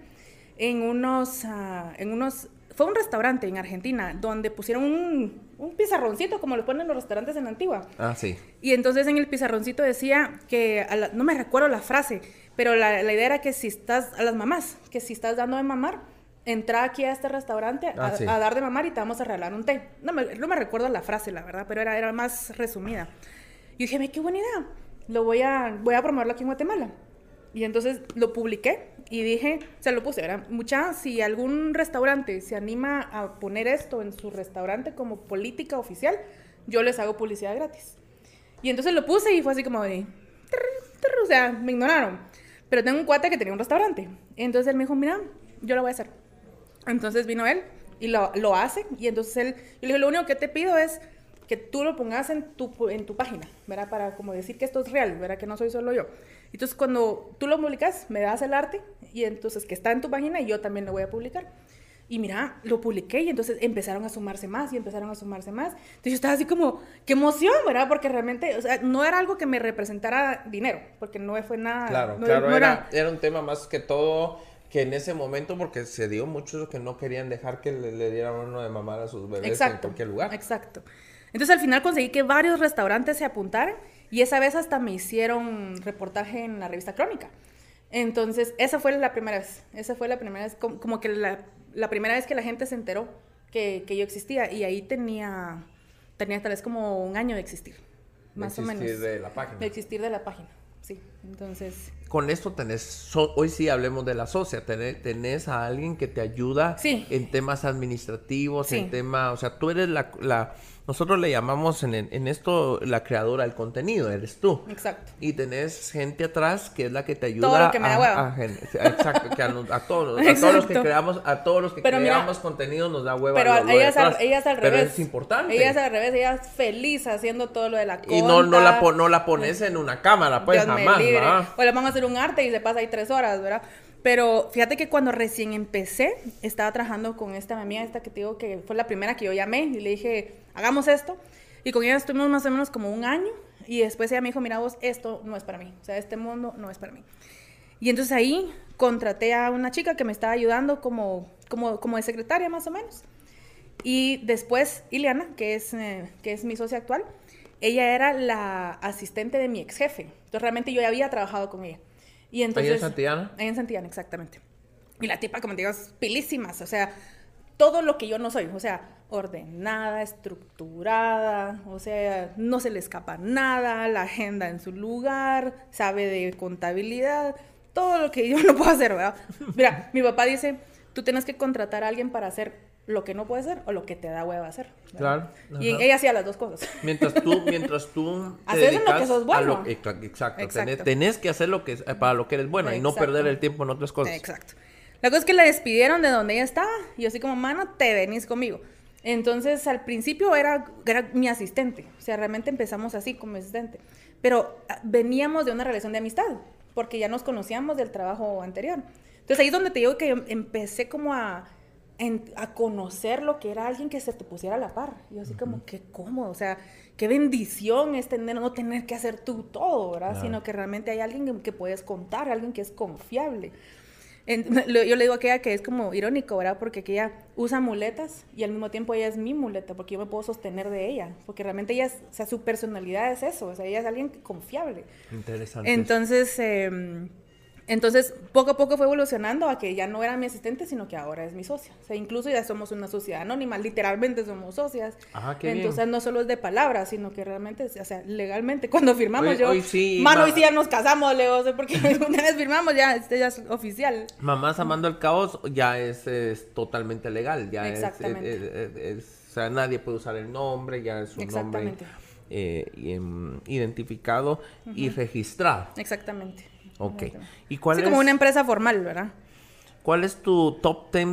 en unos, uh, en unos fue un restaurante en Argentina donde pusieron un, un, pizarroncito como lo ponen los restaurantes en Antigua. Ah, sí. Y entonces en el pizarroncito decía que, no me recuerdo la frase, pero la, la, idea era que si estás, a las mamás, que si estás dando de mamar, entra aquí a este restaurante a, ah, a, dar de mamar y te vamos a regalar un té. No me, no me recuerdo la frase, la verdad, pero era, era más resumida. Y dije, qué buena idea, lo voy a, voy a promoverlo aquí en Guatemala. Y entonces lo publiqué y dije, se lo puse, ¿verdad? Mucha, si algún restaurante se anima a poner esto en su restaurante como política oficial, yo les hago publicidad gratis. Y entonces lo puse y fue así como de, o sea, me ignoraron. Pero tengo un cuate que tenía un restaurante. Entonces él me dijo, mira, yo lo voy a hacer. Entonces vino él y lo, lo hace. Y entonces él, yo le dije, lo único que te pido es que tú lo pongas en tu, en tu página, ¿verdad? Para como decir que esto es real, ¿verdad? Que no soy solo yo. Entonces, cuando tú lo publicas, me das el arte y entonces que está en tu página y yo también lo voy a publicar. Y mira, lo publiqué y entonces empezaron a sumarse más y empezaron a sumarse más. Entonces yo estaba así como, qué emoción, ¿verdad? Porque realmente, o sea, no era algo que me representara dinero, porque no fue nada. Claro, claro, era, era, un tema más que todo que en ese momento, porque se dio muchos que no querían dejar que le, dieran uno de mamar a sus bebés en cualquier lugar. Exacto. Entonces al final conseguí que varios restaurantes se apuntaran y esa vez hasta me hicieron reportaje en la revista Crónica. Entonces, esa fue la primera vez. Esa fue la primera vez, como, que la, la, primera vez que la gente se enteró que, que, yo existía. Y ahí tenía, tenía tal vez como un año de existir. Más o menos. De existir de la página. De existir de la página, sí. Entonces... Con esto tenés, hoy sí hablemos de la socia, tenés, tenés, a alguien que te ayuda en temas administrativos, en temas, o sea, tú eres la, la nosotros le llamamos en, en, esto la creadora del contenido, eres tú. Exacto. Y tenés gente atrás que es la que te ayuda Todo lo que me da hueva. A, exacto, que a, a, todos, a todos los que creamos, a todos los que creamos contenido nos da hueva. Pero ella, es al, ella es al revés. Pero es importante. Ella es al revés, ella es feliz haciendo todo lo de la conta. Y no, no, la, no la pones en una cámara, pues Dios jamás. Me O le vamos a hacer un arte y se pasa ahí tres horas, ¿verdad? Pero fíjate que cuando recién empecé, estaba trabajando con esta amiga, esta que te digo que fue la primera que yo llamé y le dije, hagamos esto. Y con ella estuvimos más o menos como un año y después ella me dijo, mira vos, esto no es para mí, o sea, este mundo no es para mí. Y entonces ahí contraté a una chica que me estaba ayudando como, como, como de secretaria más o menos. Y después Ileana, que es, eh, que es mi socia actual, ella era la asistente de mi ex jefe. Entonces realmente yo ya había trabajado con ella. Y entonces, ¿Ahí en Santillana? Ahí en Santillana, exactamente. Y la tipa, como te digo, es pilísimas, o sea, todo lo que yo no soy, o sea, ordenada, estructurada, o sea, no se le escapa nada, la agenda en su lugar, sabe de contabilidad, todo lo que yo <laughs> no puedo hacer, ¿verdad? Mira, mi papá dice, tú tienes que contratar a alguien para hacer lo que no puede ser o lo que te da hueva hacer. Claro. Y ella hacía las dos cosas. Mientras tú, <laughs> mientras tú Haces lo que sos bueno. exacto. Tenés, que hacer lo que para lo que eres buena y no perder el tiempo en otras cosas. Exacto. La cosa es que la despidieron de donde ella estaba y yo así como, mano, te venís conmigo. Entonces, al principio era, era mi asistente. O sea, realmente empezamos así como asistente. Pero ah, veníamos de una relación de amistad, porque ya nos conocíamos del trabajo anterior. Entonces, ahí es donde te digo que yo empecé como a a conocer lo que era alguien que se te pusiera a la par. Y yo así como, qué cómodo, o sea, qué bendición es tener, no tener que hacer tú todo, ¿verdad? Sino que realmente hay alguien que puedes contar, alguien que es confiable. yo le digo a aquella que es como irónico, ¿verdad? Porque aquella usa muletas y al mismo tiempo ella es mi muleta, porque yo me puedo sostener de ella, porque realmente ella, o sea, su personalidad es eso, o sea, ella es alguien confiable. Interesante. Entonces, eh, entonces, poco a poco fue evolucionando a que ya no era mi asistente, sino que ahora es mi socia. O sea, incluso ya somos una sociedad anónima, literalmente somos socias. Ah, qué Entonces, no solo es de palabras, sino que realmente, o sea, legalmente, <laughs> cuando firmamos yo... Hoy sí, mano, hoy sí ya nos casamos, Leo, porque <laughs> una vez firmamos, ya, este ya es oficial. Mamás amando el caos ya es, totalmente legal, ya Exactamente. Es, o sea, nadie puede usar el nombre, ya es un nombre eh, identificado y registrado. Exactamente. Ok. ¿Y cuál es, como una empresa formal, ¿verdad? ¿Cuál es tu top 10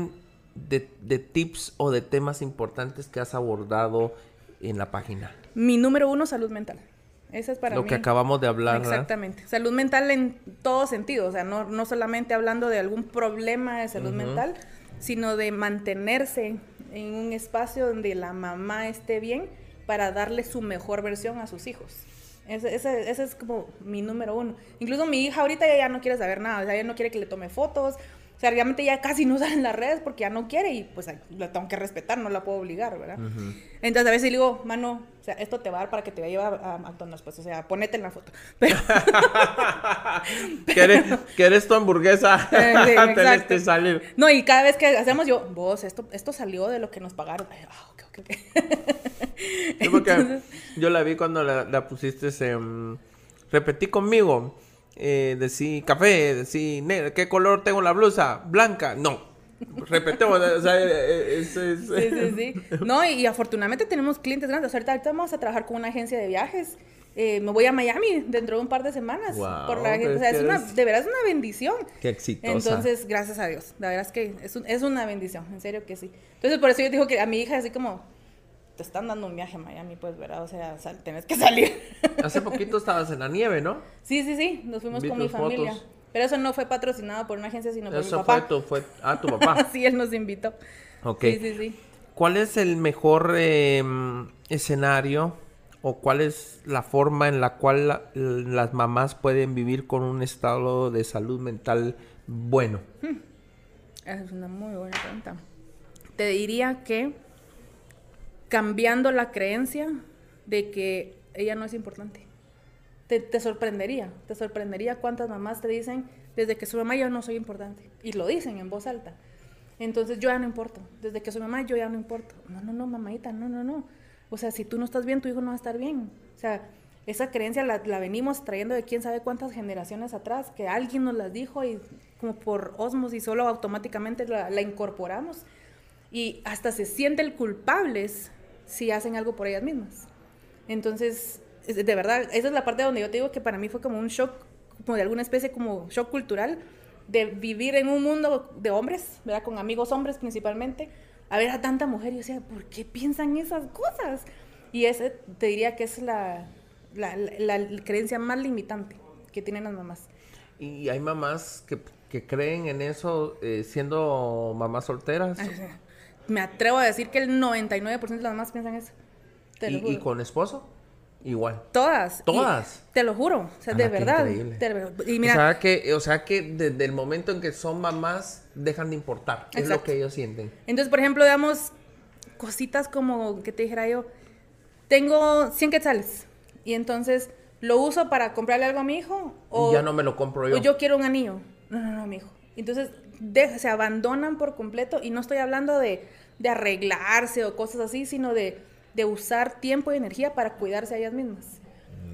de, tips o de temas importantes que has abordado en la página? Mi número uno, salud mental. Esa es para Lo que acabamos de hablar. Exactamente. Salud mental en todo sentido. O sea, no, no solamente hablando de algún problema de salud mental, sino de mantenerse en un espacio donde la mamá esté bien para darle su mejor versión a sus hijos. Ese, ese, ese, es como mi número uno. Incluso mi hija ahorita ya no quiere saber nada, o sea, ella no quiere que le tome fotos, o sea, realmente ya casi no <laughs> sale en las redes porque ya no quiere y pues la tengo que respetar, no la puedo obligar, ¿verdad? Entonces a veces le digo, mano, o sea, esto te va a dar para que te vaya a, a McDonald's, pues, o sea, ponete en la foto. <laughs> Pero... <laughs> ¿Quieres, tu hamburguesa eh, sí, salir? No, y cada vez que hacemos yo, vos, esto, esto salió de lo que nos pagaron. Ah. Yo la vi cuando la, la pusiste en... Repetí conmigo eh, decí café, decí negro, ¿qué color tengo la blusa? Blanca, no. Repetemos, o sea, eh, eh, Sí, sí, sí. No, y, afortunadamente tenemos clientes grandes. ahorita, vamos a trabajar con una agencia de viajes. Eh, me voy a Miami dentro de un par de semanas. por la o sea, es una, de verdad es una bendición. Qué exitosa. Entonces, gracias a Dios. La verdad es que es, es una bendición, en serio que sí. Entonces, por eso yo digo que a mi hija así como, te están dando un viaje a Miami, pues, ¿verdad? O sea, tenés que salir. <laughs> Hace poquito estabas en la nieve, ¿no? Sí, sí, sí, nos fuimos con mi familia. Pero eso no fue patrocinado por una agencia, sino por mi papá. Fue tu, fue, ah, tu papá. <laughs> sí, él nos invitó. Ok. Sí, sí, sí. ¿Cuál es el mejor em, escenario o cuál es la forma en la cual las mamás pueden vivir con un estado de salud mental bueno? Hmm. Esa es una muy buena pregunta. Te diría que cambiando la creencia de que ella no es importante. Te, sorprendería, te sorprendería cuántas mamás te dicen desde que su mamá yo no soy importante. Y lo dicen en voz alta. Entonces yo ya no importo. Desde que soy mamá yo ya no importo. No, no, no, mamadita, no, no, no. O sea, si tú no estás bien, tu hijo no va a estar bien. O sea, esa creencia la, venimos trayendo de quién sabe cuántas generaciones atrás, que alguien nos las dijo y como por osmos solo automáticamente la, la incorporamos. Y hasta se sienten culpables si hacen algo por ellas mismas. Entonces, de verdad, esa es la parte donde yo te digo que para mí fue como un shock, como de alguna especie, como shock cultural, de vivir en un mundo de hombres, ¿verdad? Con amigos hombres principalmente, a ver a tanta mujer y yo decía, ¿por qué piensan esas cosas? Y ese te diría que es la, la, creencia más limitante que tienen las mamás. Y hay mamás que, que creen en eso eh, siendo mamás solteras me atrevo a decir que el 99% de las mamás piensan eso. ¿Y, con esposo? Igual. Todas. Todas. te lo juro. O sea, de verdad. y mira, o sea que, o sea que desde el momento en que son mamás dejan de importar. Es lo que ellos sienten. Entonces, por ejemplo, digamos cositas como que te dijera yo, tengo 100 quetzales y entonces lo uso para comprarle algo a mi hijo o ya no me lo compro yo. O yo quiero un anillo. No, no, no, mi hijo. Entonces se abandonan por completo y no estoy hablando de, arreglarse o cosas así, sino de, usar tiempo y energía para cuidarse a ellas mismas.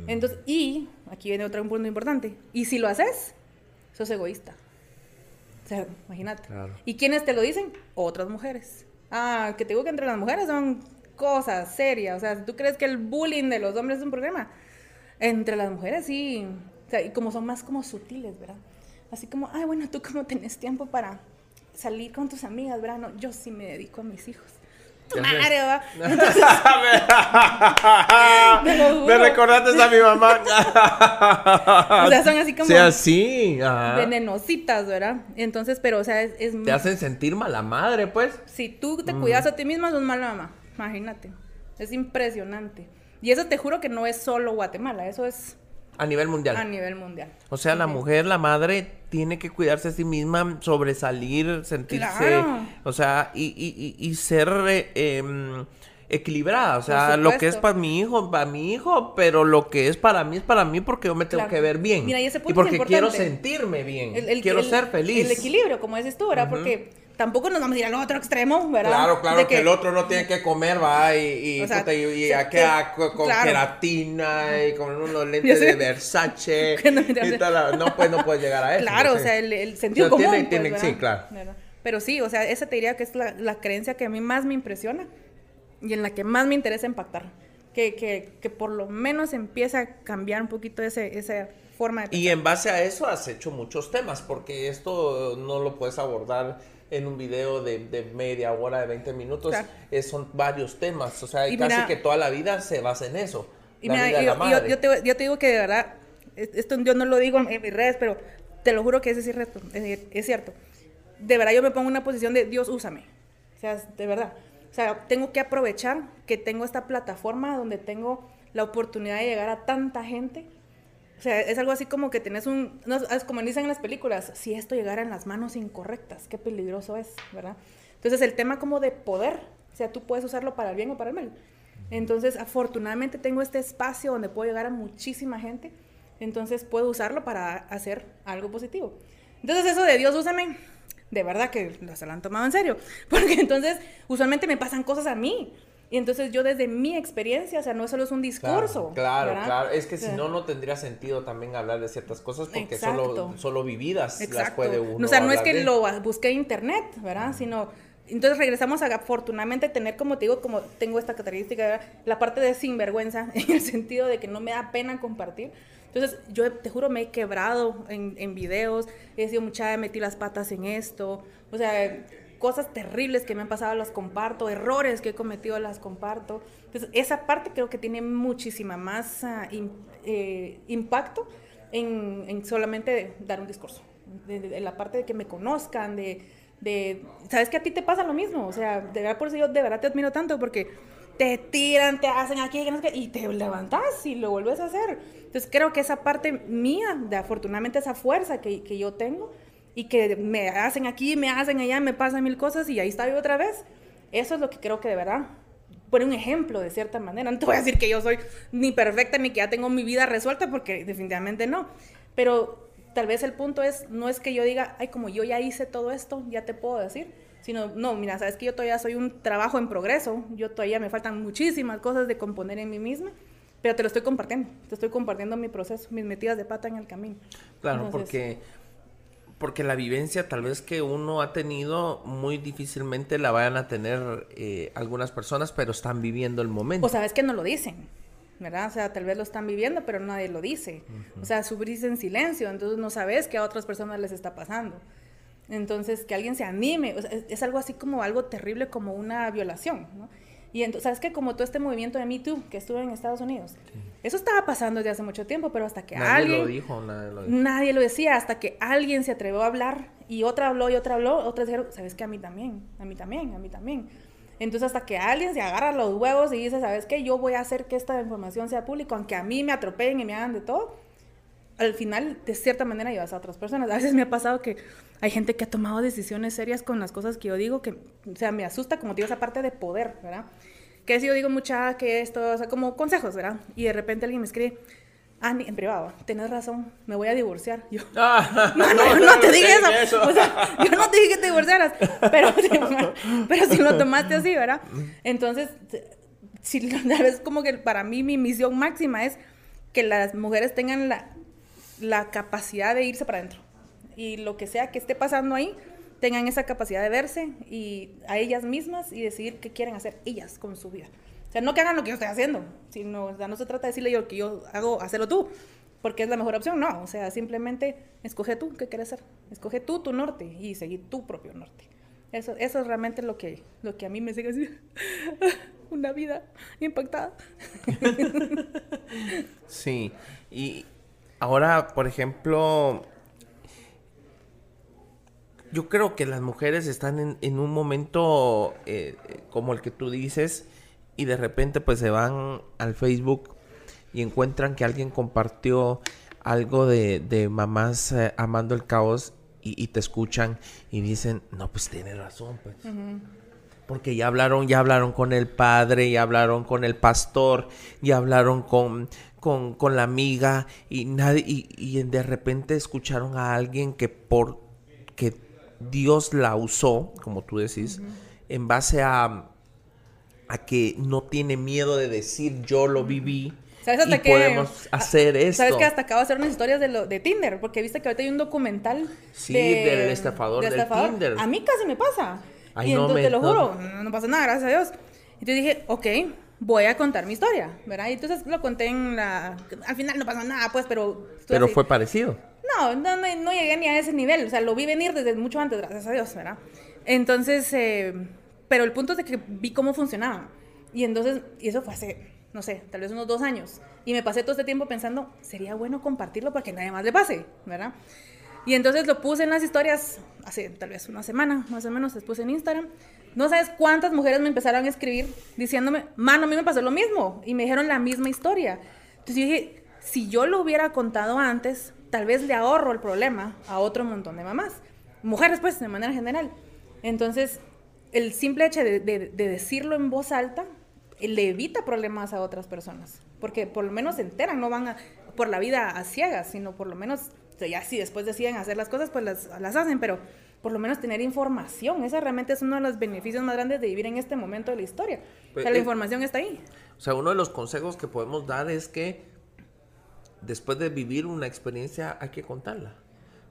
Mm. Entonces, y aquí viene otro punto importante, y si lo haces, sos egoísta. O sea, imagínate. ¿Y quiénes te lo dicen? Otras mujeres. Ah, que te digo que entre las mujeres son cosas serias. O sea, tú crees que el bullying de los hombres es un problema, entre las mujeres sí. O sea, y como son más como sutiles, ¿verdad? Así como, ay, bueno, tú cómo tenés tiempo para salir con tus amigas, ¿verdad? No, yo sí me dedico a mis hijos. Tu madre, ¿va? <laughs> me, <laughs> recordaste a mi mamá. <laughs> o sea, son así como. sea, así. Venenositas, ¿verdad? Entonces, pero, o sea, es. Te hacen sentir mala madre, pues. Si tú te cuidas a ti misma, sos mala mamá. Imagínate. Es impresionante. Y eso te juro que no es solo Guatemala, eso es a nivel mundial. A nivel mundial. O sea, la mujer, la madre, tiene que cuidarse a sí misma, sobresalir, sentirse, o sea, y, y, y, ser eh, em, equilibrada. O sea, lo que es para mi hijo, para mi hijo, pero lo que es para mí es para mí porque yo me tengo que ver bien. Mira, y, ese punto y porque quiero sentirme bien. quiero ser feliz. El equilibrio, como dices tú, ¿verdad? Porque tampoco nos vamos a ir al otro extremo, ¿verdad? Claro, claro, que, el otro no tiene que comer, va, y, y, y, con queratina y con unos <laughs> lentes de Versace. <laughs> y tal, no, pues no puedes llegar a eso. Claro, o sea, el, el sentido común. Pues, sí, claro. Pero sí, o sea, esa te diría que es la, la, creencia que a mí más me impresiona y en la que más me interesa impactar. Que, que, que por lo menos empieza a cambiar un poquito ese, esa forma de Y en base a eso has hecho muchos temas, porque esto no lo puedes abordar en un video de, media hora, de 20 minutos, son varios temas. O sea, casi que toda la vida se basa en eso. Y yo, te, digo que de verdad, esto yo no lo digo en, mis redes, pero te lo juro que es, cierto, es, cierto. De verdad yo me pongo en una posición de Dios, úsame. O sea, de verdad. O sea, tengo que aprovechar que tengo esta plataforma donde tengo la oportunidad de llegar a tanta gente. O sea, es algo así como que tienes un, es como dicen en las películas, si esto llegara en las manos incorrectas, qué peligroso es, ¿verdad? Entonces el tema como de poder, o sea, tú puedes usarlo para el bien o para el mal. Entonces, afortunadamente tengo este espacio donde puedo llegar a muchísima gente, entonces puedo usarlo para hacer algo positivo. Entonces eso de Dios úsame, de verdad que se lo han tomado en serio, <laughs> porque entonces usualmente me pasan cosas a mí. Y entonces yo desde mi experiencia, o sea, no solo es un discurso. Claro, claro, Es que si no, no tendría sentido también hablar de ciertas cosas porque solo, solo vividas las puede uno. O sea, no es que lo busqué en internet, ¿verdad? Sino entonces regresamos a afortunadamente tener, como te digo, como tengo esta característica, la parte de sinvergüenza, <laughs> en el sentido de que no me da pena compartir. Entonces, yo te juro, me he quebrado en, en videos, he sido mucha, he metido las patas en esto, o sea, cosas terribles que me han pasado las comparto, errores que he cometido las comparto. Entonces, esa parte creo que tiene muchísima más uh, eh, impacto en, en, solamente dar un discurso, de, la parte de que me conozcan, de de, sabes que a ti te pasa lo mismo, o sea, de verdad por eso yo de verdad te admiro tanto porque te tiran, te hacen aquí y te levantas y lo vuelves a hacer. Entonces creo que esa parte mía, de afortunadamente esa fuerza que, que yo tengo y que me hacen aquí, me hacen allá, me pasan mil cosas y ahí está yo otra vez, eso es lo que creo que de verdad pone un ejemplo de cierta manera. No te voy a decir que yo soy ni perfecta ni que ya tengo mi vida resuelta porque definitivamente no, pero tal vez el punto es, no es que yo diga, ay, como yo ya hice todo esto, ya te puedo decir, sino, no, mira, sabes que yo todavía soy un trabajo en progreso, yo todavía me faltan muchísimas cosas de componer en mí misma, pero te lo estoy compartiendo, te estoy compartiendo mi proceso, mis metidas de pata en el camino. Claro, porque porque la vivencia tal vez que uno ha tenido muy difícilmente la vayan a tener eh, algunas personas, pero están viviendo el momento. O sabes que no lo dicen. ¿verdad? O sea, tal vez lo están viviendo, pero nadie lo dice. O sea, sufrís en silencio, entonces no sabes que a otras personas les está pasando. Entonces, que alguien se anime, o sea, es, algo así como algo terrible como una violación, ¿no? Y entonces, ¿sabes qué? Como todo este movimiento de Me Too que estuvo en Estados Unidos, eso estaba pasando desde hace mucho tiempo, pero hasta que nadie alguien... Lo dijo, nadie lo dijo. Nadie lo decía, hasta que alguien se atrevió a hablar y otra habló y otra habló, otras dijeron, ¿sabes qué? A mí también, a mí también, a mí también. Entonces, hasta que alguien se agarra los huevos y dice, ¿sabes qué? Yo voy a hacer que esta información sea pública, aunque a mí me atropellen y me hagan de todo, al final, de cierta manera, llevas a otras personas. A veces me ha pasado que hay gente que ha tomado decisiones serias con las cosas que yo digo, que, o sea, me asusta, como digo, esa parte de poder, ¿verdad? Que si yo digo mucha, que esto, o sea, como consejos, ¿verdad? Y de repente alguien me escribe, Ah, en privado, tenés razón, me voy a divorciar. Yo, <laughs> ah, <laughs> no, no, no, te dije eso. O sea, yo no te dije que te divorciaras, pero, <laughs> pero si lo tomaste así, ¿verdad? Entonces, si, vez como que para mí mi misión máxima es que las mujeres tengan la, la capacidad de irse para adentro. Y lo que sea que esté pasando ahí, tengan esa capacidad de verse y a ellas mismas y decidir qué quieren hacer ellas con su vida no que hagan lo que yo estoy haciendo, sino, o sea, no se trata de decirle yo que yo hago, hacerlo tú, porque es la mejor opción, no, o sea, simplemente escoge tú qué quieres hacer, escoge tú tu norte y seguir tu propio norte. Eso, eso es realmente lo que, lo que a mí me sigue así, <laughs> una vida impactada. <laughs> sí, y ahora, por ejemplo, yo creo que las mujeres están en, un momento eh, como el que tú dices, y de repente pues se van al Facebook y encuentran que alguien compartió algo de, de mamás eh, amando el caos y, te escuchan y dicen, no, pues tiene razón, pues. Porque ya hablaron, ya hablaron con el padre, ya hablaron con el pastor, ya hablaron con, con, con la amiga y nadie, y, y, de repente escucharon a alguien que por que Dios la usó, como tú decís, en base a a que no tiene miedo de decir yo lo viví. ¿Sabes hasta y podemos hacer esto. ¿Sabes que hasta acabo de hacer unas historias de, lo, de Tinder? Porque viste que ahorita hay un documental. Sí, del estafador de del Tinder. A mí casi me pasa. y entonces te lo juro, no, pasa nada, gracias a Dios. Entonces dije, ok, voy a contar mi historia, ¿verdad? Y entonces lo conté en la... Al final no pasó nada, pues, pero... Pero fue parecido. No, no, no, no llegué ni a ese nivel. O sea, lo vi venir desde mucho antes, gracias a Dios, ¿verdad? Entonces, eh, pero el punto es de que vi cómo funcionaba. Y entonces, y eso fue hace, no sé, tal vez unos dos años. Y me pasé todo este tiempo pensando, sería bueno compartirlo para que nadie más le pase, ¿verdad? Y entonces lo puse en las historias hace tal vez una semana, más o menos, después en Instagram. No sabes cuántas mujeres me empezaron a escribir diciéndome, mano, a mí me pasó lo mismo. Y me dijeron la misma historia. Entonces yo dije, si yo lo hubiera contado antes, tal vez le ahorro el problema a otro montón de mamás. Mujeres, pues, de manera general. Entonces, el simple hecho de, decirlo en voz alta le evita problemas a otras personas. Porque por lo menos se enteran, no van por la vida a ciegas, sino por lo menos ya si después deciden hacer las cosas, pues las, las hacen, pero por lo menos tener información. Ese realmente es uno de los beneficios más grandes de vivir en este momento de la historia. o sea, la pues, información está ahí. O sea, uno de los consejos que podemos dar es que después de vivir una experiencia hay que contarla.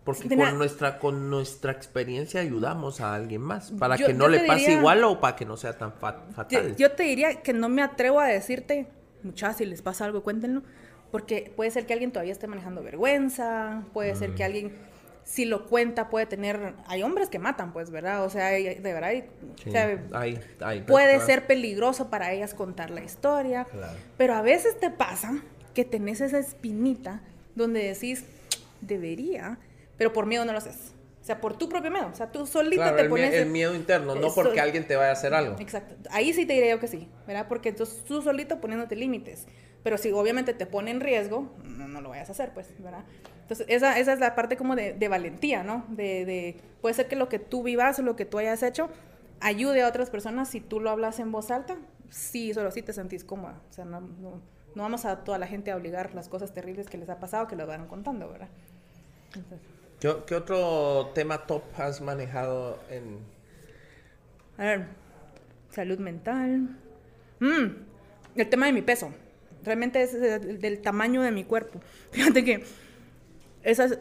Porque con nuestra, con nuestra experiencia ayudamos a alguien más para que no le pase igual o para que no sea tan fatal. Yo, te diría que no me atrevo a decirte, muchachos, si les pasa algo, cuéntenlo porque puede ser que alguien todavía esté manejando vergüenza, puede ser que alguien, si lo cuenta, puede tener, hay hombres que matan, pues, ¿verdad? O sea, de verdad, puede ser peligroso para ellas contar la historia, pero a veces te pasa que tenés esa espinita donde decís, debería, pero por miedo no lo haces. O sea, por tu propio miedo. O sea, tú solito te pones... el miedo interno, no porque alguien te vaya a hacer algo. Exacto. Ahí sí te diría yo que sí, ¿verdad? Porque entonces tú solito poniéndote límites. Pero si obviamente te pone en riesgo, no, lo vayas a hacer, pues, ¿verdad? Entonces, esa, esa es la parte como de, valentía, ¿no? De, de, puede ser que lo que tú vivas o lo que tú hayas hecho ayude a otras personas si tú lo hablas en voz alta. Sí, solo sí te sentís cómoda. O sea, no, no, vamos a toda la gente a obligar las cosas terribles que les ha pasado que lo van contando, ¿verdad? ¿Qué, otro tema top has manejado en...? A ver, salud mental. Mm, el tema de mi peso realmente es del tamaño de mi cuerpo. <laughs> Fíjate que esas,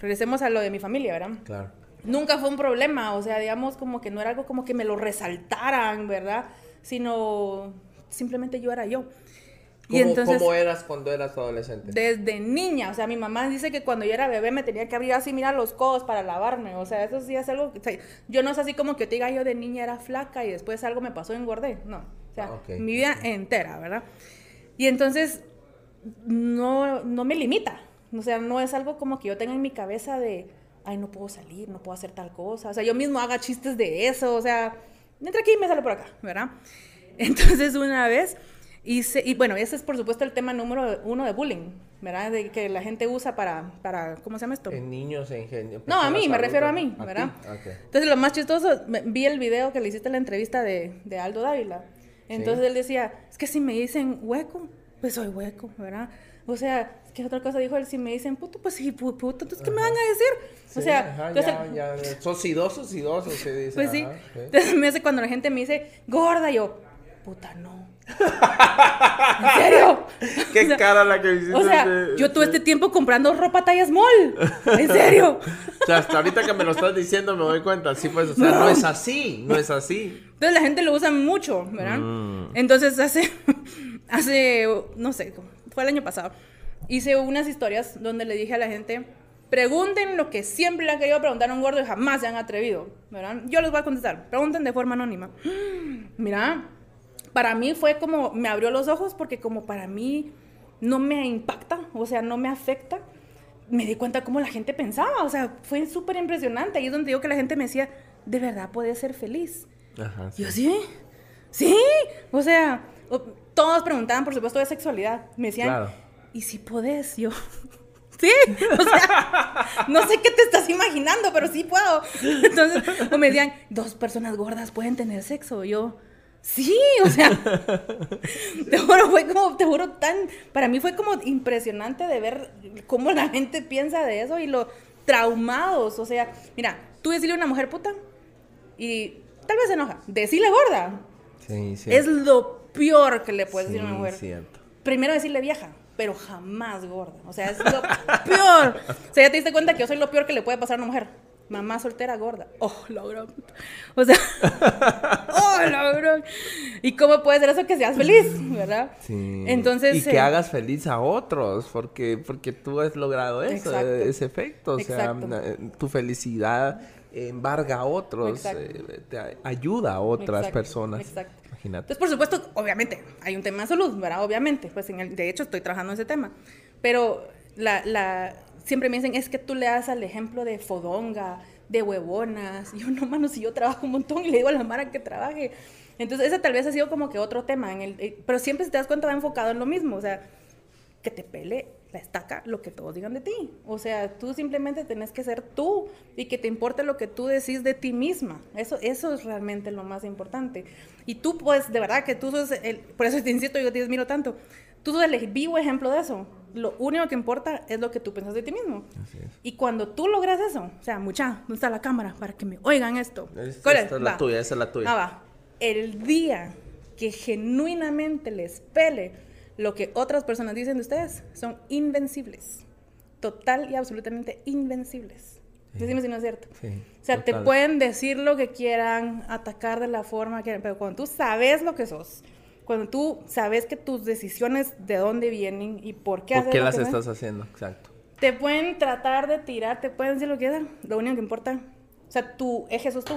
regresemos a lo de mi familia, ¿verdad? Claro. Nunca fue un problema, o sea, digamos como que no era algo como que me lo resaltaran, ¿verdad? Sino simplemente yo era yo. ¿Cómo, entonces, ¿Cómo eras cuando eras adolescente? Desde niña, o sea, mi mamá dice que cuando yo era bebé me tenía que abrir así, mira los codos para lavarme, o sea, eso sí es algo, yo no es así como que te diga yo de niña era flaca y después algo me pasó y engordé, no, o sea, ah, mi vida entera, ¿verdad? Y entonces no, no me limita. O sea, no es algo como que yo tenga en mi cabeza de, ay, no puedo salir, no puedo hacer tal cosa. O sea, yo mismo haga chistes de eso. O sea, entra aquí y me sale por acá, ¿verdad? <laughs> Entonces, una vez hice, y bueno, ese es por supuesto el tema número uno de bullying, ¿verdad? De que la gente usa para, para ¿cómo se llama esto? En niños, en genio. No, a mí, me refiero a mí, ¿verdad? Entonces, lo más chistoso, vi el video que le hiciste en la entrevista de, de Aldo Dávila. Entonces él decía, es que si me dicen hueco, pues soy hueco, ¿verdad? O sea, ¿qué otra cosa dijo él? Si me dicen puto, pues sí, puto, entonces ¿qué me van a decir? o sea, ajá, ya, ya, sos idoso, idoso, se dice. Pues sí. Entonces me hace cuando la gente me dice, gorda, yo, puta, no. ¿En <laughs> serio? Qué cara la que hiciste. O sea, yo todo este tiempo comprando ropa talla small. ¿En serio? o sea, hasta ahorita que me lo estás diciendo me doy cuenta. Sí, pues, o sea, no, es así, no es así. Entonces la gente lo usa mucho, ¿verdad? Mm. Entonces hace, <laughs> hace, no sé, fue el año pasado, hice unas historias donde le dije a la gente, pregunten lo que siempre le han querido preguntar a un gordo y jamás se han atrevido, ¿verdad? Yo les voy a contestar, pregunten de forma anónima. <gasps> Mira, para mí fue como, me abrió los ojos porque como para mí no me impacta, o sea, no me afecta, me di cuenta cómo la gente pensaba, o sea, fue súper impresionante. Ahí es donde digo que la gente me decía, de verdad puedes ser feliz. Ajá, Yo sí, sí, o sea, todos preguntaban, por supuesto, de sexualidad. Me decían, ¿y si podés? Yo, <laughs> sí, o sea, no sé qué te estás imaginando, pero sí puedo. <laughs> Entonces, o me decían, dos personas gordas pueden tener sexo. Yo, Sí, o sea, <laughs> te juro, fue como, te juro, tan, para mí fue como impresionante de ver cómo la gente piensa de eso y lo traumados, o sea, mira, tú decirle a una mujer puta y tal vez se enoja, decirle gorda. Sí. Es lo peor que le puedes decir a una mujer. Cierto. Primero decirle vieja, pero jamás gorda, o sea, es lo peor. O sea, ya te diste cuenta que yo soy lo peor que le puede pasar a una mujer mamá soltera gorda. Oh, la O sea, <laughs> oh, la ¿Y cómo puede ser eso que seas feliz, verdad? Sí. Entonces. Y que eh, hagas feliz a otros, porque, porque tú has logrado eso, ese efecto. O sea, eh, tu felicidad embarga a otros, eh, te ayuda a otras personas. Exacto. Imagínate. Entonces, por supuesto, obviamente, hay un tema de salud, ¿verdad? Obviamente, pues en el, de hecho estoy trabajando en ese tema. Pero la, la, siempre me dicen, es que tú le das al ejemplo de fodonga, de huevonas. Y <laughs> yo, no, mano, si yo trabajo un montón y le digo a la Mara que trabaje. Entonces, ese tal vez ha sido como que otro tema. En el, eh, pero siempre, si te das cuenta, va enfocado en lo mismo. O sea, que te pele la estaca lo que todos digan de ti. O sea, tú simplemente tenés que ser tú y que te importe lo que tú decís de ti misma. Eso, eso es realmente lo más importante. Y tú, pues, de verdad que tú sos, el, por eso te insisto, yo te admiro tanto. Tú sos el vivo ejemplo de eso. Lo único que importa es lo que tú piensas de ti mismo. Y cuando tú logras eso, o sea, mucha, ¿dónde está la cámara para que me oigan esto? esta es la tuya, esa es la tuya. Ah, va. El día que genuinamente les pele lo que otras personas dicen de ustedes son invencibles. Total y absolutamente invencibles. Dime si no es cierto. o sea, te pueden decir lo que quieran, atacar de la forma que quieran, pero cuando tú sabes lo que sos, cuando tú sabes que tus decisiones de dónde vienen y por qué, ¿Por qué las estás haciendo, exacto. Te pueden tratar de tirar, te pueden decir lo que quieran, lo único que importa, o sea, tu eje sos tú.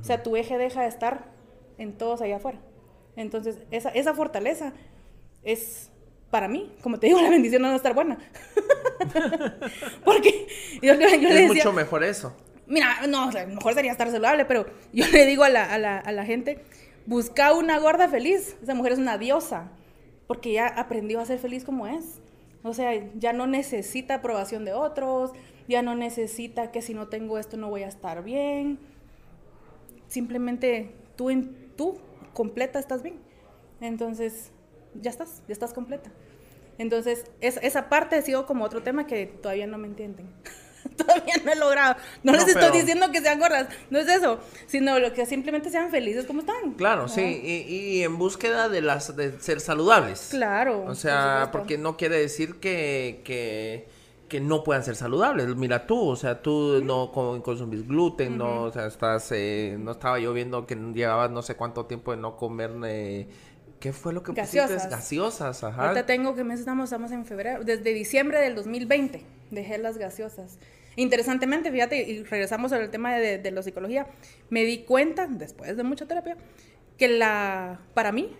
O sea, tu eje deja de estar en todos allá afuera. Entonces, esa, esa fortaleza es para mí, como te digo, la bendición no va a estar buena. <laughs> Porque yo, yo, yo es mucho mejor eso. Mira, no, mejor sería estar saludable, pero yo le digo a la, a la, a la gente, busca una gorda feliz. Esa mujer es una diosa, porque ya aprendió a ser feliz como es. O sea, ya no necesita aprobación de otros, ya no necesita que si no tengo esto no voy a estar bien. Simplemente tú, en, tú completa estás bien. Entonces, ya estás, ya estás completa. Entonces, esa parte ha sido como otro tema que todavía no me entienden. <laughs> <laughs> todavía no he logrado. No, les estoy diciendo que sean gordas, no es eso, sino lo que simplemente sean felices como están. Claro, sí, y, en búsqueda de las de ser saludables. Claro. O sea, porque no quiere decir que, que, no puedan ser saludables. Mira tú, o sea, tú no consumís gluten, no, o sea, estás, eh, no estaba yo viendo que llevabas no sé cuánto tiempo de no comer eh, ¿Qué fue lo que gaseosas. pusiste? Gaseosas, ajá. Ahorita tengo que mes estamos, estamos en febrero. Desde diciembre del 2020 dejé las gaseosas. Interesantemente, fíjate, y regresamos al tema de, de la psicología, me di cuenta, después de mucha terapia, que la, para mí,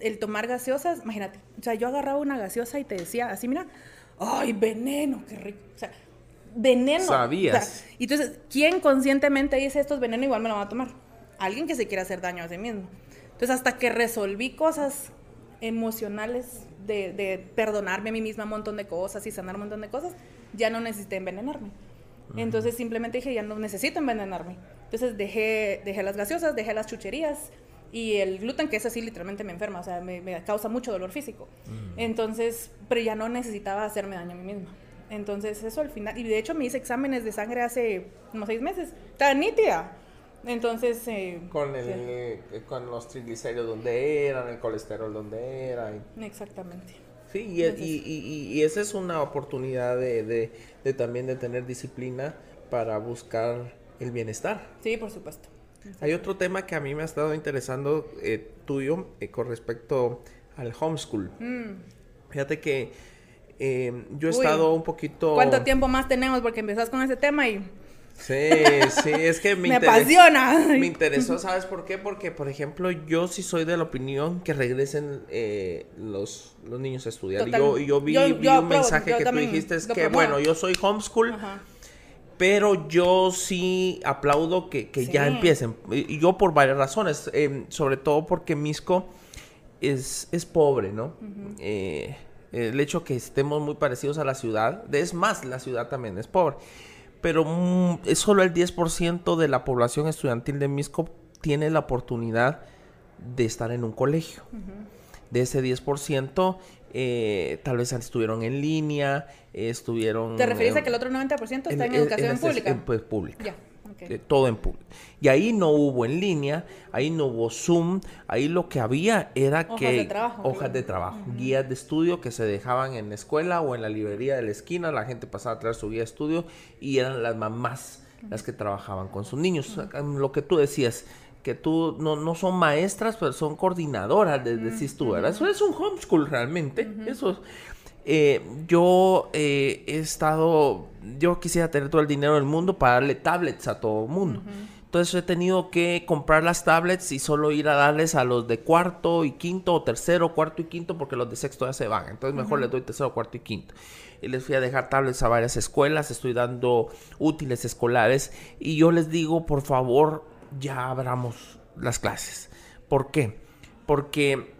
el tomar gaseosas, imagínate, o sea, yo agarraba una gaseosa y te decía así, mira, ¡ay, veneno, qué rico! O sea, veneno. Sabías. y entonces, ¿quién conscientemente dice esto es veneno? Igual me lo va a tomar. Alguien que se quiera hacer daño a sí mismo. Entonces, hasta que resolví cosas emocionales de, de, perdonarme a mí misma un montón de cosas y sanar un montón de cosas, ya no necesité envenenarme. Entonces simplemente dije, ya no necesito envenenarme. Entonces dejé, dejé las gaseosas, dejé las chucherías y el gluten, que es así literalmente me enferma, o sea, me, me causa mucho dolor físico. Entonces, pero ya no necesitaba hacerme daño a mí misma. Entonces eso al final, y de hecho me hice exámenes de sangre hace unos seis meses, estaba nítida. Entonces... Eh, con, el, eh, con los triglicéridos donde eran, el colesterol donde era. Exactamente. Sí, y, y, y, esa es una oportunidad de, de, de, también de tener disciplina para buscar el bienestar. Sí, por supuesto. Hay otro tema que a mí me ha estado interesando eh, tuyo con respecto al homeschool. Mm. Fíjate que yo he estado un poquito... ¿Cuánto tiempo más tenemos? Porque empezás con ese tema y... Sí, sí, es que me, me apasiona. Me interesó, ¿sabes por qué? Porque, por ejemplo, yo sí soy de la opinión que regresen eh, los, los niños a estudiar. Y yo, yo vi, un mensaje que tú dijiste, es que, bueno, yo soy homeschool, pero yo sí aplaudo que, que ya empiecen. Y yo por varias razones, eh, sobre todo porque Misco es, es pobre, ¿no? eh, el hecho que estemos muy parecidos a la ciudad, es más, la ciudad también es pobre pero mm, es solo el 10% de la población estudiantil de Misco tiene la oportunidad de estar en un colegio. De ese 10%, eh, tal vez estuvieron en línea, estuvieron... ¿Te referís a que el otro 90% está en, educación pública? pues, pública. Todo en público. Y ahí no hubo en línea, ahí no hubo Zoom, ahí lo que había era que hojas de trabajo, guías de estudio que se dejaban en la escuela o en la librería de la esquina, la gente pasaba a traer su guía de estudio y eran las mamás las que trabajaban con sus niños. Lo que tú decías, que tú no, no son maestras, pero son coordinadoras, de, decís tú, Eso es un homeschool realmente. Eso eh, yo eh, he estado, yo quisiera tener todo el dinero del mundo para darle tablets a todo el mundo. Entonces he tenido que comprar las tablets y solo ir a darles a los de cuarto y quinto o tercero, cuarto y quinto porque los de sexto ya se van. Entonces mejor les doy tercero, cuarto y quinto. Y les fui a dejar tablets a varias escuelas, estoy dando útiles escolares y yo les digo, por favor, ya abramos las clases. ¿Por qué? Porque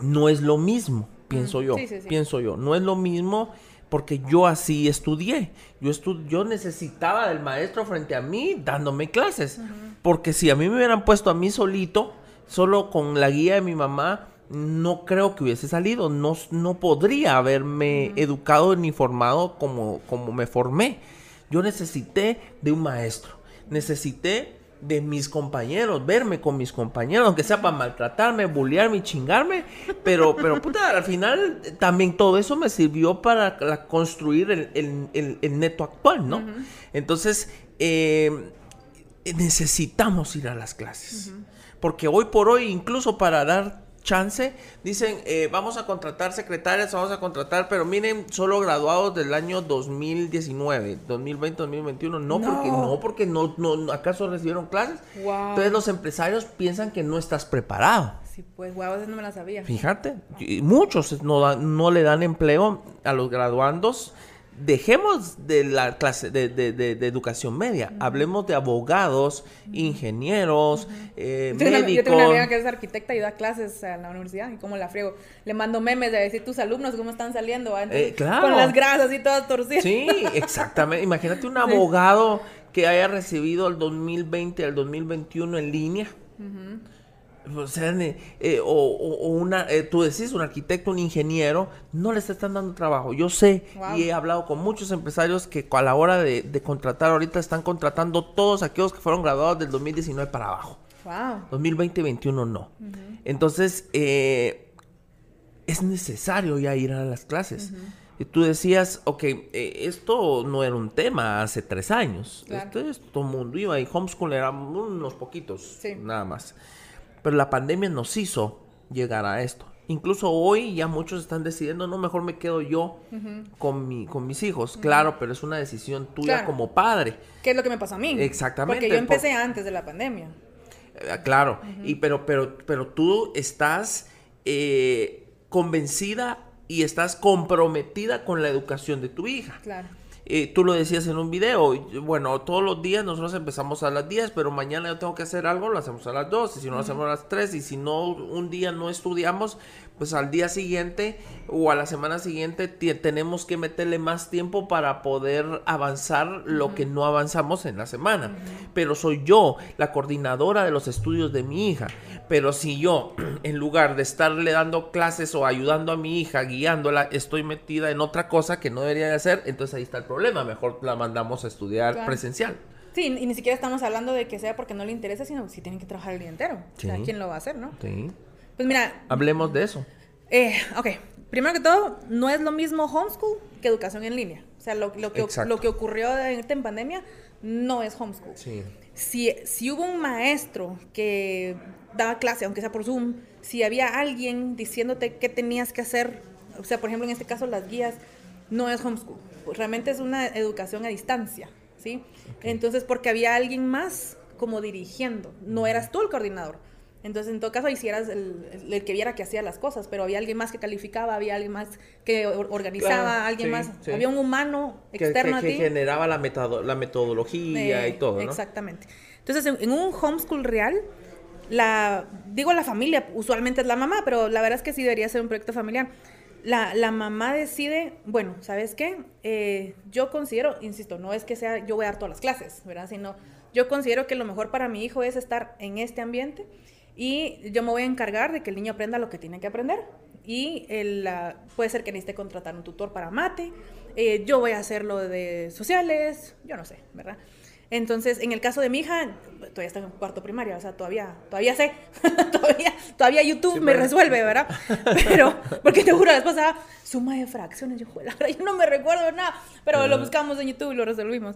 no es lo mismo, pienso yo. Pienso yo, no es lo mismo porque yo así estudié. Yo, yo necesitaba del maestro frente a mí dándome clases. Porque si a mí me hubieran puesto a mí solito, solo con la guía de mi mamá, no creo que hubiese salido. No, no podría haberme educado ni formado como, como me formé. Yo necesité de un maestro. Necesité de mis compañeros, verme con mis compañeros, aunque sea para maltratarme, bullearme y chingarme, pero, pero puta, al final también todo eso me sirvió para construir el, neto actual, ¿no? Entonces, eh, necesitamos ir a las clases, porque hoy por hoy, incluso para dar chance. Dicen, eh, vamos a contratar secretarias, vamos a contratar, pero miren, solo graduados del año 2019, 2020, 2021. No, porque no, porque no, no, acaso recibieron clases. Entonces los empresarios piensan que no estás preparado. Sí, pues, wow, eso no me la sabía. Fíjate, muchos no, no le dan empleo a los graduandos dejemos de la clase de, de, de, educación media, hablemos de abogados, ingenieros, eh, médicos. yo tengo una amiga que es arquitecta y da clases en la universidad y como la friego. Le mando memes de decir tus alumnos cómo están saliendo, eh, con las grasas y todas torcidas. Sí, exactamente. Imagínate un <laughs> abogado que haya recibido el 2020 al 2021 en línea. O sea, eh, o, una, eh, tú decís, un arquitecto, un ingeniero, no les están dando trabajo. Yo sé y he hablado con muchos empresarios que a la hora de, contratar ahorita están contratando todos aquellos que fueron graduados del 2019 para abajo. Wow. 2020 2021 no. Entonces, eh, es necesario ya ir a las clases. Y tú decías, ok, esto no era un tema hace tres años. Entonces, todo el mundo iba y homeschool era unos poquitos, nada más. Pero la pandemia nos hizo llegar a esto. Incluso hoy ya muchos están decidiendo, no, mejor me quedo yo con, mi, con mis hijos. Claro, pero es una decisión tuya como padre. ¿Qué es lo que me pasó a mí? Exactamente. Porque yo empecé antes de la pandemia. Eh, claro, y pero, pero, pero tú estás eh, convencida y estás comprometida con la educación de tu hija. Claro. Eh, tú lo decías en un video, bueno, todos los días nosotros empezamos a las 10, pero mañana yo tengo que hacer algo, lo hacemos a las 2, y si no lo hacemos a las 3, y si no un día no estudiamos, pues al día siguiente o a la semana siguiente tenemos que meterle más tiempo para poder avanzar lo que no avanzamos en la semana. Pero soy yo la coordinadora de los estudios de mi hija. Pero si yo, <clears throat> en lugar de estarle dando clases o ayudando a mi hija, guiándola, estoy metida en otra cosa que no debería de hacer, entonces ahí está el problema. Mejor la mandamos a estudiar presencial. Sí, y ni siquiera estamos hablando de que sea porque no le interesa, sino si tienen que trabajar el día entero. O sea, ¿quién lo va a hacer, no? Sí. Pues mira. Hablemos de eso. Eh, ok. Primero que todo, no es lo mismo homeschool que educación en línea. O sea, lo, lo que, lo que ocurrió en, pandemia no es homeschool. Sí. Si, si hubo un maestro que daba clase, aunque sea por Zoom, si había alguien diciéndote qué tenías que hacer, o sea, por ejemplo, en este caso las guías, no es homeschool. Realmente es una educación a distancia, ¿sí? Entonces, porque había alguien más como dirigiendo, no eras tú el coordinador. Entonces, en todo caso, hicieras el, el, que viera que hacía las cosas, pero había alguien más que calificaba, había alguien más que organizaba, alguien más, había un humano externo que, a ti. Que generaba la, la metodología y todo, ¿no? Exactamente. Entonces, en, un homeschool real, la, digo la familia, usualmente es la mamá, pero la verdad es que sí debería ser un proyecto familiar. La, la mamá decide, bueno, ¿sabes qué? Eh, yo considero, insisto, no es que sea, yo voy a dar todas las clases, ¿verdad? Sino, yo considero que lo mejor para mi hijo es estar en este ambiente y yo me voy a encargar de que el niño aprenda lo que tiene que aprender. Y el, puede ser que necesite contratar un tutor para mate. Eh, yo voy a hacer lo de sociales, yo no sé, ¿verdad? Entonces, en el caso de mi hija, todavía está en cuarto primaria, o sea, todavía, todavía sé, <laughs> todavía, todavía YouTube me resuelve, ¿verdad? <laughs> Pero, porque te juro, después pasada, suma de fracciones, yo, yo no me recuerdo nada, pero lo buscamos en YouTube y lo resolvimos.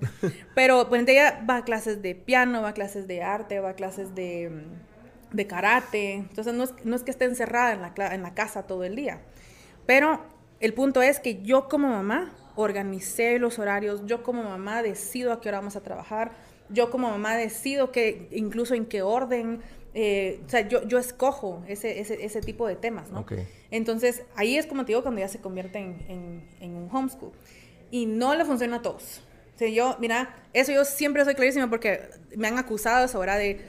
Pero, pues, ella va a clases de piano, va a clases de arte, va a clases de de karate. Entonces no es, no es que esté encerrada en la, en la casa todo el día. Pero el punto es que yo como mamá organicé los horarios, yo como mamá decido a qué hora vamos a trabajar, yo como mamá decido que incluso en qué orden, eh, o sea, yo, yo escojo ese, ese, ese, tipo de temas, ¿no? Entonces, ahí es como te digo, cuando ya se convierte en, en, un homeschool. Y no le funciona a todos. O sea, yo, mira, eso yo siempre soy clarísima porque me han acusado eso, ¿verdad? De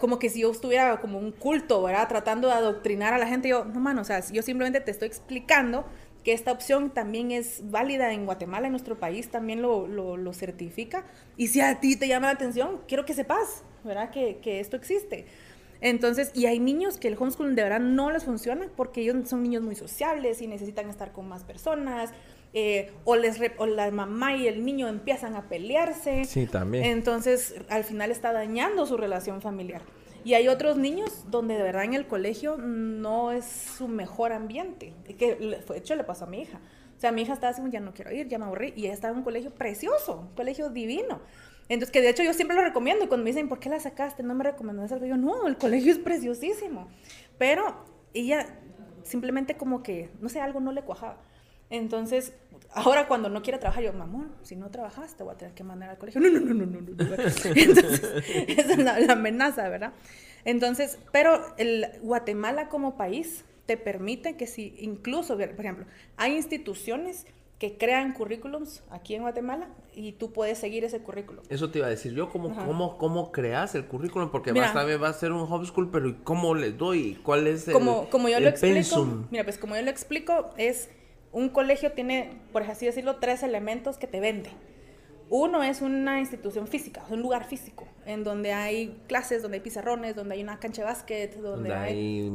como que si yo estuviera como un culto, ¿verdad? Tratando de adoctrinar a la gente. Yo, no, mano, o sea, yo simplemente te estoy explicando que esta opción también es válida en Guatemala, en nuestro país, también lo, lo, certifica. Y si a ti te llama la atención, quiero que sepas, ¿verdad? Que, que, esto existe. Entonces, y hay niños que el homeschooling de verdad no les funciona porque ellos son niños muy sociables y necesitan estar con más personas. Eh, o, les o la mamá y el niño empiezan a pelearse. Sí, también. Entonces, al final está dañando su relación familiar. Y hay otros niños donde de verdad en el colegio no es su mejor ambiente. Que de hecho le pasó a mi hija. O sea, mi hija estaba diciendo, ya no quiero ir, ya me aburrí. Y ella estaba en un colegio precioso, un colegio divino. Entonces, que de hecho yo siempre lo recomiendo. Y cuando me dicen, ¿por qué la sacaste? No me recomendó algo. Yo, no, el colegio es preciosísimo. Pero ella simplemente como que, no sé, algo no le cuajaba. Entonces, ahora cuando no quiere trabajar, yo, mamón, si no trabajas, te voy a tener que mandar al colegio. No, no, no, no, no. no. <laughs> Entonces, esa es la, amenaza, ¿verdad? Entonces, pero el Guatemala como país te permite que si incluso, por ejemplo, hay instituciones que crean currículums aquí en Guatemala y tú puedes seguir ese currículum. Eso te iba a decir yo, ¿cómo, cómo, cómo creas el currículum? Porque Mira, va, va a ser un homeschool, pero ¿cómo le doy? ¿Cuál es el Como, como yo lo explico, mira, pues como yo lo explico, es un colegio tiene, por así decirlo, tres elementos que te vende. Uno es una institución física, un lugar físico, en donde hay clases, donde hay pizarrones, donde hay una cancha de básquet, donde, hay,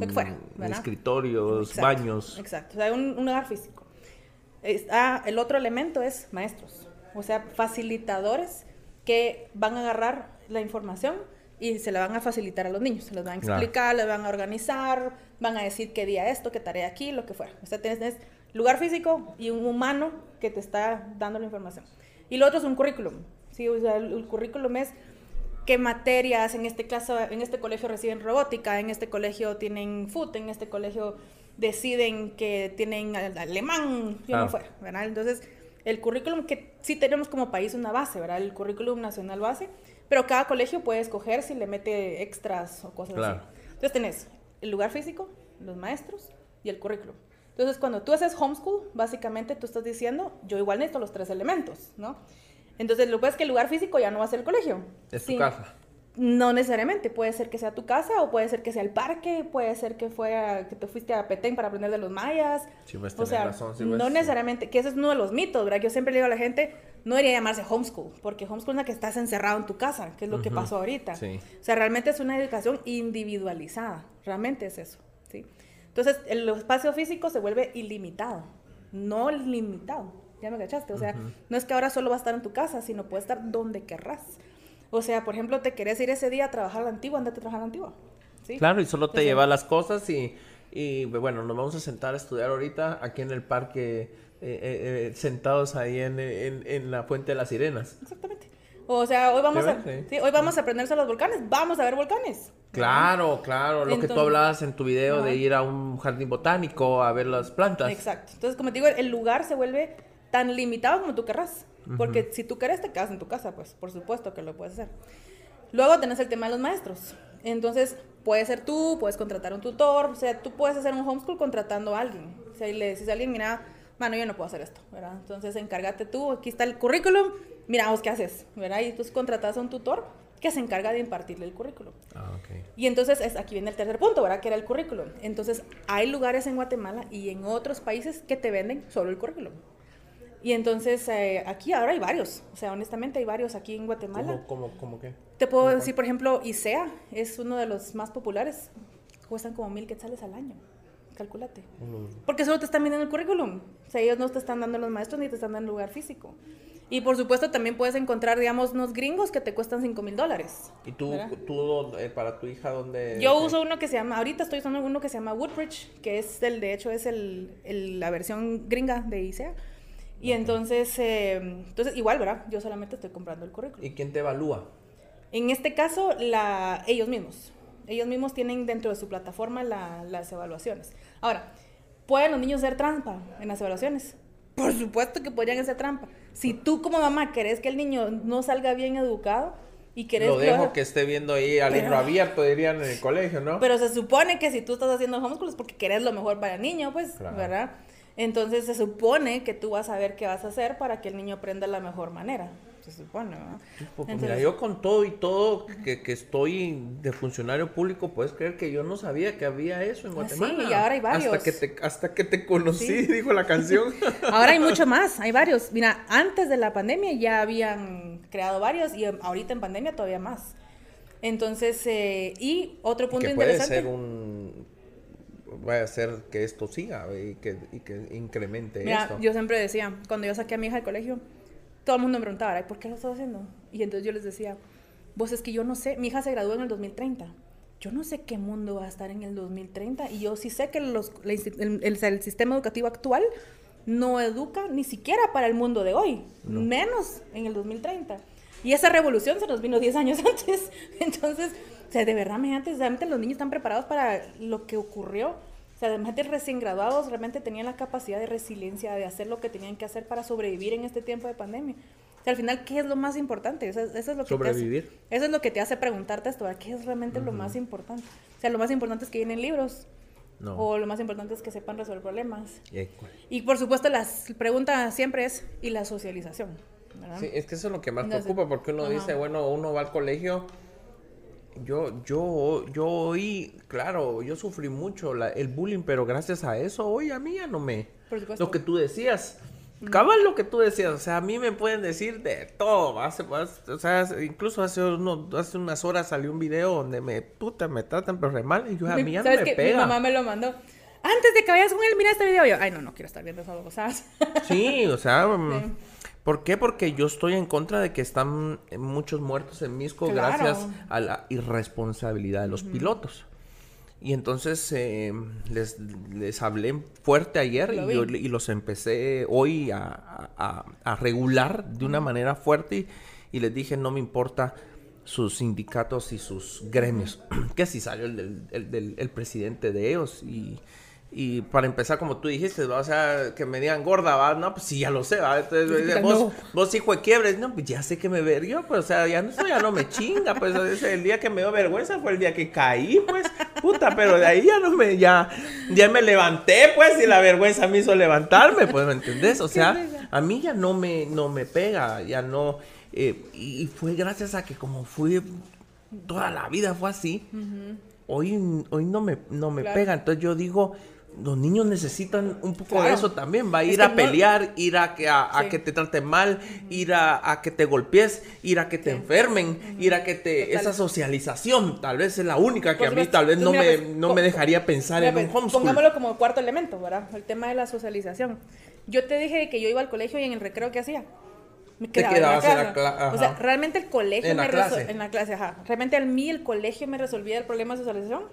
escritorios, baños. Exacto, o sea, hay un, lugar físico. El otro elemento es maestros, o sea, facilitadores que van a agarrar la información y se la van a facilitar a los niños, se los van a explicar, les van a organizar, van a decir qué día esto, qué tarea aquí, lo que fuera. O sea, tienes lugar físico y un humano que te está dando la información. Y lo otro es un currículum. ¿sí? O sea, el, currículum es qué materias en este, caso, en este colegio reciben robótica, en este colegio tienen food, en este colegio deciden que tienen alemán, y no fuera, ¿verdad? Entonces, el currículum que sí tenemos como país una base, ¿verdad? El currículum nacional base, pero cada colegio puede escoger si le mete extras o cosas así. Entonces tenés el lugar físico, los maestros y el currículum. Entonces, cuando tú haces homeschool, básicamente tú estás diciendo, yo igual necesito los tres elementos, ¿no? Entonces, lo que es que el lugar físico ya no va a ser el colegio. Es tu casa. No necesariamente, puede ser que sea tu casa o puede ser que sea el parque, puede ser que fue que te fuiste a Petén para aprender de los mayas. Sí, pues, o sea, razón, sí, no necesariamente, que ese es uno de los mitos, ¿verdad? Yo siempre le digo a la gente, no debería llamarse homeschool, porque homeschool es la que estás encerrado en tu casa, que es lo que pasó ahorita. Sí. O sea, realmente es una educación individualizada, realmente es eso, ¿sí? Entonces, el espacio físico se vuelve ilimitado, no limitado. ¿Ya me cachaste? O sea, no es que ahora solo va a estar en tu casa, sino puede estar donde querrás. O sea, por ejemplo, te querés ir ese día a trabajar a la antigua, andate a trabajar a la antigua. ¿sí? Claro, y solo te lleva las cosas y, y, bueno, nos vamos a sentar a estudiar ahorita aquí en el parque, eh, eh, eh, sentados ahí en, en, en, la Fuente de las Sirenas. Exactamente. O sea, hoy vamos, a, hoy vamos a aprenderse los volcanes, vamos a ver volcanes. Claro, claro, lo que tú hablabas en tu video de ir a un jardín botánico a ver las plantas. Exacto. Entonces, como te digo, el lugar se vuelve tan limitado como tú querrás. Porque si tú querés, te quedas en tu casa, pues por supuesto que lo puedes hacer. Luego tenés el tema de los maestros. Entonces, puede ser tú, puedes contratar un tutor, o sea, tú puedes hacer un homeschool contratando a alguien. O sea, y le decís a alguien, mira, mano, yo no puedo hacer esto, ¿verdad? Entonces, encárgate tú, aquí está el currículum, mira vos qué haces, ¿verdad? Y tú contratas a un tutor que se encarga de impartirle el currículum. Ah, okay. Y entonces es, aquí viene el tercer punto, ¿verdad? Que era el currículum. Entonces hay lugares en Guatemala y en otros países que te venden solo el currículum. Y entonces eh, aquí ahora hay varios, o sea, honestamente hay varios aquí en Guatemala. ¿Cómo, cómo, qué? Te puedo decir, por ejemplo, ISEA es uno de los más populares, cuestan como mil quetzales al año, calculate. Porque solo te están vendiendo el currículum, o sea, ellos no te están dando los maestros ni te están dando el lugar físico. Y por supuesto también puedes encontrar, digamos, unos gringos que te cuestan 5 mil dólares. ¿Y tú, tú eh, para tu hija, dónde? Yo uso uno que se llama, ahorita estoy usando uno que se llama Woodbridge, que es el, de hecho, es el, el la versión gringa de ICEA. Y entonces, eh, entonces, igual, ¿verdad? Yo solamente estoy comprando el currículum. ¿Y quién te evalúa? En este caso, la, ellos mismos. Ellos mismos tienen dentro de su plataforma la, las evaluaciones. Ahora, ¿pueden los niños hacer trampa en las evaluaciones? Por supuesto que podrían hacer trampa. Si tú como mamá querés que el niño no salga bien educado, y querés lo dejo que, esté viendo ahí al libro abierto dirían en el colegio no pero se supone que si tú estás haciendo homeschool es porque querés lo mejor para el niño pues verdad entonces se supone que tú vas a ver qué vas a hacer para que el niño aprenda de la mejor manera se supone, pues, mira, yo con todo y todo que, que, estoy de funcionario público, puedes creer que yo no sabía que había eso en ah, Guatemala. Sí, y ahora hay varios. Hasta que te, hasta que te conocí, <laughs> dijo la canción. <laughs> ahora hay mucho más, hay varios. Mira, antes de la pandemia ya habían creado varios y ahorita en pandemia todavía más. Entonces, eh, y otro punto que interesante. Puede ser un vaya a hacer que esto siga y que, y que incremente Mira, Yo siempre decía, cuando yo saqué a mi hija del colegio, todo el mundo me preguntaba, ¿por qué lo estás haciendo? Y entonces yo les decía, vos es que yo no sé, mi hija se graduó en el 2030. Yo no sé qué mundo va a estar en el 2030 y yo sí sé que los, el, sistema educativo actual no educa ni siquiera para el mundo de hoy, menos en el 2030. Y esa revolución se nos vino 10 años <laughs> antes. Entonces, o sea, de verdad, antes, realmente los niños están preparados para lo que ocurrió o sea, además de recién graduados, realmente tenían la capacidad de resiliencia, de hacer lo que tenían que hacer para sobrevivir en este tiempo de pandemia. O sea, al final, ¿qué es lo más importante? eso es lo que Sobrevivir. Te hace, eso es lo que te hace preguntarte esto, ¿qué es realmente lo más importante? O sea, lo más importante es que vienen libros. No. O lo más importante es que sepan resolver problemas. Y, por supuesto, la pregunta siempre es, ¿y la socialización? Sí, es que eso es lo que más preocupa, porque uno dice, bueno, uno va al colegio yo, yo, yo hoy, claro, yo sufrí mucho el bullying, pero gracias a eso hoy a mí ya no me... Lo que tú decías, cabal lo que tú decías, o sea, a mí me pueden decir de todo, hace, o sea, incluso hace, hace unas horas salió un video donde me, puta, me tratan pero re mal y yo a mí ya no me pega. Mi mamá me lo mandó. Antes de que vayas con él, mira este video. Yo, ay, no, no quiero estar viendo esas cosas. Sí, o sea, <laughs> mm, ¿Por qué? Porque yo estoy en contra de que están muchos muertos en Misco gracias a la irresponsabilidad de los pilotos. Y entonces eh, les, les, hablé fuerte ayer y, los empecé hoy a, regular de una manera fuerte y, les dije no me importa sus sindicatos y sus gremios. <clears throat> que si salió el, el presidente de ellos y y para empezar, como tú dijiste, o sea, que me digan gorda, ¿va? No, pues sí, ya lo sé, ¿va? Entonces, vos, vos hijo de quiebres, no, pues ya sé que me verguió, pues, o sea, ya no, ya no me chinga, pues, el día que me dio vergüenza fue el día que caí, pues, puta, pero de ahí ya no me, ya, ya me levanté, pues, y la vergüenza me hizo levantarme, pues, ¿me entendés? O sea, a mí ya no me, no me pega, ya no, eh, y fue gracias a que como fui, toda la vida fue así, hoy, hoy no me, no me pega, entonces yo digo los niños necesitan un poco de eso también. Va a ir a pelear, ir a que, a, que te traten mal, ir a, que te golpees, ir a que te enfermen, ir a que te... Esa socialización tal vez es la única que a mí tal vez no, me, pues, no me dejaría pensar en un pues, homeschool. Pongámoslo como cuarto elemento, ¿verdad? El tema de la socialización. Yo te dije que yo iba al colegio y en el recreo, ¿qué hacía? Me quedaba en la clase. O sea, realmente el colegio en me resolvía... En la clase, ajá. Realmente a mí el colegio me resolvía el problema de socialización.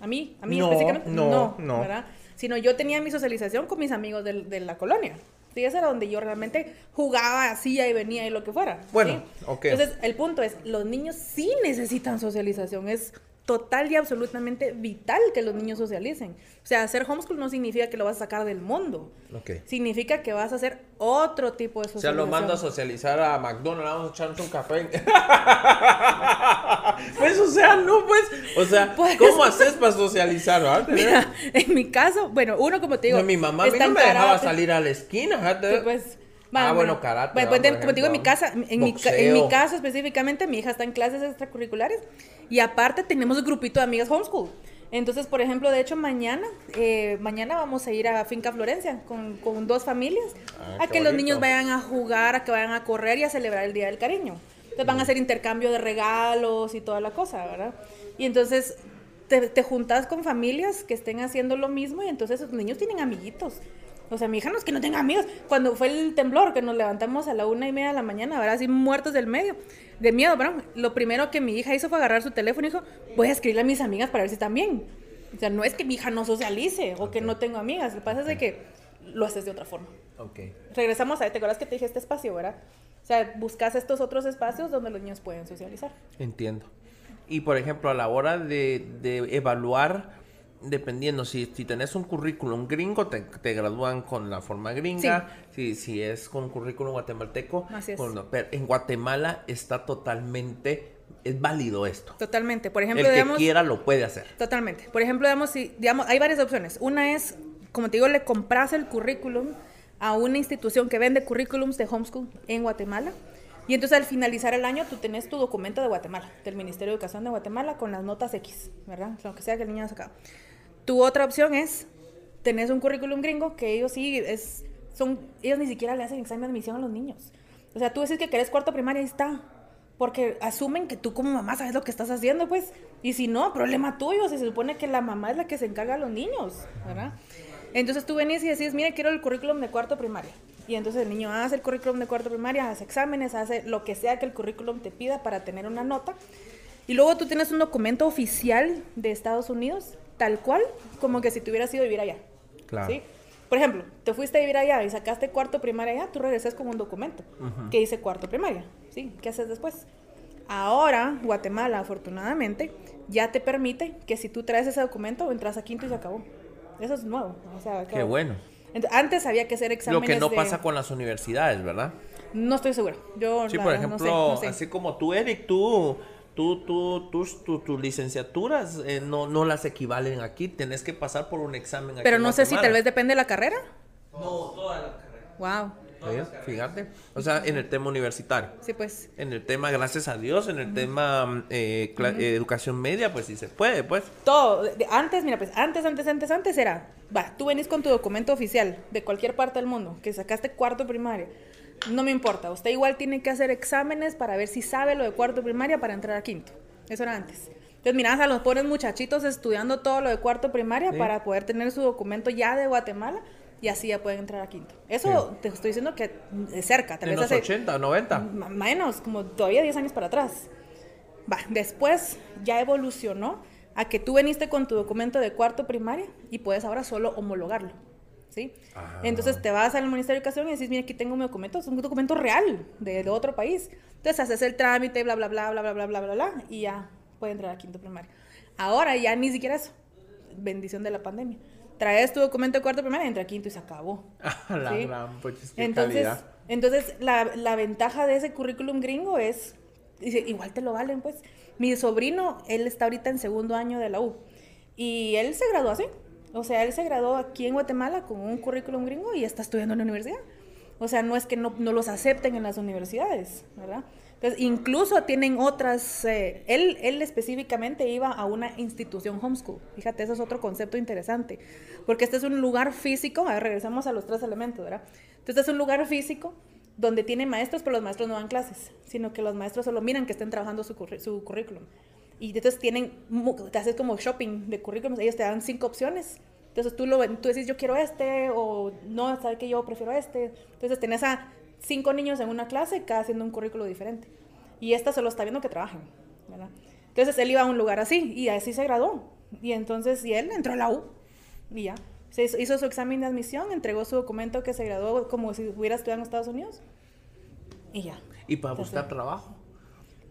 A mí, a mí específicamente. No, no, no. ¿verdad? Sino yo tenía mi socialización con mis amigos de, la colonia. Sí, ese era donde yo realmente jugaba, hacía y venía y lo que fuera. Bueno, ok. Entonces, el punto es, los niños sí necesitan socialización. Es total y absolutamente vital que los niños socialicen. O sea, hacer homeschool no significa que lo vas a sacar del mundo. Okay. Significa que vas a hacer otro tipo de socialización. O sea, lo mando a socializar a McDonald's, vamos a echarnos un café. <laughs> pues, o sea, no, pues, o sea, pues, ¿cómo haces para socializar? Mira, en mi caso, bueno, uno como te digo. No, mi mamá a mí no me dejaba salir a la esquina. pues, ah, bueno, karate. Bueno, pues, como te digo, en mi casa, en mi, en mi caso específicamente, mi hija está en clases extracurriculares y aparte tenemos un grupito de amigas homeschool. Entonces, por ejemplo, de hecho, mañana, eh, mañana vamos a ir a Finca Florencia con, con dos familias ah, a que los niños vayan a jugar, a que vayan a correr y a celebrar el Día del Cariño. Entonces van a hacer intercambio de regalos y toda la cosa, ¿verdad? Y entonces te, te juntas con familias que estén haciendo lo mismo y entonces los niños tienen amiguitos. O sea, mi hija no es que no tenga amigos. Cuando fue el temblor, que nos levantamos a la una y media de la mañana, ahora así muertos del medio, de miedo, ¿verdad? Lo primero que mi hija hizo fue agarrar su teléfono y dijo, voy a escribirle a mis amigas para ver si están bien. O sea, no es que mi hija no socialice o que no tengo amigas. Lo que pasa es que lo haces de otra forma. Ok. Regresamos a, ¿te acuerdas que te dije este espacio, verdad? O sea, buscas estos otros espacios donde los niños pueden socializar. Entiendo. Y por ejemplo, a la hora de, de evaluar dependiendo, si, si tenés un currículum gringo, te, te gradúan con la forma gringa. Si, si es con currículum guatemalteco, Así es. pero en Guatemala está totalmente es válido esto. Totalmente. Por ejemplo, el que quiera lo puede hacer. Totalmente. Por ejemplo, digamos, si, digamos, hay varias opciones. Una es, como te digo, le compras el currículum a una institución que vende currículums de homeschool en Guatemala. Y entonces al finalizar el año tú tenés tu documento de Guatemala, del Ministerio de Educación de Guatemala, con las notas X, ¿verdad? Lo que sea que el niño haya sacado. Tu otra opción es, tenés un currículum gringo que ellos sí, es, son, ellos ni siquiera le hacen examen de admisión a los niños. O sea, tú decís que querés cuarto primaria, ahí está. Porque asumen que tú como mamá sabes lo que estás haciendo, pues. Y si no, problema tuyo. se supone que la mamá es la que se encarga a los niños, ¿verdad? Entonces tú venís y decís, mire, quiero el currículum de cuarto primaria. Y entonces el niño hace el currículum de cuarto primaria, hace exámenes, hace lo que sea que el currículum te pida para tener una nota. Y luego tú tienes un documento oficial de Estados Unidos, tal cual, como que si te hubieras ido a vivir allá. Claro. ¿sí? Por ejemplo, te fuiste a vivir allá y sacaste cuarto primaria allá, tú regresas con un documento que dice cuarto primaria. ¿sí? ¿Qué haces después? Ahora, Guatemala, afortunadamente, ya te permite que si tú traes ese documento, entras a quinto y se acabó. Eso es nuevo. O sea, Qué bueno. antes había que hacer exámenes. Lo que no pasa con las universidades, ¿verdad? No estoy segura. Yo, sí, por ejemplo, así como tú, Eric, tú, tú, tú, tus, tus licenciaturas eh, no, no las equivalen aquí. Tenés que pasar por un examen aquí Pero no sé si tal vez depende de la carrera. No, toda la carrera. Wow. Fíjate. O sea, en el tema universitario. Sí, pues. En el tema, gracias a Dios, en el tema eh, educación media, pues sí se puede, pues. Todo. antes, mira, pues antes, antes, antes, antes era, va, tú venís con tu documento oficial de cualquier parte del mundo, que sacaste cuarto primaria. No me importa, usted igual tiene que hacer exámenes para ver si sabe lo de cuarto primaria para entrar a quinto. Eso era antes. Entonces mirás a los pobres muchachitos estudiando todo lo de cuarto primaria para poder tener su documento ya de Guatemala y así ya pueden entrar a quinto. Eso te estoy diciendo que es cerca, tal vez hace 80, 90. Menos, como todavía 10 años para atrás. Va, después ya evolucionó a que tú veniste con tu documento de cuarto primaria y puedes ahora solo homologarlo. ¿Sí? Entonces te vas al Ministerio de Educación y dices, mira, aquí tengo mi documento, es un documento real de, de, otro país. Entonces haces el trámite, bla, bla, bla, bla, bla, bla, bla, bla, bla, y ya puede entrar a quinto primaria. Ahora ya ni siquiera eso. Bendición de la pandemia traes tu documento de cuarto primaria, entra quinto y se acabó. <laughs> la gran, pues, entonces, entonces la, la, ventaja de ese currículum gringo es, igual te lo valen, pues. Mi sobrino, él está ahorita en segundo año de la U y él se graduó así. O sea, él se graduó aquí en Guatemala con un currículum gringo y está estudiando en la universidad. O sea, no es que no, no los acepten en las universidades, ¿verdad? Entonces, incluso tienen otras, eh, él, él específicamente iba a una institución homeschool. Fíjate, eso es otro concepto interesante, porque este es un lugar físico, a ver, regresamos a los tres elementos, ¿verdad? Entonces, es un lugar físico donde tiene maestros, pero los maestros no dan clases, sino que los maestros solo miran que estén trabajando su, su currículum. Y entonces tienen, te haces como shopping de currículums, ellos te dan cinco opciones. Entonces tú, lo, tú decís, yo quiero este, o no, sabes que yo prefiero este. Entonces tenés a cinco niños en una clase, cada haciendo un currículo diferente. Y esta solo está viendo que trabajen, ¿verdad? Entonces él iba a un lugar así y así se graduó. Y entonces, y él entró a la U y ya. Se hizo, su examen de admisión, entregó su documento que se graduó como si hubiera estudiado en Estados Unidos y ya. ¿Y para buscar trabajo?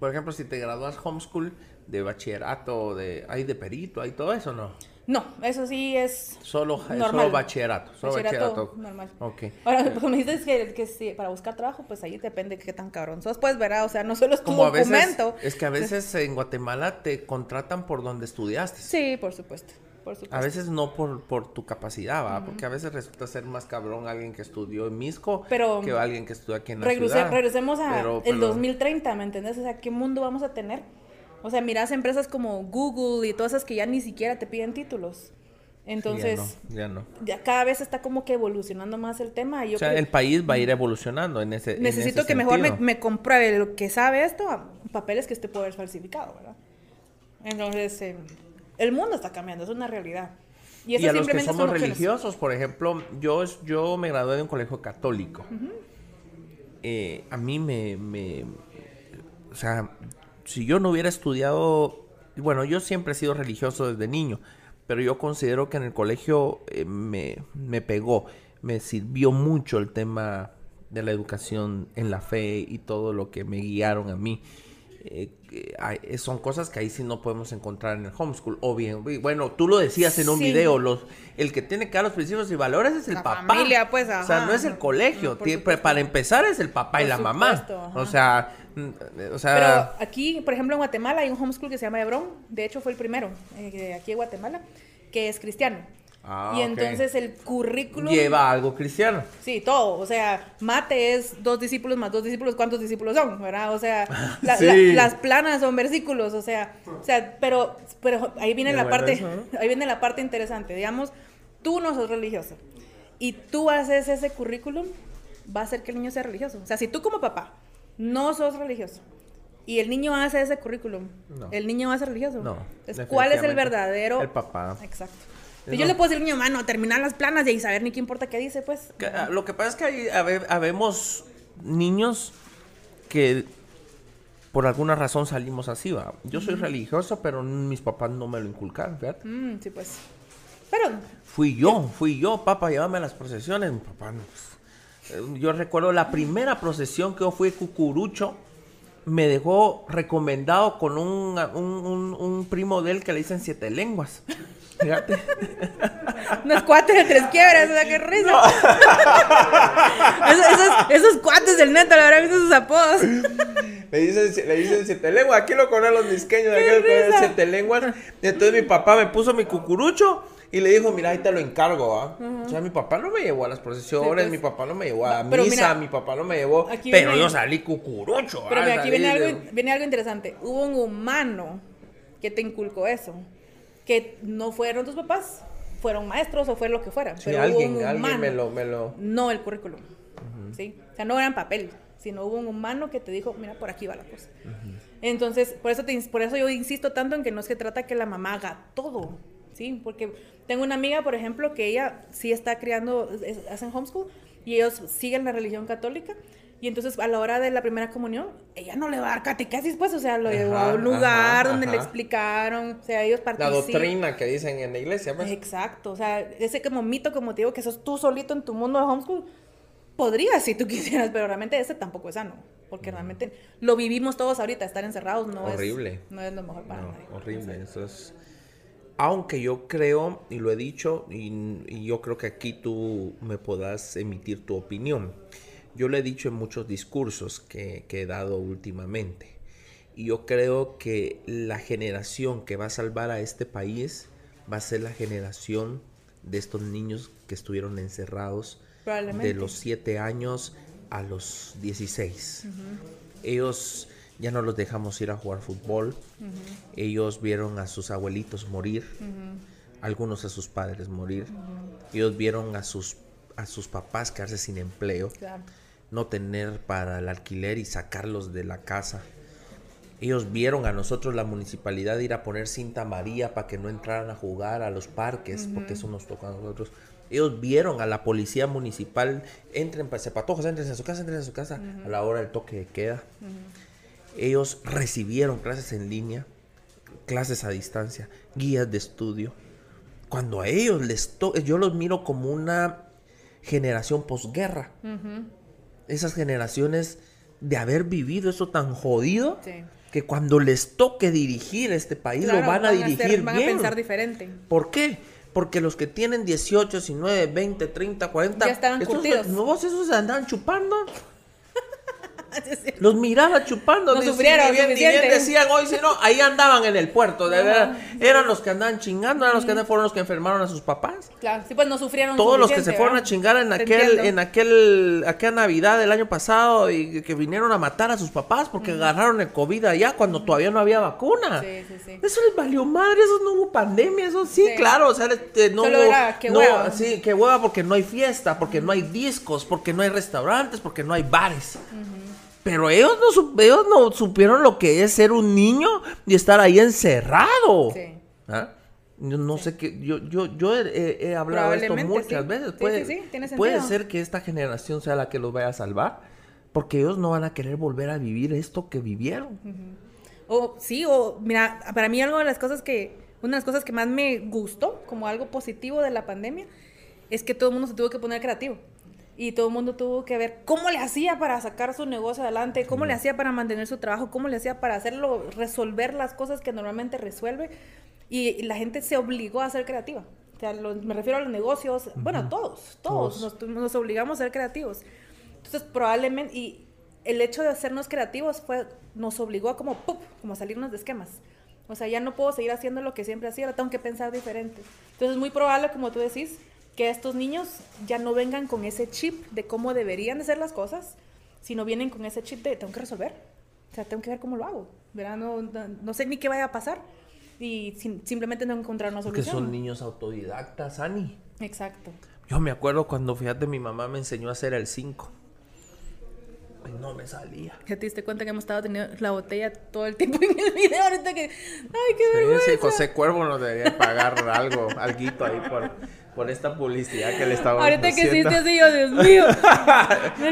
Por ejemplo, si te gradúas homeschool de bachillerato, de, hay de perito, hay todo eso, ¿no? No, eso sí es solo, solo bachillerato. Solo bachillerato, normal. Ok. Ahora, <laughs> pues me dices que, que para buscar trabajo, pues ahí depende de qué tan cabrón sos, pues verá, o sea, no solo es tu Como documento. es que a veces en Guatemala te contratan por donde estudiaste. Sí, por supuesto. Por supuesto. A veces no por, por tu capacidad, ¿va? Porque a veces resulta ser más cabrón alguien que estudió en Misco que alguien que estudió aquí en la ciudad. Regresemos a el 2030, ¿me entendés? O sea, ¿qué mundo vamos a tener? O sea, miras empresas como Google y todas esas que ya ni siquiera te piden títulos. Entonces, ya, no, ya, cada vez está como que evolucionando más el tema. o sea, el país va a ir evolucionando en ese Necesito que mejor me, me, compruebe lo que sabe esto a papeles que este puede haber falsificado, ¿verdad? Entonces, eh, el mundo está cambiando, es una realidad. Y, eso a los que somos religiosos, por ejemplo, yo, yo me gradué de un colegio católico. Eh, a mí me, me, o sea, si yo no hubiera estudiado, bueno, yo siempre he sido religioso desde niño, pero yo considero que en el colegio eh, me, me pegó, me sirvió mucho el tema de la educación en la fe y todo lo que me guiaron a mí. Eh, eh, son cosas que ahí sí no podemos encontrar en el homeschool. O bien, bueno, tú lo decías en un video, los, el que tiene que dar los principios y valores es el la papá. Familia, pues, O sea, no es el colegio. para empezar es el papá y la mamá. O sea, mm, o sea... Pero aquí, por ejemplo, en Guatemala hay un homeschool que se llama Hebrón. De hecho, fue el primero, eh, aquí en Guatemala, que es cristiano. Ah, y entonces el currículum... Lleva algo cristiano. Sí, todo. O sea, mate es dos discípulos más dos discípulos. ¿Cuántos discípulos son? ¿Verdad? O sea, <laughs> las planas son versículos. O sea, o sea pero, pero ahí viene la parte, ahí viene la parte interesante. Digamos, tú no sos religioso y tú haces ese currículum, va a hacer que el niño sea religioso. O sea, si tú como papá no sos religioso y el niño hace ese currículum, el niño va a ser religioso. No. ¿Cuál es el verdadero? El papá. Exacto yo le puedo decir a niño, mano, terminar las planas y saber ni qué importa qué dice, pues. Ah, lo que pasa es que hay, habemos niños que por alguna razón salimos así, va. Yo soy religioso, pero mis papás no me lo inculcaron, fíjate. Mm, sí, pues. Pero. Fui yo, fui yo, papá, llévame a las procesiones. Mi papá no. Pues, eh, yo recuerdo la primera procesión que yo fui cucurucho me dejó recomendado con un, un, un primo de él que le dicen siete lenguas. Fíjate. Unos cuates de tres quiebras, o sea, qué risa. <laughs> esos, cuates del neto, la verdad, visto sus apodos. Le dicen, le dicen siete lenguas. Aquí lo conocen los misqueños, aquí lo conocen siete lenguas. entonces mi papá me puso mi cucurucho. Y le dijo, mira, ahí te lo encargo, ¿ah? O sea, mi papá no me llevó a las procesiones, pues. mi papá no me llevó a misa, mi papá no me llevó, pero yo salí cucurucho. Pero aquí viene algo, viene algo interesante. Hubo un humano que te inculcó eso que no fueron tus papás, fueron maestros o fue lo que fuera. pero alguien, hubo alguien me lo, me lo... No el currículum. ¿sí? O sea, no eran papel, sino hubo un humano que te dijo, mira, por aquí va la cosa. Entonces, por eso, te, por eso yo insisto tanto en que no se trata que la mamá haga todo. ¿sí? Porque tengo una amiga, por ejemplo, que ella sí está criando, hacen homeschool, y ellos siguen la religión católica, y entonces a la hora de la primera comunión, ella no le va a dar catequesis, pues, o sea, lo llevó a un lugar donde le explicaron, o sea, ellos participan. La doctrina que dicen en la iglesia, pues. Exacto, o sea, ese como mito, como te digo, que sos tú solito en tu mundo de homeschool, podría si tú <laughs> quisieras, pero realmente ese tampoco es sano, porque realmente lo vivimos todos ahorita, estar encerrados no horrible. es no es lo mejor para nadie. Horrible, eso es aunque yo creo, y lo he dicho, y, y, yo creo que aquí tú me puedas emitir tu opinión. Yo lo he dicho en muchos discursos que, he dado últimamente. Y yo creo que la generación que va a salvar a este país va a ser la generación de estos niños que estuvieron encerrados de los 7 años a los 16. Ellos ya no los dejamos ir a jugar fútbol. Ellos vieron a sus abuelitos morir, algunos a sus padres morir. Ellos vieron a sus, a sus papás quedarse sin empleo no tener para el alquiler y sacarlos de la casa. Ellos vieron a nosotros la municipalidad ir a poner cinta María para que no entraran a jugar a los parques, porque eso nos tocó a nosotros. Ellos vieron a la policía municipal, entren, patojos, entren a su casa, entren a su casa, a la hora del toque de queda. Ellos recibieron clases en línea, clases a distancia, guías de estudio. Cuando a ellos les toca, yo los miro como una generación posguerra esas generaciones de haber vivido eso tan jodido que cuando les toque dirigir este país lo van, a dirigir van a pensar diferente. ¿Por qué? Porque los que tienen 18, 19, 20, 30, 40 ya estaban curtidos. Nuevos esos se andaban chupando. <laughs> <laughs> Los miraba chupando. No sufrieron bien, decían hoy, si no, ahí andaban en el puerto, de verdad. Eran los que andaban chingando, eran los que fueron los que enfermaron a sus papás. Claro, sí, pues no sufrieron. Todos los que se fueron a chingar en aquel, en aquel, aquella Navidad del año pasado y que vinieron a matar a sus papás porque agarraron el COVID allá cuando todavía no había vacuna. Sí, sí, sí. Eso les valió madre, eso no hubo pandemia, eso sí, claro, o sea, este, no Solo era, qué hueva. Sí, qué hueva porque no hay fiesta, porque no hay discos, porque no hay restaurantes, porque no hay bares. Pero ellos no, ellos no supieron lo que es ser un niño y estar ahí encerrado. Sí. ¿Ah? Yo no sé qué, yo, yo, yo he, hablado de esto muchas veces. Puede, puede ser que esta generación sea la que los vaya a salvar, porque ellos no van a querer volver a vivir esto que vivieron. O sí, o mira, para mí algo de las cosas que, una de las cosas que más me gustó, como algo positivo de la pandemia, es que todo el mundo se tuvo que poner creativo. Y todo el mundo tuvo que ver cómo le hacía para sacar su negocio adelante, cómo le hacía para mantener su trabajo, cómo le hacía para hacerlo, resolver las cosas que normalmente resuelve. Y, la gente se obligó a ser creativa. O sea, me refiero a los negocios, bueno, todos, todos, Nos, nos, obligamos a ser creativos. Entonces, probablemente, y el hecho de hacernos creativos fue, nos obligó a como, ¡pum!, como salirnos de esquemas. O sea, ya no puedo seguir haciendo lo que siempre hacía, ahora tengo que pensar diferente. Entonces, es muy probable, como tú decís, que estos niños ya no vengan con ese chip de cómo deberían de ser las cosas, sino vienen con ese chip de tengo que resolver. O sea, tengo que ver cómo lo hago. ¿verdad? No, no, sé ni qué vaya a pasar. Y simplemente no encontrar una solución. Porque son niños autodidactas, Ani. Exacto. Yo me acuerdo cuando, fíjate, mi mamá me enseñó a hacer el 5 no me salía. Ya te diste cuenta que hemos estado teniendo la botella todo el tiempo <laughs> en el video ahorita que... ¡Ay, qué vergüenza! Sí, José Cuervo nos debería pagar algo, alguito ahí por, por esta publicidad que le estaba Ahorita que hiciste así, yo, Dios mío.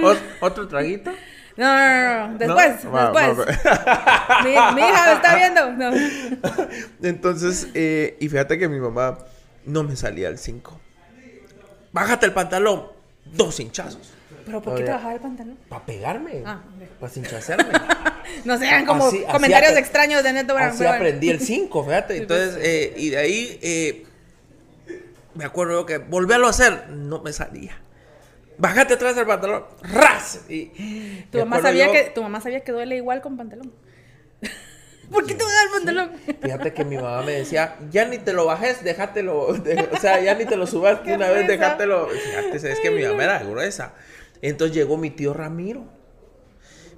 <laughs> ¿Otro traguito? No, no, no, después, después. <laughs> mi, hija me está viendo. No. Entonces, eh, y fíjate que mi mamá no me salía el 5. Bájate el pantalón. Dos hinchazos. ¿Pero por qué te bajaba el pantalón? Para pegarme. Ah, Para cinchacerme. <laughs> no sean como comentarios extraños de Neto Así aprendí el 5, fíjate. Entonces, eh, y de ahí eh, me acuerdo que volverlo a hacer, no me salía. Bájate atrás del pantalón, ras. Y tu mamá sabía que tu mamá sabía que duele igual con pantalón. <laughs> ¿Por qué te vas el pantalón? Fíjate que mi mamá me decía, ya ni te lo bajes, déjatelo. o sea, ya ni te lo subas <laughs> una vez, déjatelo. Fíjate, es que mi mamá era gruesa. Entonces llegó mi tío Ramiro.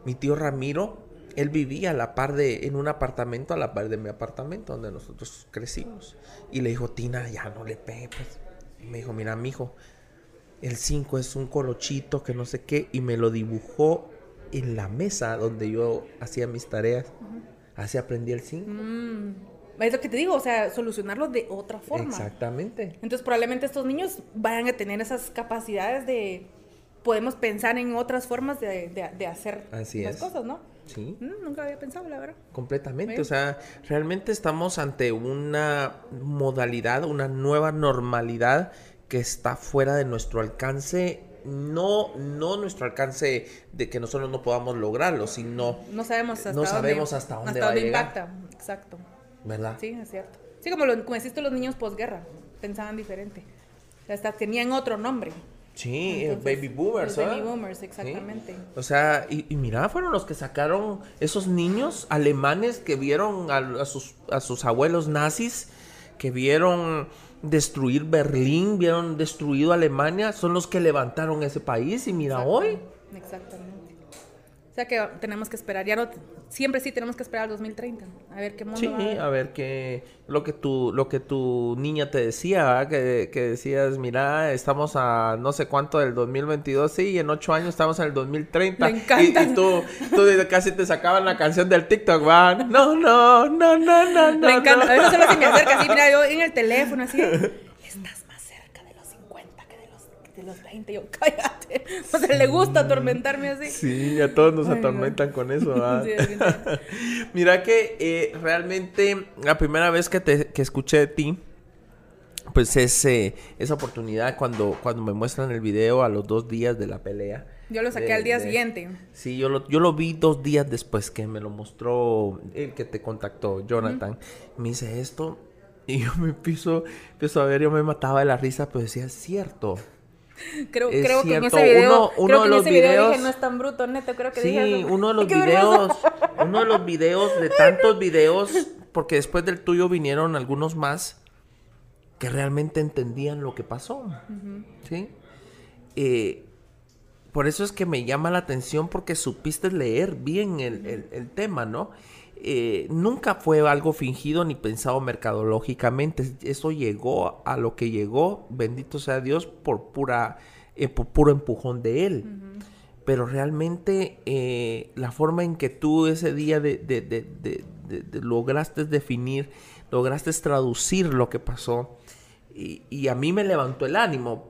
Mi tío Ramiro, él vivía a la par de, en un apartamento, a la par de mi apartamento, donde nosotros crecimos. Y le dijo, Tina, ya no le pegues. Pues". Y me dijo, mira, mijo, el 5 es un colochito que no sé qué. Y me lo dibujó en la mesa donde yo hacía mis tareas. Así aprendí el 5. Mm. Es lo que te digo, o sea, solucionarlo de otra forma. Exactamente. Entonces, probablemente estos niños vayan a tener esas capacidades de podemos pensar en otras formas de, de, hacer las cosas, ¿no? Sí. Mm, nunca había pensado, la verdad. Completamente. O sea, realmente estamos ante una modalidad, una nueva normalidad que está fuera de nuestro alcance. No, no nuestro alcance de que nosotros no podamos lograrlo, sino no sabemos hasta no dónde, sabemos hasta dónde va a llegar. impacta. Exacto. ¿Verdad? Sí, es cierto. Sí, como lo como los niños posguerra, pensaban diferente. Hasta tenían otro nombre. Sí, baby boomers, Baby boomers, exactamente. O sea, y, mira, fueron los que sacaron esos niños alemanes que vieron a, sus, a sus abuelos nazis, que vieron destruir Berlín, vieron destruido Alemania, son los que levantaron ese país y mira hoy. Exactamente. O sea que tenemos que esperar, ya no, siempre sí tenemos que esperar al 2030, a ver qué mundo Sí, a, ver qué, lo que tu, lo que tu niña te decía, que, que, decías, mira, estamos a no sé cuánto del 2022, sí, y en ocho años estamos en el 2030. Me encanta. Y, tú, tú casi te sacaban la canción del TikTok, va, no, no, no, no, no, Me encanta, a veces solo se me acerca así, mira, yo en el teléfono así, <laughs> estás los 20. Yo, <laughs> O sea, le gusta atormentarme así. Sí, a todos nos atormentan con eso. <laughs> <laughs> Mira que eh, realmente la primera vez que, te, que escuché de ti, pues es eh, esa oportunidad cuando, cuando me muestran el video a los dos días de la pelea. Yo lo saqué al día siguiente. Sí, yo lo, yo lo vi dos días después que me lo mostró el que te contactó, Jonathan. Me dice esto y yo me empiezo, empiezo a ver, yo me mataba de la risa, pero decía, es cierto. Creo, creo que en ese video, uno, creo que en ese video dije, no es tan bruto, neto, creo que sí, uno de los <laughs> videos, uno de los videos, de tantos videos, porque después del tuyo vinieron algunos más que realmente entendían lo que pasó, ¿sí? Eh, por eso es que me llama la atención porque supiste leer bien el, el tema, ¿no? Eh, nunca fue algo fingido ni pensado mercadológicamente. Eso llegó a lo que llegó, bendito sea Dios, por pura, eh, por puro empujón de él. Pero realmente eh, la forma en que tú ese día de, lograste definir, lograste traducir lo que pasó, y, a mí me levantó el ánimo.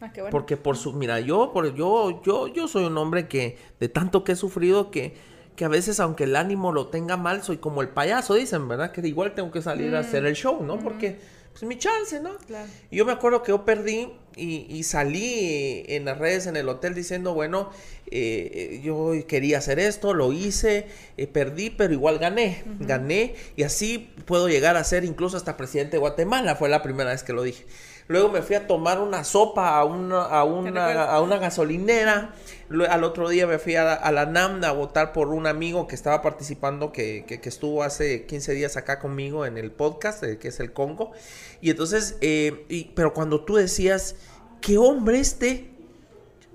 Ah, porque por su, mira, yo, por, yo, yo, yo soy un hombre que de tanto que he sufrido que que a veces aunque el ánimo lo tenga mal, soy como el payaso, dicen, ¿verdad? Que igual tengo que salir a hacer el show, ¿no? Porque pues mi chance, ¿no? Claro. Y yo me acuerdo que yo perdí y, salí en las redes en el hotel diciendo, bueno, eh, yo quería hacer esto, lo hice, eh, perdí, pero igual gané, gané y así puedo llegar a ser incluso hasta presidente de Guatemala, fue la primera vez que lo dije. Luego me fui a tomar una sopa a una, a una, a una gasolinera. al otro día me fui a, la NAMDA a votar por un amigo que estaba participando, que, que, estuvo hace 15 días acá conmigo en el podcast, eh, que es el Congo. Y entonces, y, pero cuando tú decías, ¿qué hombre este?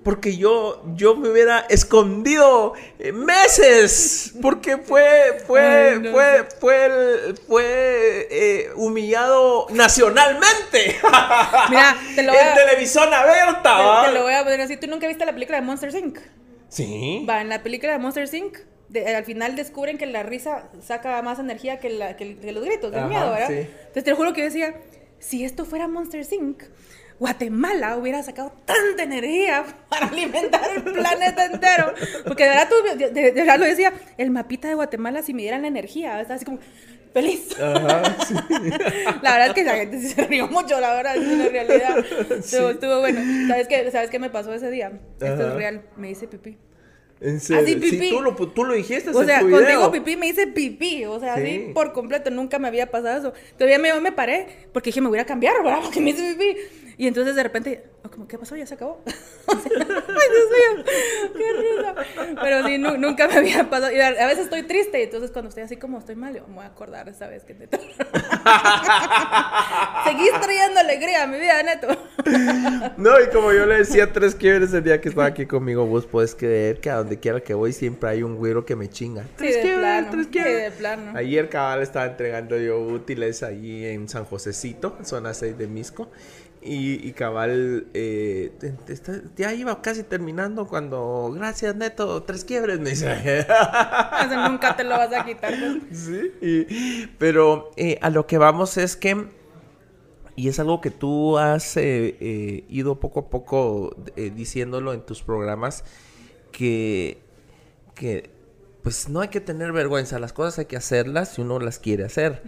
Porque yo, yo me hubiera escondido meses, porque fue, fue, fue, fue, fue eh, humillado nacionalmente. <laughs> Mira, te lo voy a, En televisión abierta. Te, te, lo voy a poner así. ¿Tú nunca viste la película de Monster Inc? Sí. Va, en la película de Monster Inc. al final descubren que la risa saca más energía que, la, que, los gritos, del miedo, ¿verdad? Sí. Entonces te lo juro que yo decía, si esto fuera Monster Inc., Guatemala hubiera sacado tanta energía para alimentar el planeta entero. Porque de verdad, tú, de, verdad lo decía, el mapita de Guatemala si me dieran la energía, está así como feliz. Ajá, sí. <laughs> la verdad es que la gente se rió mucho, la verdad, es una realidad. Estuvo, bueno. ¿Sabes qué, ¿Sabes qué me pasó ese día? Esto es real, me hice pipí. ¿En serio? Así pipí. Sí, tú lo, tú lo dijiste O sea, cuando digo pipí me hice pipí. O sea, así por completo. Nunca me había pasado eso. Todavía me, me paré porque dije, me voy a cambiar, ¿verdad? Porque me hice pipí. Y entonces de repente, oh, como, ¿qué pasó? ¿Ya se acabó? <laughs> ay, Dios mío, qué risa. Pero sí, nunca me había pasado. Y a, veces estoy triste. Y entonces cuando estoy así como estoy mal, yo me voy a acordar esa vez que te... <laughs> Seguís trayendo alegría a mi vida, neto. no, y como yo le decía tres quiebres el día que estaba aquí conmigo, vos puedes creer que a donde quiera que voy siempre hay un güero que me chinga. Tres sí, plano, tres Sí, de plano. Ayer cabal estaba entregando yo útiles allí en San Josecito, zona 6 de Misco. Y, cabal, eh, ya iba casi terminando cuando, gracias Neto, tres quiebres, me dice. <laughs> nunca te lo vas a quitar. Sí, pero eh, a lo que vamos es que, y es algo que tú has eh, ido poco a poco diciéndolo en tus programas, que, que pues no hay que tener vergüenza, las cosas hay que hacerlas si uno las quiere hacer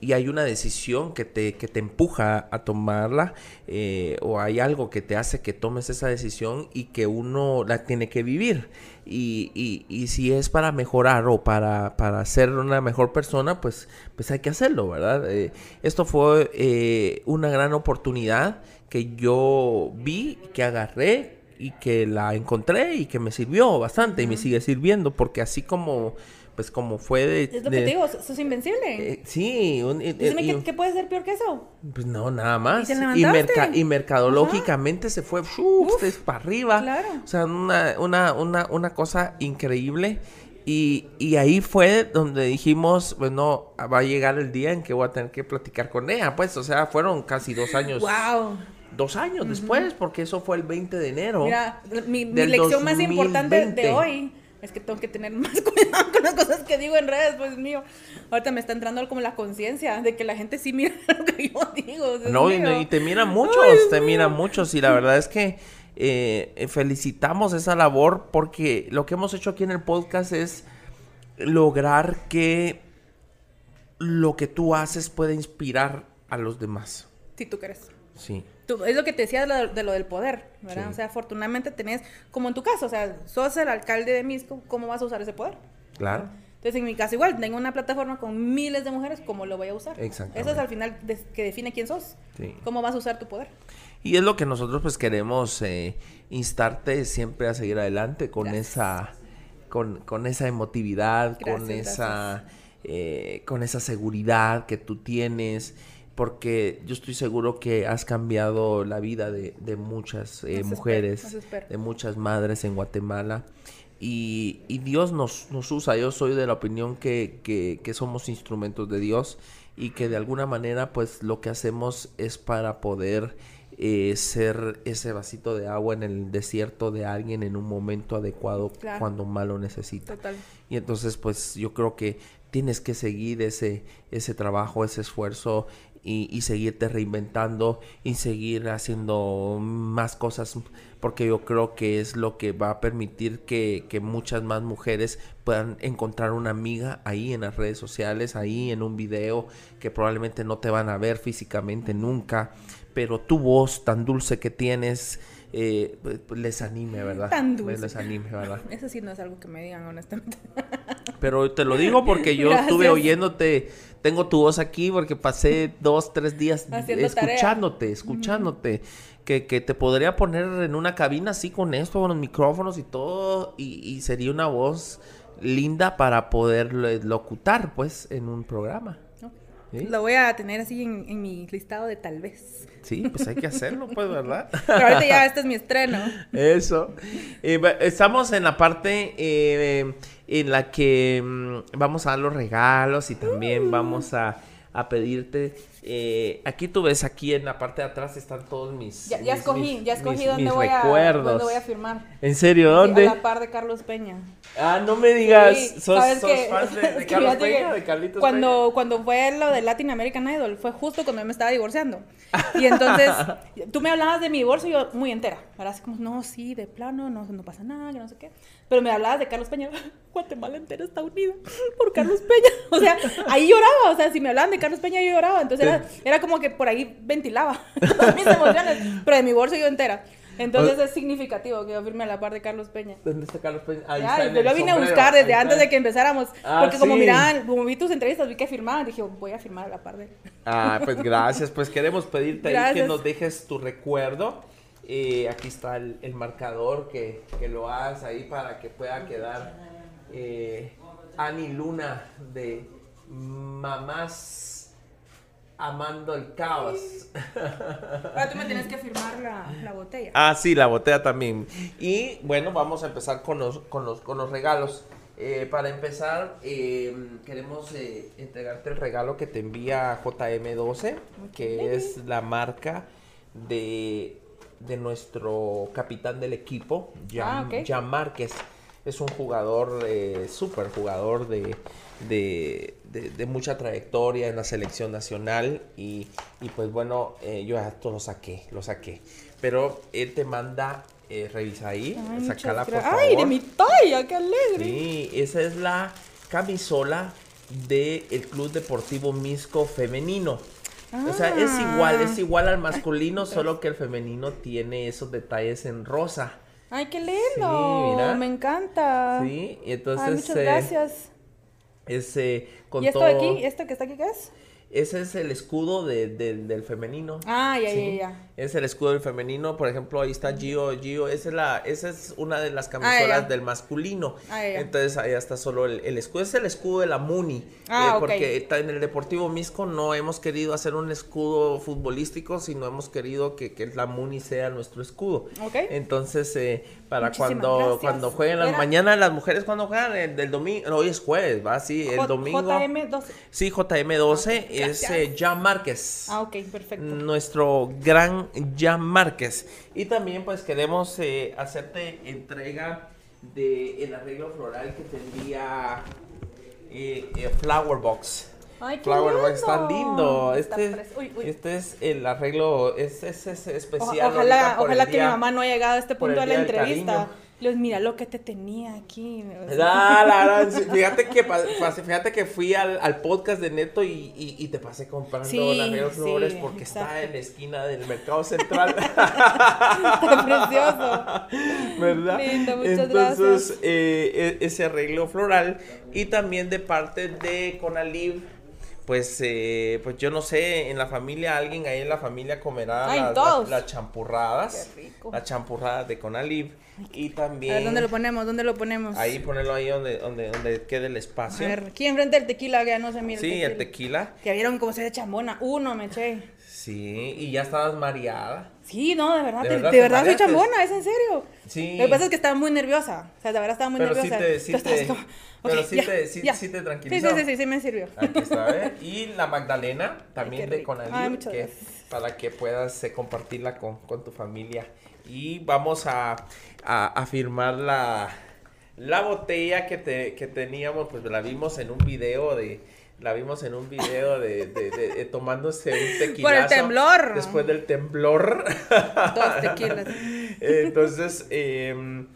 y hay una decisión que te, que te empuja a tomarla eh, o hay algo que te hace que tomes esa decisión y que uno la tiene que vivir. Y, y, y si es para mejorar o para, para, ser una mejor persona, pues, pues hay que hacerlo, ¿verdad? Eh, esto fue eh, una gran oportunidad que yo vi, que agarré y que la encontré y que me sirvió bastante y me sigue sirviendo porque así como pues como fue de... Es lo que te digo, sos invencible. Eh, sí. Un, Dime, ¿qué, puede ser peor que eso? Pues no, nada más. ¿Y, y, mercadológicamente se fue para arriba. Claro. O sea, una, una, una, una cosa increíble. Y, y, ahí fue donde dijimos, bueno, va a llegar el día en que voy a tener que platicar con ella. Pues, o sea, fueron casi dos años. ¡Wow! Dos años después, porque eso fue el 20 de enero. Mira, mi, mi lección más importante de hoy es que tengo que tener <laughs> más cuidado con las cosas que digo en redes, pues mío. Ahorita me está entrando como la conciencia de que la gente sí mira <laughs> lo que yo digo. No, y, te miran muchos, te miran muchos. Y la verdad es que eh, felicitamos esa labor porque lo que hemos hecho aquí en el podcast es lograr que lo que tú haces pueda inspirar a los demás. Si tú crees. Sí es lo que te decía de lo, del poder, ¿verdad? O sea, afortunadamente tenés, como en tu caso, o sea, sos el alcalde de Misco, ¿cómo vas a usar ese poder? Claro. Entonces, en mi caso, igual, tengo una plataforma con miles de mujeres, ¿cómo lo voy a usar? Exactamente. Eso es al final que define quién sos. Sí. ¿Cómo vas a usar tu poder? Y es lo que nosotros, pues, queremos eh, instarte siempre a seguir adelante con esa con, con, esa emotividad, con esa eh, con esa seguridad que tú tienes porque yo estoy seguro que has cambiado la vida de, muchas eh, mujeres, de muchas madres en Guatemala. Y, Dios nos, nos, usa. Yo soy de la opinión que, que, somos instrumentos de Dios y que de alguna manera pues lo que hacemos es para poder eh, ser ese vasito de agua en el desierto de alguien en un momento adecuado cuando más lo necesita. Y entonces pues yo creo que tienes que seguir ese, ese trabajo, ese esfuerzo y, seguirte reinventando y seguir haciendo más cosas porque yo creo que es lo que va a permitir que, que, muchas más mujeres puedan encontrar una amiga ahí en las redes sociales, ahí en un video que probablemente no te van a ver físicamente nunca, pero tu voz tan dulce que tienes eh, les anime, ¿verdad? Tan dulce. Les anime, ¿verdad? <laughs> Eso sí no es algo que me digan, honestamente. Pero te lo digo porque yo <laughs> estuve oyéndote, tengo tu voz aquí porque pasé dos, tres días <laughs> escuchándote, escuchándote. Que, que, te podría poner en una cabina así con esto, con los micrófonos y todo, y, y sería una voz linda para poder locutar, pues, en un programa. Lo voy a tener así en, mi listado de tal vez. Sí, pues hay que hacerlo, pues, ¿verdad? <laughs> Pero ahorita ya este es mi estreno. Eso. estamos en la parte eh, en la que mm, vamos a dar los regalos y también uh. vamos a, a pedirte eh, aquí tú ves, aquí en la parte de atrás están todos mis. Ya, ya escogí, ya escogí dónde, voy a, dónde voy a firmar. ¿En serio? ¿Dónde? A la par de Carlos Peña. Ah, no me digas. ¿Sos, sos fan de, <laughs> Carlos Peña? ¿De Carlitos cuando, Peña? Cuando fue lo de Latin American Idol, fue justo cuando yo me estaba divorciando. <laughs> Y entonces, tú me hablabas de mi divorcio y yo muy entera. Ahora así como, no, sí, de plano, no, no pasa nada, que no sé qué. Pero me hablabas de Carlos Peña. <laughs> Guatemala entera está unida por Carlos Peña. O sea, ahí lloraba. O sea, si me hablaban de Carlos Peña, yo lloraba. Entonces era, como que por ahí ventilaba <laughs> todas mis emociones. Pero de mi bolso yo entera. Entonces es significativo que yo firme a la par de Carlos Peña. ¿Dónde está Carlos Peña? Ahí está yo lo vine a buscar desde antes de que empezáramos. Ah, porque como miraban, como vi tus entrevistas, vi que firmaban, dije, voy a firmar a la par de él. Ah, pues gracias. Pues queremos pedirte ahí que nos dejes tu recuerdo. Eh, aquí está el, marcador que, que, lo hagas ahí para que pueda quedar eh, Ani Luna de Mamás Amando el Caos. <laughs> Ahora tú me tienes que firmar la, botella. Ah, sí, la botella también. Y bueno, vamos a empezar con los, con los, con los regalos. Eh, para empezar, em, queremos eh, entregarte el regalo que te envía JM12, que es la marca de, de nuestro capitán del equipo, Jan, ah, Jan Márquez es un jugador, eh, súper jugador de, de, mucha trayectoria en la selección nacional y, pues bueno, eh, yo esto lo saqué, lo saqué. Pero él te manda, eh, revisa ahí, sacala por favor. ¡Ay, de mi talla, qué alegre! Sí, esa es la camisola del Club Deportivo Misco Femenino. O sea, es igual, es ah. igual al masculino, solo que el femenino tiene esos detalles en rosa. Ay, qué lindo. Me encanta. Sí, y entonces. Ay, muchas gracias. Ese, con ¿Y esto de aquí? ¿Esto que está aquí qué es? Ese es el escudo del femenino. Ah, ya, ya, ya. Es el escudo del femenino. Por ejemplo, ahí está Gio. Gio, esa es, la, esa es una de las camisolas del masculino. Ah, Entonces ahí está solo el, escudo. Es el escudo de la Muni. Ah, eh, Porque en el Deportivo Misco no hemos querido hacer un escudo futbolístico, sino hemos querido que, que la Muni sea nuestro escudo. Entonces, eh, para cuando, cuando jueguen las mañanas, las mujeres cuando juegan el, del domingo, hoy es jueves, va, sí, el domingo. JM12. Sí, JM12 es eh, Jan Márquez. Ah, ok, perfecto. Nuestro gran Jan Márquez. Y también pues queremos eh, hacerte entrega de el arreglo floral que tendría eh, Flower Box. Ay, qué Flower lindo. Box tan lindo. Este, este es el arreglo, es, es, es especial. ojalá ojalá que mi mamá no haya llegado a este punto de la entrevista. Los mira lo que te tenía aquí. fíjate que fíjate que fui al, al podcast de Neto y, y, te pasé comprando sí, las flores porque está en la esquina del mercado central. <laughs> está precioso. ¿Verdad? Lindo, muchas Entonces, eh, e, ese arreglo floral y también de parte de Conaliv pues, eh, pues yo no sé, en la familia, alguien ahí en la familia comerá las, champurradas. Qué rico. Las champurradas de Conalib. Y también. A ver, ¿dónde lo ponemos? ¿Dónde lo ponemos? Ahí, ponerlo ahí donde, donde, donde quede el espacio. A ver, aquí enfrente del tequila, que ya no se mira. Sí, el tequila. Que vieron cómo se ve chambona. Uno me eché. Sí, y ya estabas mareada. Sí, no, de verdad, de, verdad, soy chambona, es en serio. Sí. Lo que pasa es que estaba muy nerviosa. O sea, de verdad estaba muy nerviosa. Sí te, sí te, pero sí, te, sí, sí, te tranquilizó. Sí, sí, sí, sí, me sirvió. Aquí está, <laughs> ¿eh? Y la Magdalena, también de Conalí, que, para que puedas eh, compartirla con, con, tu familia. Y vamos a, a, a firmar la, la botella que, te, que teníamos, pues la vimos en un video de La vimos en un video de, de, de, tomándose un tequilazo. <laughs> Por el temblor. Después del temblor. Dos tequilas. <laughs> Entonces, eh,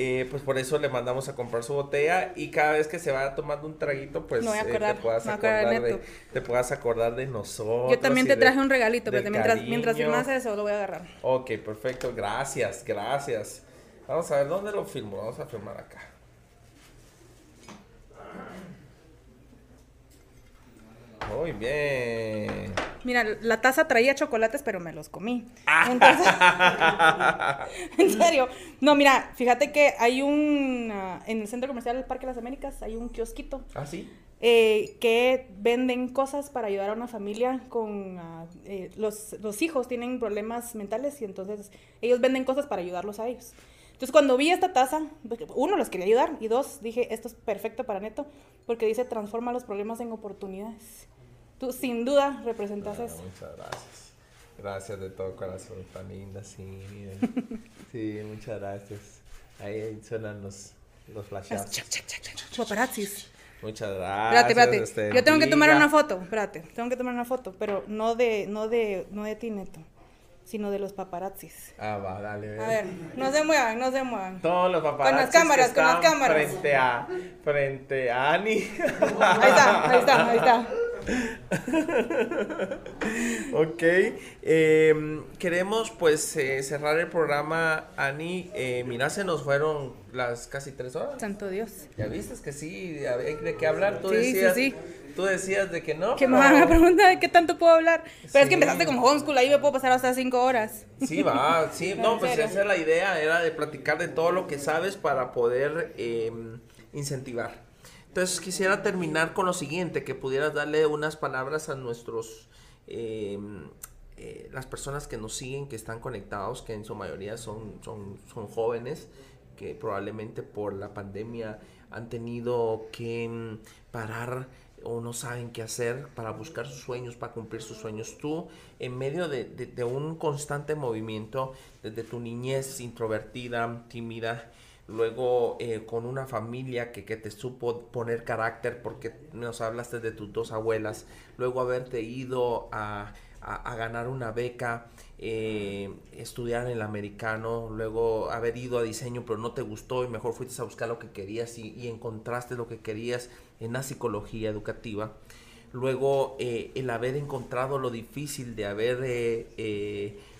eh, pues por eso le mandamos a comprar su botella y cada vez que se va tomando un traguito, pues eh, te, puedas acordar de, te puedas acordar de nosotros. Yo también te traje un regalito, pero mientras, mientras filmas eso lo voy a agarrar. Ok, perfecto, gracias, gracias. Vamos a ver dónde lo filmo, vamos a filmar acá. Muy bien. Mira, la taza traía chocolates, pero me los comí. Ah. <laughs> en serio. No, mira, fíjate que hay un. Ah, en el centro comercial del Parque de las Américas hay un kiosquito. Ah, sí. Eh, que venden cosas para ayudar a una familia con ah, eh, los, los hijos tienen problemas mentales y entonces ellos venden cosas para ayudarlos a ellos. Entonces cuando vi esta taza, uno, los quería ayudar y dos, dije, esto es perfecto para Neto porque dice transforma los problemas en oportunidades. Tú sin duda representas eso. Muchas gracias. Gracias de todo corazón, tan linda, sí, <laughs> Sí, muchas gracias. Ahí suenan los, los flashes. Paparazzis. Muchas gracias. Espérate, espérate. Yo tengo que tomar una foto, espérate. Tengo que tomar una foto, pero no de, no de, no de ti, Neto sino de los paparazzis. Ah, va, dale. A ver, no se muevan, no se muevan. Todos los paparazzis. Con las cámaras, con las cámaras. Frente a, frente a Ani. Ahí está, ahí está, ahí está. <laughs> ok, em, queremos pues eh, cerrar el programa, Ani. Eh, mira, se nos fueron las casi tres horas. Santo Dios. Ya viste que sí, hay de qué hablar. Tú decías, sí, sí. Tú decías de que no. Que me van a <laughs> preguntar de qué tanto puedo hablar. Pero es que empezaste como homeschool, ahí me puedo pasar hasta cinco horas. Sí, va, sí. <laughs> no, pues esa es la idea, era de platicar de todo lo que sabes para poder em, incentivar. Entonces quisiera terminar con lo siguiente, que pudieras darle unas palabras a nuestros, em, eh, las personas que nos siguen, que están conectados, que en su mayoría son, son, son jóvenes, que probablemente por la pandemia han tenido que em, parar o no saben qué hacer para buscar sus sueños, para cumplir sus sueños. Tú, en medio de, un constante movimiento, desde tu niñez introvertida, tímida, luego eh, con una familia que, te supo poner carácter porque nos hablaste de tus dos abuelas, luego haberte ido a, ganar una beca, eh, estudiar el americano, luego haber ido a diseño pero no te gustó y mejor fuiste a buscar lo que querías y, encontraste lo que querías en la psicología educativa. Luego eh, el haber encontrado lo difícil de haber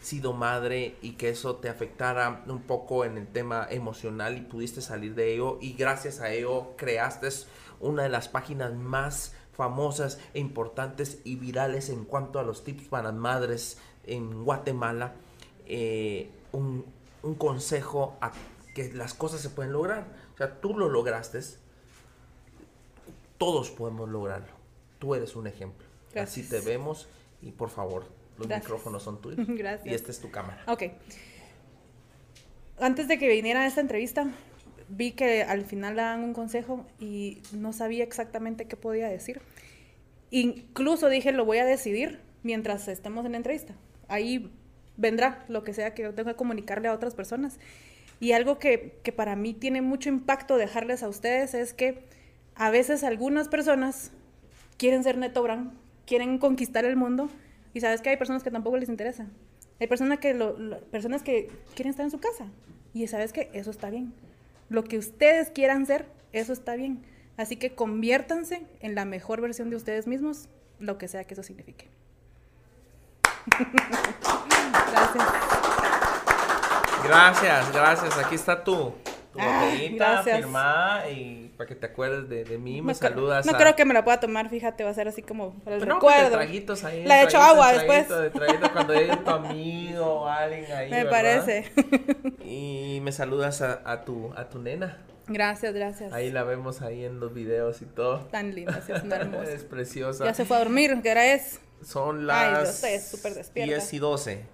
sido madre y que eso te afectara un poco en el tema emocional y pudiste salir de ello y gracias a ello creaste una de las páginas más famosas e importantes y virales en cuanto a los tips para madres en Guatemala. Eh, un, un, consejo a que las cosas se pueden lograr. O sea, tú lo lograste. Todos podemos lograrlo. Tú eres un ejemplo. Así te vemos y por favor, los micrófonos son tuyos. <laughs> Gracias. Y esta es tu cámara. Ok. Antes de que viniera a esta entrevista, vi que al final daban un consejo y no sabía exactamente qué podía decir. Incluso dije, lo voy a decidir mientras estemos en la entrevista. Ahí vendrá lo que sea que yo tenga que comunicarle a otras personas. Y algo que, que para mí tiene mucho impacto dejarles a ustedes es que a veces algunas personas quieren ser Neto Brand, quieren conquistar el mundo, y sabes que hay personas que tampoco les interesa. Hay personas que, personas que quieren estar en su casa. Y sabes que eso está bien. Lo que ustedes quieran ser, eso está bien. Así que conviértanse en la mejor versión de ustedes mismos, lo que sea que eso signifique. Gracias. Gracias, gracias. Aquí está tú tu botellita firmada y para que te acuerdes de, de mí, me saludas. No creo que me la pueda tomar, fíjate, va a ser así como para el recuerdo. traguitos ahí. La he hecho agua después. De traguito cuando llegue tu amigo o alguien ahí. Me parece. Y me saludas a, a, tu, a tu nena. Gracias, gracias. Ahí la vemos ahí en los videos y todo. Tan linda, es <laughs> hermosa. es preciosa. Ya se fue a dormir, ¿qué hora es? Son las Ay, súper despierta. 10 y 12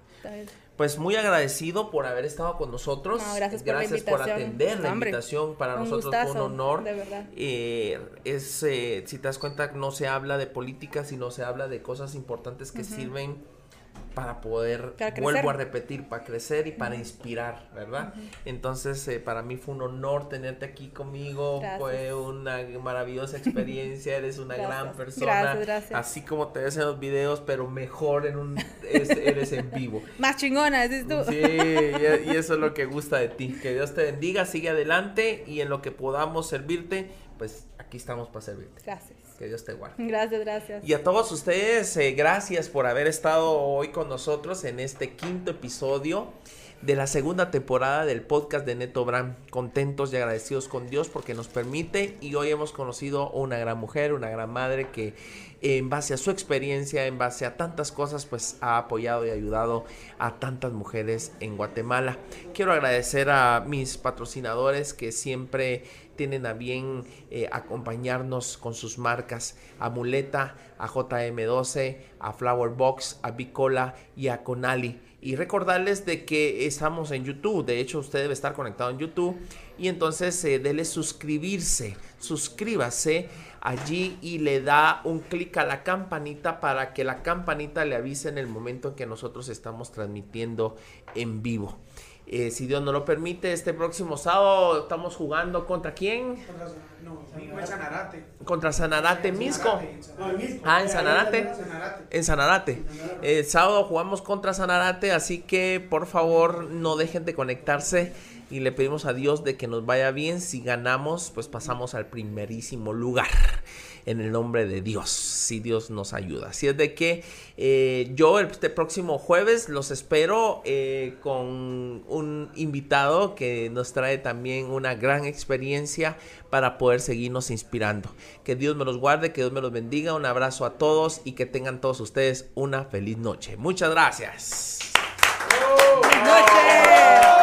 pues muy agradecido por haber estado con nosotros. gracias, por, atender la invitación. Para nosotros fue un honor. De verdad. Eh, es, eh, si te das cuenta, no se habla de política, sino se habla de cosas importantes que sirven para poder, vuelvo a repetir, para crecer y para inspirar, ¿verdad? Entonces, eh, para mí fue un honor tenerte aquí conmigo, fue una maravillosa experiencia, eres una <laughs> gran persona, así como te ves en los videos, pero mejor en un, eres en vivo. <laughs> Más chingona, dices tú. Sí, y, y eso es lo que gusta de ti, que Dios te bendiga, sigue adelante y en lo que podamos servirte, pues aquí estamos para servirte. Gracias. Que Dios te guarde. Gracias, gracias. Y a todos ustedes, eh, gracias por haber estado hoy con nosotros en este quinto episodio de la segunda temporada del podcast de Neto Bram. Contentos y agradecidos con Dios porque nos permite y hoy hemos conocido una gran mujer, una gran madre que en base a su experiencia, en base a tantas cosas, pues ha apoyado y ayudado a tantas mujeres en Guatemala. Quiero agradecer a mis patrocinadores que siempre tienen a bien eh, acompañarnos con sus marcas, a Muleta, a JM12, a Flower Box, a Bicola y a Conali. Y recordarles de que estamos en YouTube, de hecho usted debe estar conectado en YouTube y entonces eh, dele suscribirse, suscríbase allí y le da un clic a la campanita para que la campanita le avise en el momento en que nosotros estamos transmitiendo en vivo. Eh, si Dios nos lo permite, este próximo sábado estamos jugando contra quién? Contra, no, Sanarate. Contra Sanarate, Misco. Ah, en Sanarate. En Sanarate. El sábado jugamos contra Sanarate, así que por favor no dejen de conectarse y le pedimos a Dios de que nos vaya bien. Si ganamos, pues pasamos al primerísimo lugar en el nombre de Dios, si Dios nos ayuda. Así es de que eh, yo este próximo jueves los espero eh, con un invitado que nos trae también una gran experiencia para poder seguirnos inspirando. Que Dios me los guarde, que Dios me los bendiga. Un abrazo a todos y que tengan todos ustedes una feliz noche. Muchas gracias. noches.